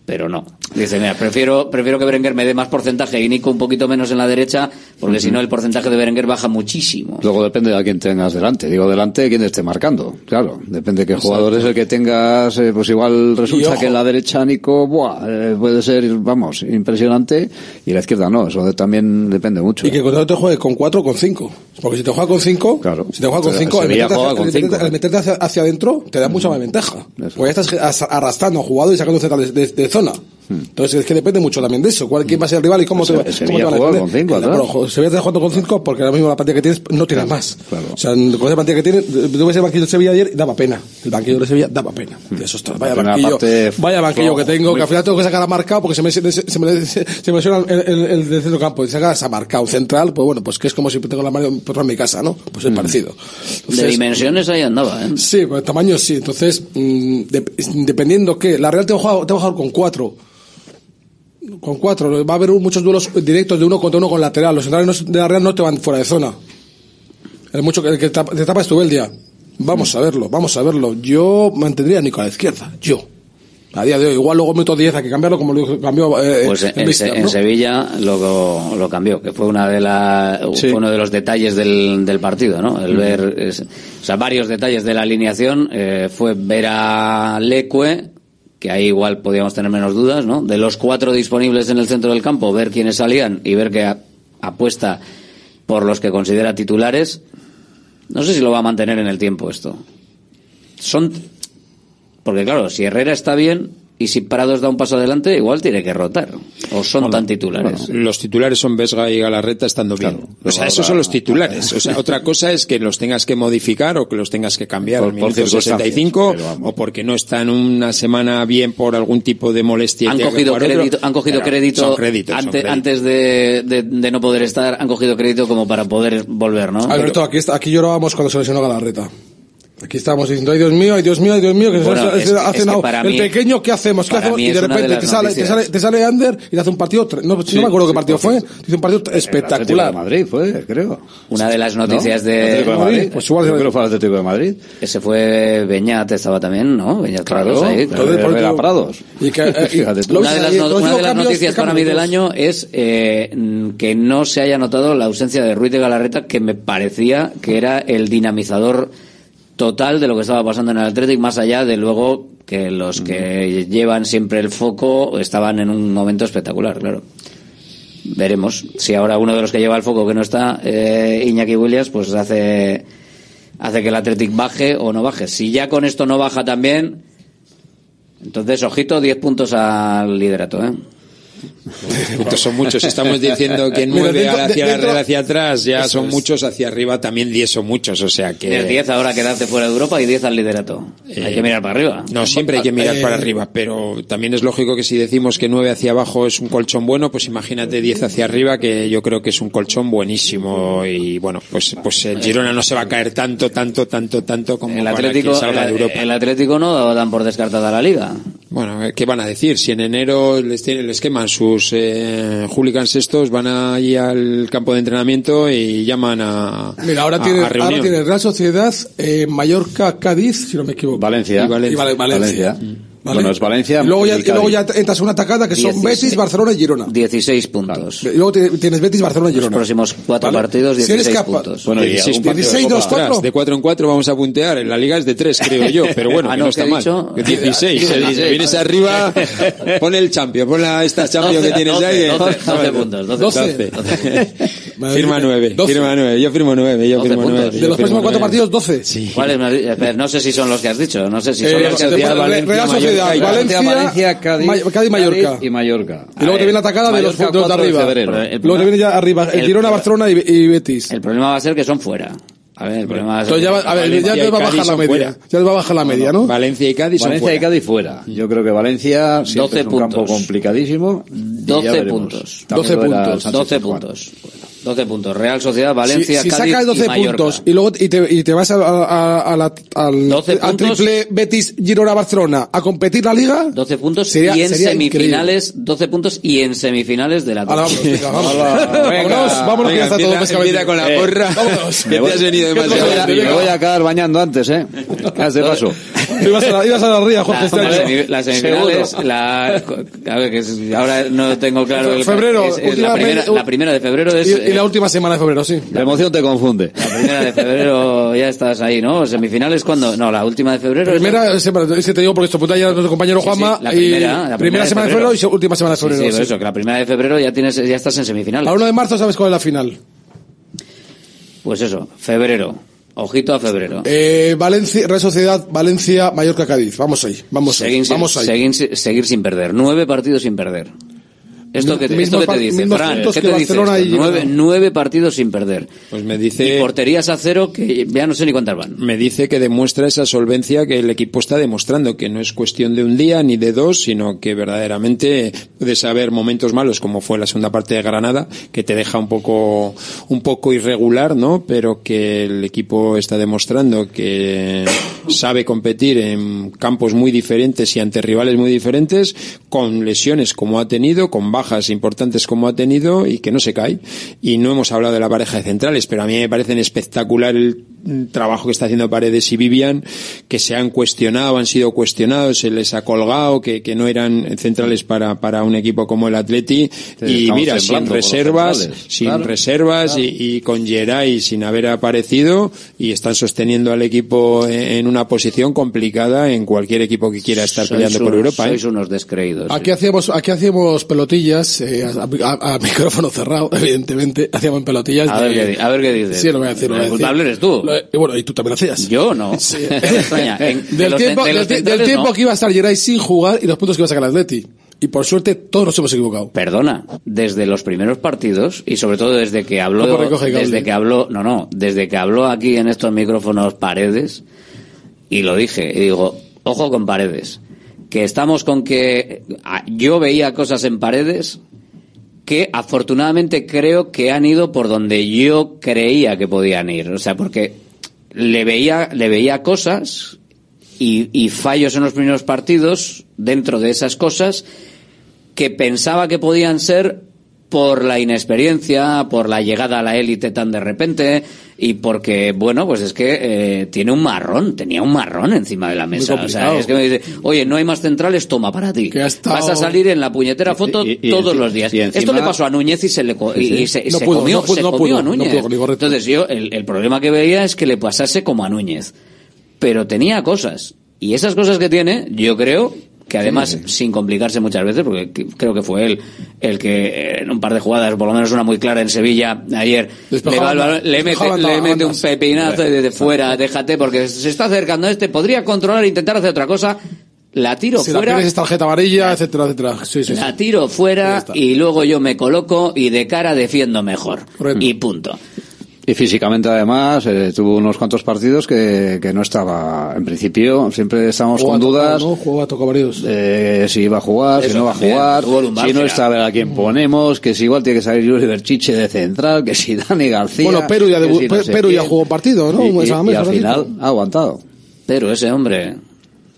pero no. Dice, mira, prefiero, prefiero que Berenguer me dé más porcentaje y Nico un poquito menos en la derecha, porque si no el porcentaje de Berenguer baja muchísimo. Luego depende de a quién tengas delante. Digo delante de quién te esté marcando. Claro, depende de qué jugador es el que tengas. eh, pues igual resulta que en la derecha Nico buah, eh, puede ser, vamos, impresionante y la izquierda no. Eso de- también depende mucho. Y que cuando te juegue con 4 o con 5. Porque si te juega con 5, Claro. si te juega con Se- 5, al meterte, juega hacia, con al meterte- cinco. al meterte hacia, hacia adentro, te da mucha más ventaja. Porque ya estás as- arrastrando a jugador y sacando Z de, de- de zona. Entonces es que depende mucho también de eso. ¿Cuál, ¿Quién va a ser el rival y cómo te, Se- va- cómo te van a defender? con cinco, Pero, atrás. ojo, Sevilla está jugando con 5 porque ahora mismo la plantilla que tienes no tienes más. O sea, con esa plantilla que tienes, tuve ese banquillo de Sevilla ayer y daba pena. El banquillo de Sevilla daba pena. Y eso está, vaya banquillo, vaya banquillo flojo, que tengo, muy que al final tengo que sacar a marcado porque se me, se, me- se me, se me suena el, el, el del centro campo y sacas a marcado central, pues bueno, pues que es como si tengo la mano por mi casa, ¿no? Pues es parecido. De Entonces, dimensiones ahí andaba, ¿eh? Sí, el tamaño sí. Entonces, mm, dep- dependiendo que la Real te va a jugar, te va a jugar con cuatro. Con cuatro. Va a haber muchos duelos directos de uno contra uno con lateral. Los centrales de la Real no te van fuera de zona. El, mucho, el que te tapa es. Vamos a verlo, vamos a verlo. Yo mantendría a Nico a la izquierda. Yo. A día de hoy. Igual luego meto 10, hay que cambiarlo como lo cambió eh, Pues en, en en ¿no? Sevilla lo, lo cambió, que fue una de la, Sí. fue uno de los detalles del, del partido, ¿no? El ver, es- o sea, varios detalles de la alineación eh, fue ver a Leque, que ahí igual podíamos tener menos dudas, ¿no? De los cuatro disponibles en el centro del campo, ver quiénes salían y ver que apuesta por los que considera titulares. No sé si lo va a mantener en el tiempo esto. Son porque claro, si Herrera está bien, y si Prados da un paso adelante, igual tiene que rotar. O son tan titulares. Los titulares son Vesga y Galarreta estando bien. o sea, esos son los titulares. O sea, otra cosa es que los tengas que modificar o que los tengas que cambiar Por- al minuto circunstancias, 65 pero vamos. o porque no están una semana bien por algún tipo de molestia. han cogido crédito, han cogido crédito, son créditos, son ante- créditos. antes de, de- de no poder estar, han cogido crédito como para poder volver, ¿no? Alberto, aquí, está, aquí llorábamos cuando se lesionó Galarreta. Aquí estábamos diciendo, ay Dios mío, ay Dios mío, ay Dios mío, que Bueno, se, es se que- ha es que el pequeño, ¿qué hacemos? ¿Qué hacemos? Y de de repente te sale, te, sale, te sale Ander y te hace un partido, no, no me acuerdo qué partido fue, te hizo un partido espectacular. Madrid fue, creo. Una de las noticias ¿No? de... Atlético de Madrid. Pues igual- creo que fue el Atlético de Madrid. Ese fue Beñat, estaba también, ¿no? Beñat Claro, ahí. claro, claro. Herrera Prados. Y que, eh, [LAUGHS] y- Fíjate tú. lo Una de las, no- una de las noticias ¿qué para mí del año es eh, que no se haya notado la ausencia de Ruiz de Galarreta, que me parecía que era el dinamizador total de lo que estaba pasando en el Athletic, más allá de luego que los que llevan siempre el foco estaban en un momento espectacular, claro. Veremos si ahora uno de los que lleva el foco que no está, eh, Iñaki Williams, pues hace hace que el Athletic baje o no baje. Si ya con esto no baja también, entonces ojito, 10 puntos al liderato, ¿eh? Puntos son muchos. Estamos diciendo que nueve dentro- hacia de- la red dentro- hacia atrás ya son es. muchos, hacia arriba también 10 son muchos. O sea que. Tienes 10 ahora quedarte fuera de Europa y 10 al liderato. hay que mirar para arriba. No, siempre hay que mirar Eh, para arriba, pero también es lógico que si decimos que 9 hacia abajo es un colchón bueno, pues imagínate 10 hacia arriba, que yo creo que es un colchón buenísimo. Y bueno, pues, pues el Girona no se va a caer tanto, tanto, tanto, tanto como El para Atlético, que salga el, de Europa. el Atlético no dan por descartada la liga. Bueno, ¿qué van a decir? Si en enero les, tienen- les queman sus eh, hooligans estos, van allí al campo de entrenamiento y llaman a, Mira, ahora a- tiene, a ahora reunión. tiene Real Sociedad, eh, Mallorca, Cádiz, si no me equivoco. Valencia. Y Valencia. Y Vale- Valencia. Valencia. Vale. Bueno, es Valencia. Y luego ya, y luego ya entras en una atacada que son 16. Betis, Barcelona y Girona. 16 puntos. Y luego tienes Betis, Barcelona y Los Girona. próximos cuatro Vale. partidos, Si eres 16 capaz- puntos. Bueno, y 16 algún puntos. partido de 16, Copa. dos, cuatro. Ostras, de 4 en 4 vamos a puntear. En la liga es de 3, creo yo. Pero bueno, [LAUGHS] Ah, que no, no ¿qué está mal. dicho? 16. Si 16. vienes arriba, pon el champion. Pon la, esta champion que 12, tienes ahí. 12, 12 puntos, 12. 12. Firma 9. 12. Firma 9. Yo firmo 9. Yo 12 firmo puntos. 9. De los próximos cuatro partidos, 12. Sí. ¿Cuáles? Espera, No sé si son los que has dicho. No sé si son Eh, los que has dicho. Real Valencia, Sociedad, Mallorca y- Valencia, Valencia, Cádiz, Ma- Cádiz, Mallorca. y Mallorca. Y luego te viene la atacada de los, Mallorca, de los de 4 de arriba. febrero. Pero el Luego te viene ya arriba el Girona, Barcelona y, y Betis. El problema va a ser que son fuera. A ver, el problema va a ser Entonces ya va, a ver, ya y te va a Cádiz bajar la media. fuera. Ya te va a bajar la media, ¿no? Valencia y Cádiz son Valencia y fuera. Cádiz fuera. Yo creo que Valencia siempre 12 es un campo puntos. complicadísimo. y 12 ya veremos. puntos. También 12 lo era puntos. Sánchez 12 Pizjuán. puntos. 12 puntos. Real Sociedad, Valencia, si, si Cádiz sacas 12 y Mallorca. puntos y luego y te, y te vas a, a- a la- al, 12 al puntos. triple Betis Girona Barcelona a competir la liga 12 puntos Sería- y en sería semifinales, 12 puntos y en semifinales de la Ahora [LAUGHS] vamos, vámonos, vámonos que ya está todo pescado. con la Eh, porra. vámonos. Que te has venido ¿Qué demasiado me voy a acabar bañando antes, ¿eh? Haz de paso. Ibas a la, ibas a la ría, Jorge, este las, año. las semifinales, la, a ver, que es- ahora no tengo claro. el- Febrero, es- es la, última primera, fe- la primera de febrero es. La última semana de febrero, sí. La emoción te confunde. la primera de febrero ya estás ahí, ¿no? Semifinales cuando. No, la última de febrero. es- Primera semana, es que te digo porque esto ya nuestro compañero Sí, sí, Juanma. la y primera, la primera de semana de febrero. febrero y última semana de Sí, sí, febrero. sí. eso, que la primera de febrero ya tienes, ya estás en semifinales. La 1 de marzo sabes cuál es la final. Pues eso, febrero. Ojito a febrero. Eh, Valencia, Real Sociedad, Valencia, Mallorca, Cádiz. Vamos ahí, vamos ahí. Seguir vamos ahí. seguir, seguir sin perder. Nueve partidos sin perder. ¿Esto qué, te- esto dice, Fran? ¿Qué que te dice y Nueve, partidos sin perder. Pues me Y dice, porterías a cero que ya no sé ni cuántas van. me dice que demuestra esa solvencia que el equipo está demostrando, que no es cuestión de un día ni de dos, sino que verdaderamente puedes haber momentos malos, como fue la segunda parte de Granada, que te deja un poco, un poco irregular, ¿no? Pero que el equipo está demostrando que sabe competir en campos muy diferentes y ante rivales muy diferentes, con lesiones como ha tenido, con bajas importantes como ha tenido y que no se cae. Y no hemos hablado de la pareja de centrales, pero a mí me parecen espectacular el trabajo que está haciendo Paredes y Vivian, que se han cuestionado, han sido cuestionados, se les ha colgado, que, que no eran centrales para, para un equipo como el Atleti. y mira, sin por reservas, sin Claro, reservas y, y con Geray sin haber aparecido y están sosteniendo al equipo en, en una posición complicada en cualquier equipo que quiera estar Sois peleando por unos- Europa. ¿eh? Sois unos descreídos. Aquí hacíamos, aquí hacíamos pelotilla pelotillas, eh, a, a- a [LAUGHS] micrófono cerrado, evidentemente, hacíamos pelotillas. A ver, qué, a ver qué dices. Sí, lo voy a decir, lo voy a decir. eres tú. Lo- y bueno, y tú también lo hacías. Yo no. Sí. [LAUGHS] [LAUGHS] En- de del tiempo, de los del, tiempo no. que iba a estar Geray sin jugar y los puntos que iba a sacar el Atleti. Y por suerte todos nos hemos equivocado. Perdona, desde los primeros partidos y sobre todo desde que habló, desde que habló, no, no, desde que habló aquí en estos micrófonos Paredes y lo dije y digo, ojo con Paredes, que estamos con que yo veía cosas en Paredes que afortunadamente creo que han ido por donde yo creía que podían ir, o sea, porque le veía le veía cosas y, y fallos en los primeros partidos dentro de esas cosas que pensaba que podían ser por la inexperiencia, por la llegada a la élite tan de repente y porque, bueno, pues es que eh, tiene un marrón, tenía un marrón encima de la mesa. O sea, es que me dice, oye, no hay más centrales, toma para ti. estado- Vas a salir en la puñetera foto Y- y- y todos los días. encima- Esto le pasó a Núñez y se le co- y- se, No se pudo, comió, no pudo, se no comió pudo, a Núñez. Entonces yo, el, el problema que veía es que le pasase como a Núñez. Pero tenía cosas. Y esas cosas que tiene, yo creo que además, sin complicarse muchas veces, porque que- creo que fue él el que en un par de jugadas, por lo menos una muy clara en Sevilla ayer, le, va le mete, le mete un pepinazo desde fuera, déjate, porque se está acercando este, podría controlar e intentar hacer otra cosa, la tiro Si la fuera. es tarjeta amarilla, etcétera, etcétera. Sí. La tiro fuera y luego yo me coloco y de cara defiendo mejor. Y punto. Y físicamente además eh, tuvo unos cuantos partidos que, que no estaba, en principio siempre estábamos Jugaba con dudas tocado, ¿no? Jugaba tocado varios. eh, si iba a jugar, si no va a jugar, si no mira. está a ver a quién ponemos, que si igual tiene que salir Yuri Berchiche de central, que si [LAUGHS] Dani García. Bueno, Perú ya, si no Perú ya jugó partido, ¿no? Y, al final ha aguantado. Pero ese hombre.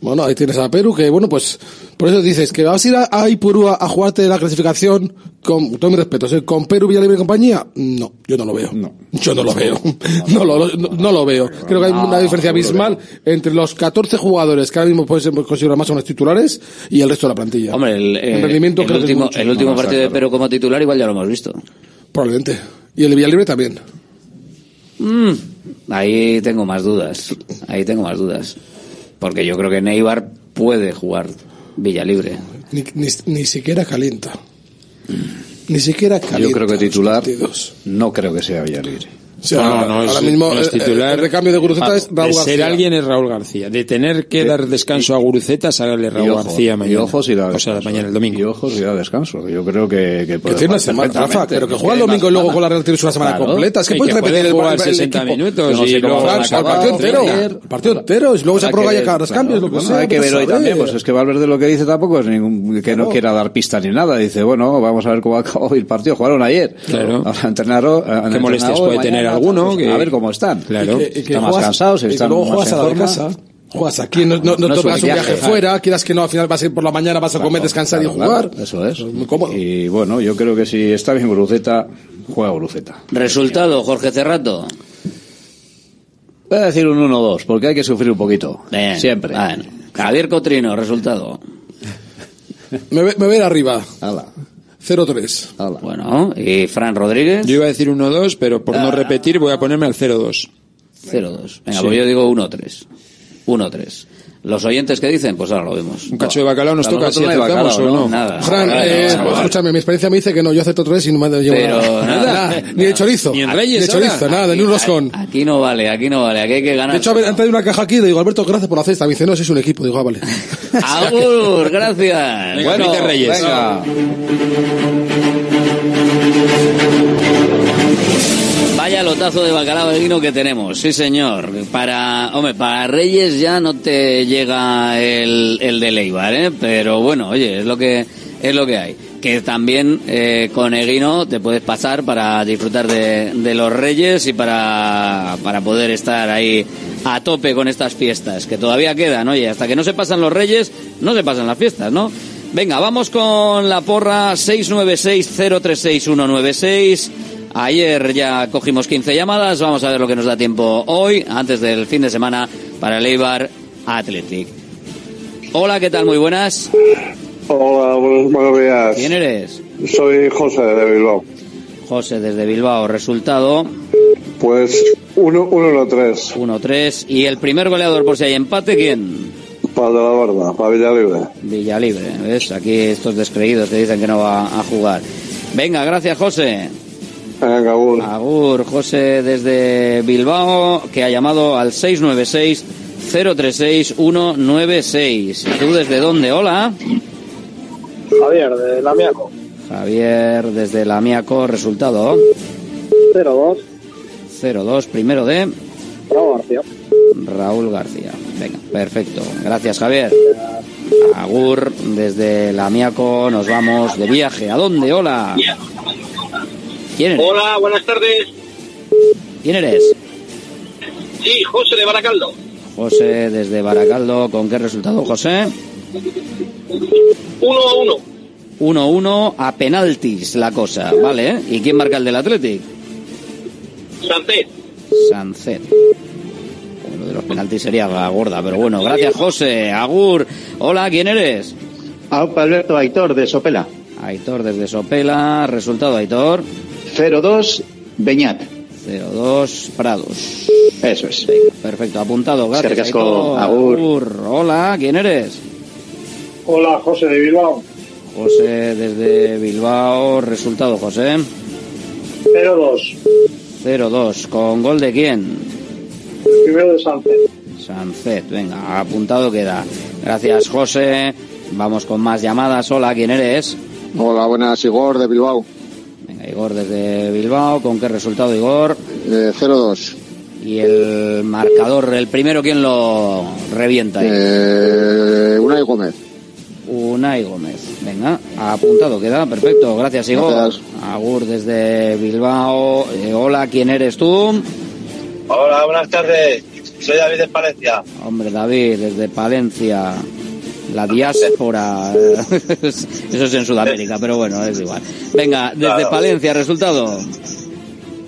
Bueno, ahí tienes a Perú, que bueno, pues por eso dices que vas a ir a, a Ipurú a, a jugarte la clasificación con todo mi respeto, con Perú, Villalibre y compañía. No, yo no lo veo. Yo no lo veo. No, lo, no, no lo veo. Creo que hay una diferencia abismal entre los 14 jugadores que ahora mismo pueden ser considerados más o menos titulares y el resto de la plantilla. Hombre, el, eh, En rendimiento el creo que es último, mucho. el último No, no, partido de Perú como titular igual ya lo hemos visto. Probablemente. Y el de Villalibre también. Mm, ahí tengo más dudas. Ahí tengo más dudas. Porque yo creo que Neibar puede jugar Villa Libre. Ni, ni, ni siquiera calienta. Ni siquiera calienta. Yo creo que titular no creo que sea Villalibre. O sea, ahora- ahora mismo no es el- titular. el recambio de Guruceta es Raúl de ser García. alguien es Raúl García. De tener que dar descanso a Guruceta, sale Raúl Y ojo, García y mañana. ojo si da o sea, descanso. mañana el domingo. Y ojo si da descanso. Yo creo que, que Que puede tiene una semana, Rafa, pero que Es juega el domingo y luego con la Real tiene una semana Claro. completa. Es que Y puedes que repetir el, jugar el- el 60 equipo. minutos no y luego el partido entero. El partido entero. Y luego se Habrá prorroga que ver, cada cambios, lo que sea. Hay que no ver hoy también, pues es que Valverde lo que dice tampoco es ningún, que no quiera dar pistas ni nada. Dice, bueno, vamos a ver cómo acabó el partido. Jugaron ayer. Claro. Ahora entrenaron, ¿Qué molestias puede tener alguno? pues, Que- A ver cómo están. Claro. Que- que Están más juegas- cansados, están luego más juegas en a la de forma. casa. Juegas aquí, no, no, no, No te es un viaje, fuera, quieras que no, al final vas a ir por la mañana, vas a comer, descansar y jugar. claro, eso es. muy cómodo. Y bueno, yo creo que si está bien Guruceta, juega Guruceta. Resultado, Jorge Cerrato. Voy a decir un 1-2, porque hay que sufrir un poquito. Bien, Siempre. Javier Cotrino, resultado. [LAUGHS] Me, voy a ir arriba. Hala, 0-3. hala. Bueno, y Fran Rodríguez, Yo iba a decir 1-2, pero por no repetir voy a ponerme al 0-2. 0-2. Venga, Sí. pues yo digo 1-3. 1-3. Los oyentes que dicen, pues ahora lo vemos. Un cacho de bacalao nos toca si acertamos bacalao, o no. Nada. Fran, eh, escúchame, mi experiencia me dice que no, yo acepto 3 y no me llevo Pero nada. nada. [LAUGHS] Ni de chorizo. Ni en Ni Reyes de chorizo, ahora. nada, ni un roscón. Aquí no vale, aquí no vale, aquí hay que ganar. De hecho, han traído una caja aquí y le digo, Alberto, gracias por la cesta. Me dice, no, si es un equipo. Digo, ah, vale. [LAUGHS] Agur, gracias. Venga, Felipe Reyes. venga. Vaya lotazo de bacalao de vino que tenemos, sí señor. Para, hombre, para Reyes ya no te llega el, el de Leibar, ¿eh? Pero bueno, oye, es lo que, es lo que hay. Que también eh, con Eguino te puedes pasar para disfrutar de, de los Reyes y para, para poder estar ahí a tope con estas fiestas, que todavía quedan, oye, hasta que no se pasan los Reyes, no se pasan las fiestas, ¿no? Venga, vamos con la porra 696-036-196. Ayer ya cogimos 15 llamadas, vamos a ver lo que nos da tiempo hoy, antes del fin de semana, para el Eibar Athletic. Hola, ¿qué tal? Muy buenas. Hola, buenos, días. ¿Quién eres? Soy José de Bilbao. José, desde Bilbao. Resultado Pues 1-3. 1-3. ¿Y el primer goleador por si hay empate, quién? Para la Barda, para Villalibre. Villalibre, ¿ves? Aquí estos descreídos te dicen que no va a jugar. Venga, gracias, José. Agur. Agur, José desde Bilbao, que ha llamado al 696 036 196. ¿Y tú desde dónde? Hola. Javier, de Lamiaco. Javier desde Lamiaco, resultado 0-2. 0-2, primero de Bravo García. Raúl García. Venga, perfecto. Gracias, Javier. Agur, desde Lamiaco nos vamos de viaje. ¿A dónde? Hola. ¿Quién eres? Hola, buenas tardes. ¿Quién eres? Sí, José de Baracaldo. José desde Baracaldo. ¿Con qué resultado, José? Uno a uno. 1-1 a penaltis la cosa, ¿vale? ¿eh? ¿Y quién marca el del Athletic? Sancet. Sancet. Uno de los penaltis sería la gorda, pero bueno, gracias José. Agur. Hola, ¿quién eres? Aupa Alberto Aitor de Sopela. Aitor desde Sopela. Resultado, Aitor. 0-2 Beñat. 0-2 Prados. Eso es. Perfecto, apuntado. Gracias. Aitor. Agur. Hola, ¿quién eres? Hola, José de Bilbao. José desde Bilbao. Resultado, José. 0-2. 0-2. ¿Con gol de quién? Primero de Sánchez. Sancet, venga, apuntado queda. Gracias, José. Vamos con más llamadas. Hola, ¿quién eres? Hola, buenas, Igor de Bilbao. Venga, Igor desde Bilbao. ¿Con qué resultado, Igor? Eh, 0-2. Y el marcador, el primero, ¿quién lo revienta ahí? Eh, Unai Gómez. Unai Gómez. Venga, apuntado queda. Perfecto, gracias, Igor. Gracias. Agur desde Bilbao. Eh, hola, ¿quién eres tú? Hola, buenas tardes. Soy David de Palencia. Hombre, David, desde Palencia. La diáspora. [LAUGHS] Eso es en Sudamérica, pero bueno, es igual. Venga, desde Claro. Palencia, resultado.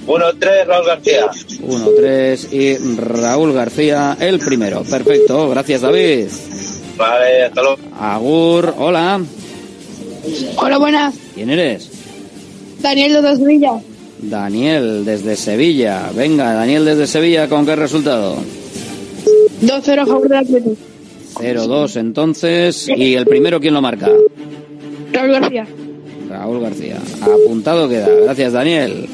1-3, Raúl García. 1-3 y Raúl García, el primero. Perfecto, gracias David. Vale, hasta luego. Agur, hola. Hola, buenas. ¿Quién eres? Daniel de Sevilla. Daniel, desde Sevilla. Venga, Daniel desde Sevilla, ¿con qué resultado? 2-0 a favor del Atlético. 0-2 entonces. ¿Y el primero quién lo marca? Raúl García. Raúl García. Apuntado queda. Gracias, Daniel.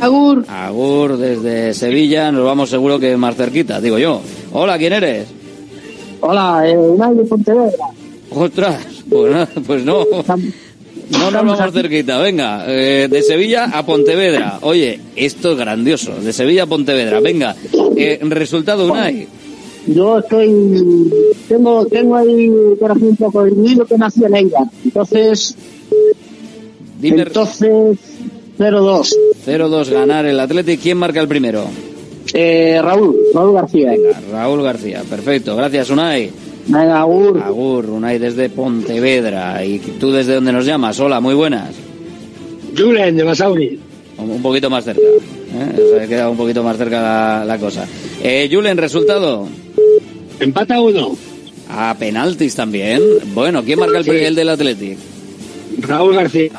Agur. Agur desde Sevilla. Nos vamos seguro que más cerquita, digo yo. Hola, ¿quién eres? Hola, eh, Unai de Pontevedra. Ostras, pues, nada, pues no. No nos vamos cerquita, venga, eh, de Sevilla a Pontevedra. Oye, esto es grandioso, de Sevilla a Pontevedra, venga. Eh, resultado Unai, Yo estoy. Tengo, tengo ahí corazón un poco dividido que nací en ella. Entonces. Dime- Entonces. 0-2. 0-2 ganar el Athletic. ¿Quién marca el primero? Eh, Raúl, Raúl García. Venga, Raúl García, perfecto, gracias Unai. Venga, Agur. Agur, Unai desde Pontevedra. ¿Y tú desde dónde nos llamas? Hola, muy buenas. Julen de Basauri. Un, un poquito más cerca. ¿eh? Se ha quedado un poquito más cerca la, la cosa. Eh, Julen, resultado. Empata uno. A penaltis también. Bueno, ¿quién marca el, Sí. el del Athletic? Raúl García.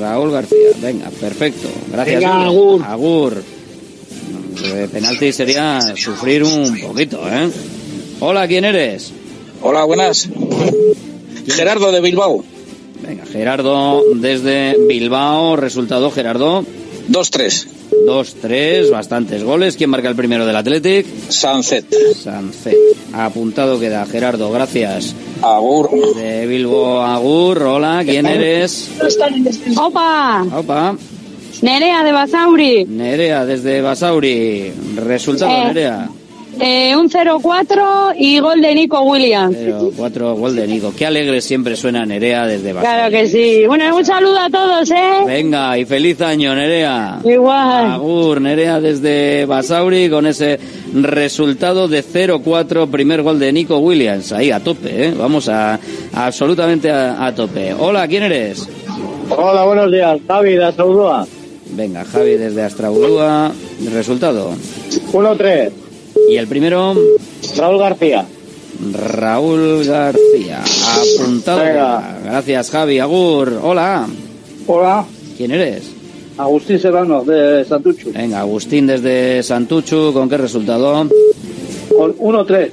Raúl García. Venga, perfecto. Gracias. Venga, Julen. Agur. De penalti sería sufrir un poquito, ¿eh? Hola, ¿quién eres? Hola, buenas. Gerardo de Bilbao. Venga, Gerardo desde Bilbao. Resultado, Gerardo. 2-3. 2-3, bastantes goles. ¿Quién marca el primero del Athletic? Sancet. Sancet. Apuntado queda, Gerardo, gracias. Agur. De Bilbao Agur, hola, ¿quién eres? Opa. Opa. Nerea de Basauri. Nerea, desde Basauri. Resultado, Eh. Nerea. Eh, un 0-4 y gol de Nico Williams. 0-4, gol de Nico. Qué alegre siempre suena Nerea desde Basauri. Claro que sí. Bueno, un saludo a todos, ¿eh? Venga, y feliz año, Nerea. Igual. Agur, Nerea desde Basauri con ese resultado de 0-4, primer gol de Nico Williams. Ahí a tope, ¿eh? Vamos a, absolutamente a, a tope. Hola, ¿quién eres? Hola, buenos días. Javi de Astraudúa. Venga, Javi desde Astraudúa. Resultado. 1-3. Y el primero, Raúl García. Raúl García. Apuntado. Venga. Gracias, Javi. Agur. Hola. Hola. ¿Quién eres? Agustín Serrano de Santuchu. Venga, Agustín desde Santuchu. ¿Con qué resultado? Con 1-3.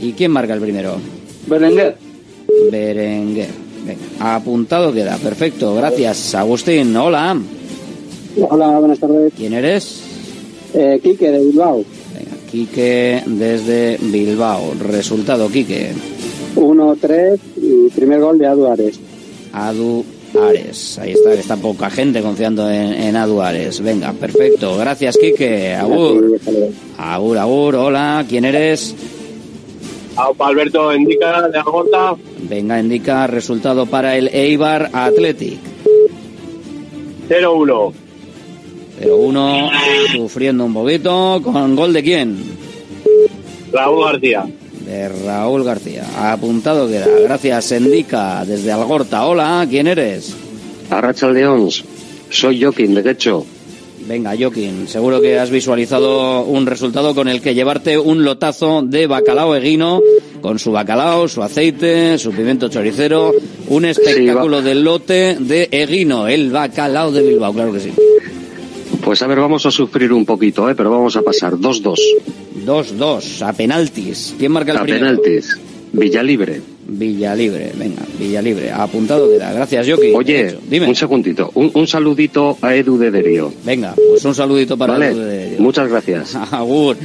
¿Y quién marca el primero? Berenguer. Berenguer. Venga, apuntado queda. Perfecto, gracias. Agustín, hola. Hola, buenas tardes. ¿Quién eres? Eh, Quique, de Bilbao. Quique desde Bilbao. Resultado, Quique. 1-3 y primer gol de Adu Ares. Adu Ares. Ahí está, está poca gente confiando en, en Adu Ares. Venga, perfecto. Gracias, Quique. Agur. Agur, agur. Hola, ¿quién eres? Alberto indica de Agota. Venga, indica resultado para el Eibar Athletic. 0-1. 0-1, sufriendo un poquito. ¿Con gol de quién? Raúl García. De Raúl García. Apuntado queda. Gracias, Endica, desde Algorta. Hola, ¿quién eres? Arracha Leones, soy Joaquín de Quecho. Venga, Joaquín, seguro que has visualizado un resultado con el que llevarte un lotazo de bacalao eguino, con su bacalao, su aceite, su pimiento choricero, un espectáculo de lote de eguino, el bacalao de Bilbao, claro que sí. Pues a ver, vamos a sufrir un poquito, ¿eh? pero vamos a pasar 2-2. 2-2, a penaltis. ¿Quién marca el A primero? penaltis. Villalibre. Villalibre, venga, Villalibre. Apuntado queda. Gracias, Joaquín. Oye, un segundito. Un, un saludito a Edu de Derio. Venga, pues un saludito para Vale, Edu de Derio. Muchas gracias. [LAUGHS] Agur.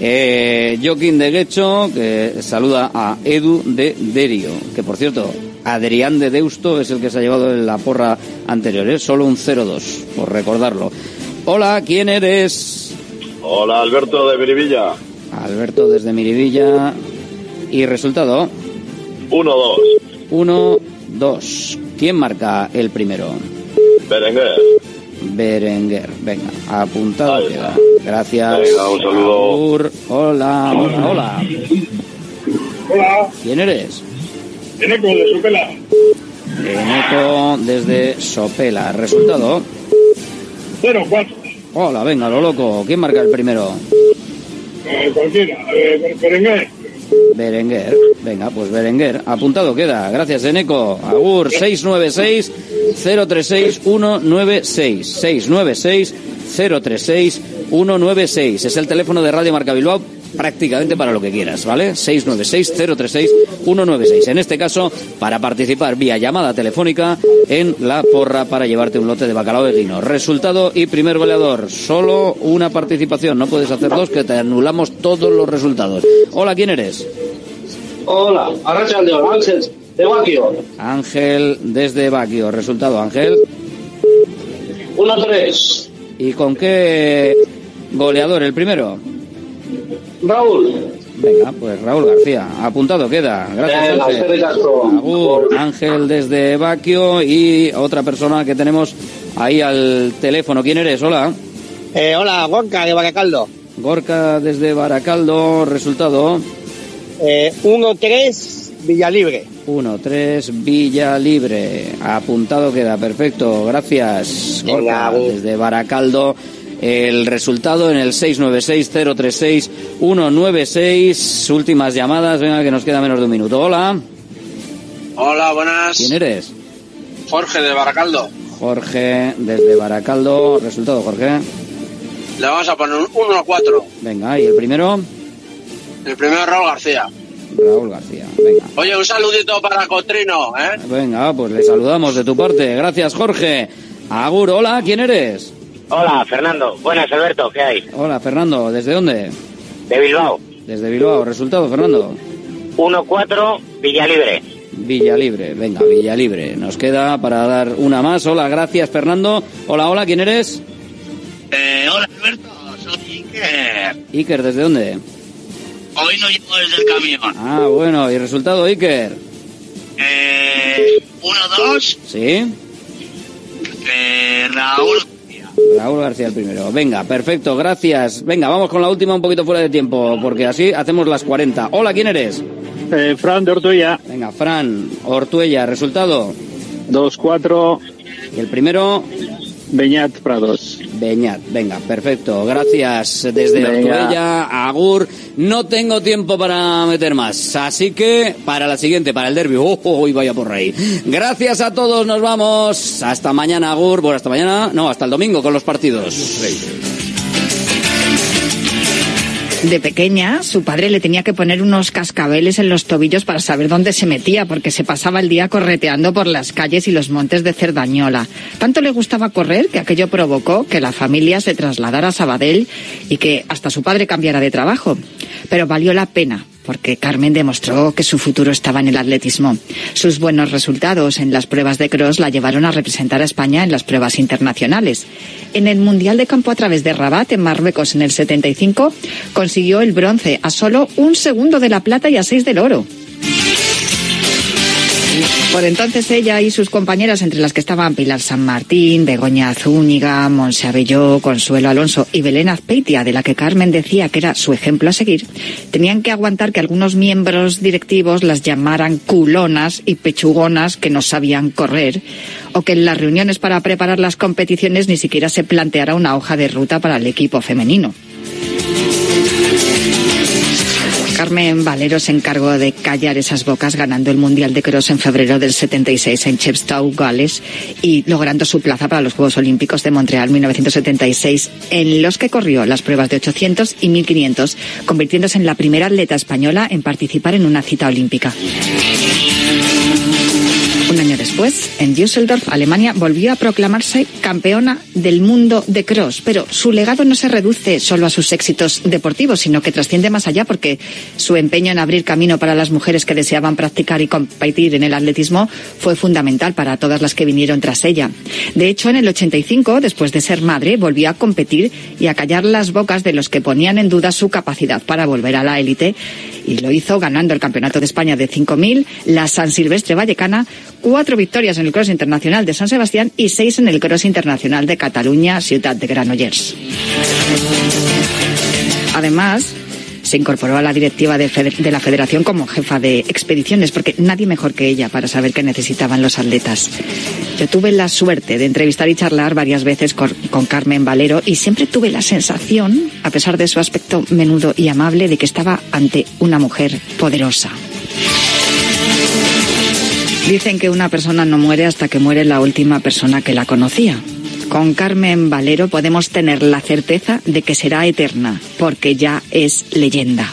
Eh, Joaquín de Guecho, que saluda a Edu de Derio, que por cierto, Adrián de Deusto es el que se ha llevado en la porra anterior, es solo un 0-2, por recordarlo. Hola, ¿quién eres? Hola, Alberto de Miribilla. Alberto desde Miribilla. ¿Y resultado? 1-2. 1-2. ¿Quién marca el primero? Berenguer. Berenguer. Venga, apuntado queda. Gracias. Venga, un saludo. Agur. Hola, hola, hola. Hola, ¿Quién eres? Eneco de Sopela. Eneco desde Sopela. ¿Resultado? 0-4. Hola, venga, lo loco. ¿Quién marca el primero? Eh, cualquiera. Eh, Berenguer. Berenguer. Venga, pues Berenguer. Apuntado queda. Gracias, Eneco. Agur 696 036 196 696 036 196. Es el teléfono de Radio Marca Bilbao prácticamente para lo que quieras, ¿vale? 696-036-196. En este caso, para participar vía llamada telefónica en la porra para llevarte un lote de bacalao de vino. Resultado y primer goleador. Solo una participación. No puedes hacer dos, que te anulamos todos los resultados. Hola, ¿quién eres? Hola, Arracha León, Ángel, de Baquio. Ángel desde Baquio. Resultado, Ángel. 1-3. ¿Y con qué goleador el primero? Raúl. Venga, pues Raúl García. Apuntado queda. Gracias, Venga, Ángel. Agur, Ángel desde Baquio y otra persona que tenemos ahí al teléfono. ¿Quién eres? Hola. Eh, hola, Gorka de Baracaldo. Gorka desde Baracaldo. Resultado. Eh, 1-3, Villalibre. 1-3, Villa Libre. Apuntado queda, perfecto. Gracias, Gorka, desde Baracaldo. El resultado en el 696-036-196. Últimas llamadas, venga, que nos queda menos de un minuto. Hola, Hola, buenas. ¿quién eres? Jorge de Baracaldo. Jorge, desde Baracaldo. Resultado, Jorge. Le vamos a poner un 1-4. Venga, ¿y el primero? El primero Raúl García. Raúl García. Venga, Oye, un saludito para Cotrino, ¿eh? venga, pues le saludamos de tu parte. Gracias, Jorge. Agur, hola, ¿quién eres? Hola, Fernando. Buenas, Alberto. ¿Qué hay? Hola, Fernando. ¿Desde dónde? De Bilbao. Desde Bilbao. Resultado, Fernando. 1-4, Villalibre. Villalibre. Venga, Villalibre. Nos queda para dar una más. Hola, gracias, Fernando. Hola, hola, ¿quién eres? Eh, hola, Alberto. Soy Iker. Iker, ¿desde dónde? Hoy no llego desde el camión. Ah, bueno, ¿y resultado, Iker? Eh, 1-2, ¿Sí? eh, Raúl. Raúl García el primero. Venga, perfecto, gracias. Venga, vamos con la última un poquito fuera de tiempo, porque así hacemos las 40. Hola, ¿quién eres? Eh, Fran de Ortuella. Venga, Fran, Ortuella, resultado. 2-4, Y el primero, Beñat Prados. Beñat. Venga, perfecto. Gracias desde. Ortuella, Agur. No tengo tiempo para meter más. Así que para la siguiente, para el derbi. Oh, oh, oh, vaya por ahí. Gracias a todos, nos vamos. Hasta mañana, Agur. Bueno, hasta mañana. No, hasta el domingo con los partidos. De pequeña, su padre le tenía que poner unos cascabeles en los tobillos para saber dónde se metía, porque se pasaba el día correteando por las calles y los montes de Cerdañola. Tanto le gustaba correr que aquello provocó que la familia se trasladara a Sabadell y que hasta su padre cambiara de trabajo. Pero valió la pena, porque Carmen demostró que su futuro estaba en el atletismo. Sus buenos resultados en las pruebas de cross la llevaron a representar a España en las pruebas internacionales. En el Mundial de Campo a través de Rabat, en Marruecos, en el 75, consiguió el bronce a solo un segundo de la plata y a seis del oro. Por entonces ella y sus compañeras, entre las que estaban Pilar San Martín, Begoña Zúñiga, Monse Abelló, Consuelo Alonso y Belén Azpeitia, de la que Carmen decía que era su ejemplo a seguir, tenían que aguantar que algunos miembros directivos las llamaran culonas y pechugonas que no sabían correr, o que en las reuniones para preparar las competiciones ni siquiera se planteara una hoja de ruta para el equipo femenino. Carmen Valero se encargó de callar esas bocas ganando el Mundial de Cross en febrero del 76 en Chepstow, Gales, y logrando su plaza para los Juegos Olímpicos de Montreal 1976, en los que corrió las pruebas de 800 y 1500, convirtiéndose en la primera atleta española en participar en una cita olímpica. Después, en Düsseldorf, Alemania, volvió a proclamarse campeona del mundo de cross, pero su legado no se reduce solo a sus éxitos deportivos, sino que trasciende más allá porque su empeño en abrir camino para las mujeres que deseaban practicar y competir en el atletismo fue fundamental para todas las que vinieron tras ella. De hecho, en el 85, después de ser madre, volvió a competir y a callar las bocas de los que ponían en duda su capacidad para volver a la élite y lo hizo ganando el Campeonato de España de 5.000, la San Silvestre Vallecana, cuatro victorias en el Cross Internacional de San Sebastián y seis en el Cross Internacional de Cataluña, Ciudad de Granollers. Además, se incorporó a la directiva de, de, la federación como jefa de expediciones, porque nadie mejor que ella para saber qué necesitaban los atletas. Yo tuve la suerte de entrevistar y charlar varias veces con, con, Carmen Valero y siempre tuve la sensación, a pesar de su aspecto menudo y amable, de que estaba ante una mujer poderosa. Dicen que una persona no muere hasta que muere la última persona que la conocía. Con Carmen Valero podemos tener la certeza de que será eterna, porque ya es leyenda.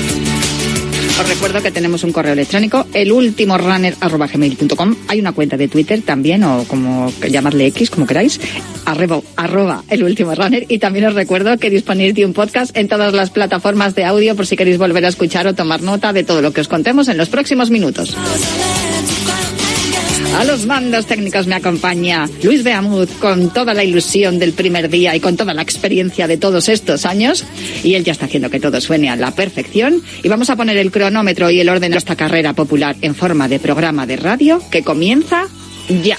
Os recuerdo que tenemos un correo electrónico, elultimorunner.com. Hay una cuenta de Twitter también, o como llamadle X, como queráis, arroba, arroba el último runner. Y también os recuerdo que disponéis de un podcast en todas las plataformas de audio por si queréis volver a escuchar o tomar nota de todo lo que os contemos en los próximos minutos. A los mandos técnicos me acompaña Luis Beamud con toda la ilusión del primer día y con toda la experiencia de todos estos años. Y él ya está haciendo que todo suene a la perfección. Y vamos a poner el cronómetro y el orden de esta carrera popular en forma de programa de radio que comienza ya.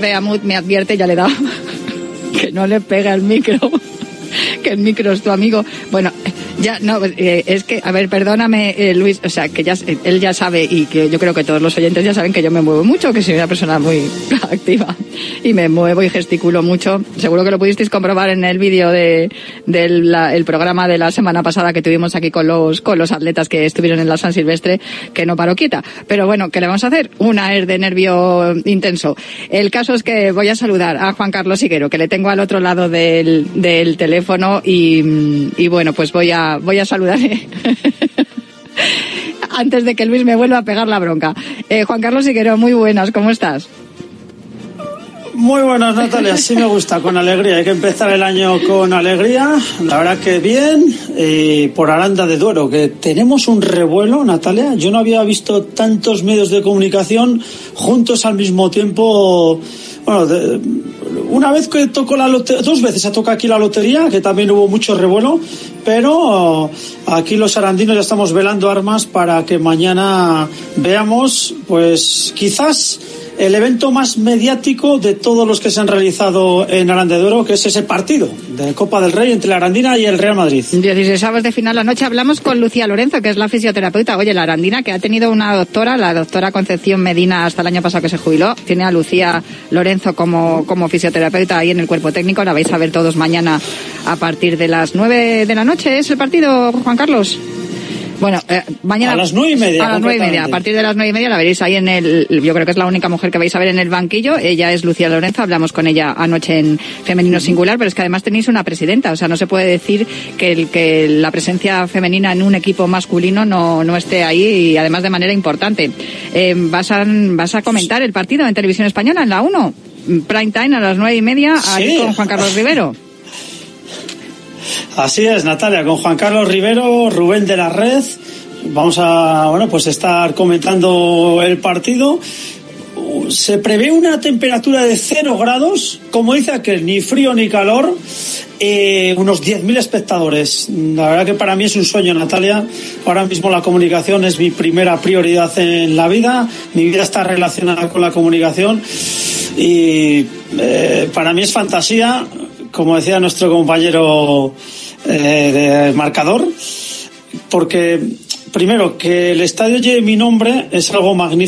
Beamut me advierte, ya le da. [LAUGHS] que no le pega el micro. [LAUGHS] que el micro es tu amigo. Bueno, ya, no, eh, es que, a ver, perdóname, eh, Luis, o sea, que ya, él ya sabe y que yo creo que todos los oyentes ya saben que yo me muevo mucho, que soy una persona muy [LAUGHS] activa y me muevo y gesticulo mucho. Seguro que lo pudisteis comprobar en el vídeo de, del programa de la semana pasada que tuvimos aquí con los, con los atletas que estuvieron en la San Silvestre, que no paró quieta. Pero bueno, ¿qué le vamos a hacer? Una es de nervio intenso. El caso es que voy a saludar a Juan Carlos Higuero, que le tengo al otro lado del, del teléfono y, y bueno, pues voy a, voy a saludarle. [LAUGHS] Antes de que Luis me vuelva a pegar la bronca. Eh, Juan Carlos Higuero, muy buenas, ¿cómo estás? Muy buenas, Natalia. Sí me gusta, con alegría. Hay que empezar el año con alegría. La verdad que bien. Y por Aranda de Duero, que tenemos un revuelo, Natalia. Yo no había visto tantos medios de comunicación juntos al mismo tiempo. Bueno, una vez que tocó la lotería, dos veces se toca aquí la lotería, que también hubo mucho revuelo, pero aquí los arandinos ya estamos velando armas para que mañana veamos, pues quizás el evento más mediático de todos los que se han realizado en Aranda Duero, que es ese partido de Copa del Rey entre la Arandina y el Real Madrid. 16 avos de final la noche hablamos con Lucía Lorenzo, que es la fisioterapeuta. Oye, la Arandina, que ha tenido una doctora, la doctora Concepción Medina, hasta el año pasado que se jubiló, tiene a Lucía Lorenzo como, como fisioterapeuta ahí en el cuerpo técnico. La vais a ver todos mañana a partir de las 9 de la noche. ¿Es el partido, Juan Carlos? Bueno, eh, mañana. A las nueve y media, A las nueve y media. A partir de las nueve y media la veréis ahí en el. Yo creo que es la única mujer que vais a ver en el banquillo. Ella es Lucía Lorenzo. Hablamos con ella anoche en Femenino Singular, pero es que además tenéis una presidenta. O sea, no se puede decir que, el, que la presencia femenina en un equipo masculino no, no esté ahí y además de manera importante. Eh, vas, a, vas a comentar el partido en televisión española, en la 1. Prime time a las nueve y media, ahí Sí. con Juan Carlos Rivero. [LAUGHS] Así es, Natalia, con Juan Carlos Rivero, Rubén de la Red. Vamos a, bueno, pues estar comentando el partido. Se prevé una temperatura de cero grados, como dice aquel, ni frío ni calor, eh, unos 10.000 espectadores. La verdad que para mí es un sueño, Natalia. Ahora mismo la comunicación es mi primera prioridad en la vida. Mi vida está relacionada con la comunicación y eh, para mí es fantasía, como decía nuestro compañero eh, de marcador, porque primero que el estadio lleve mi nombre es algo magnífico.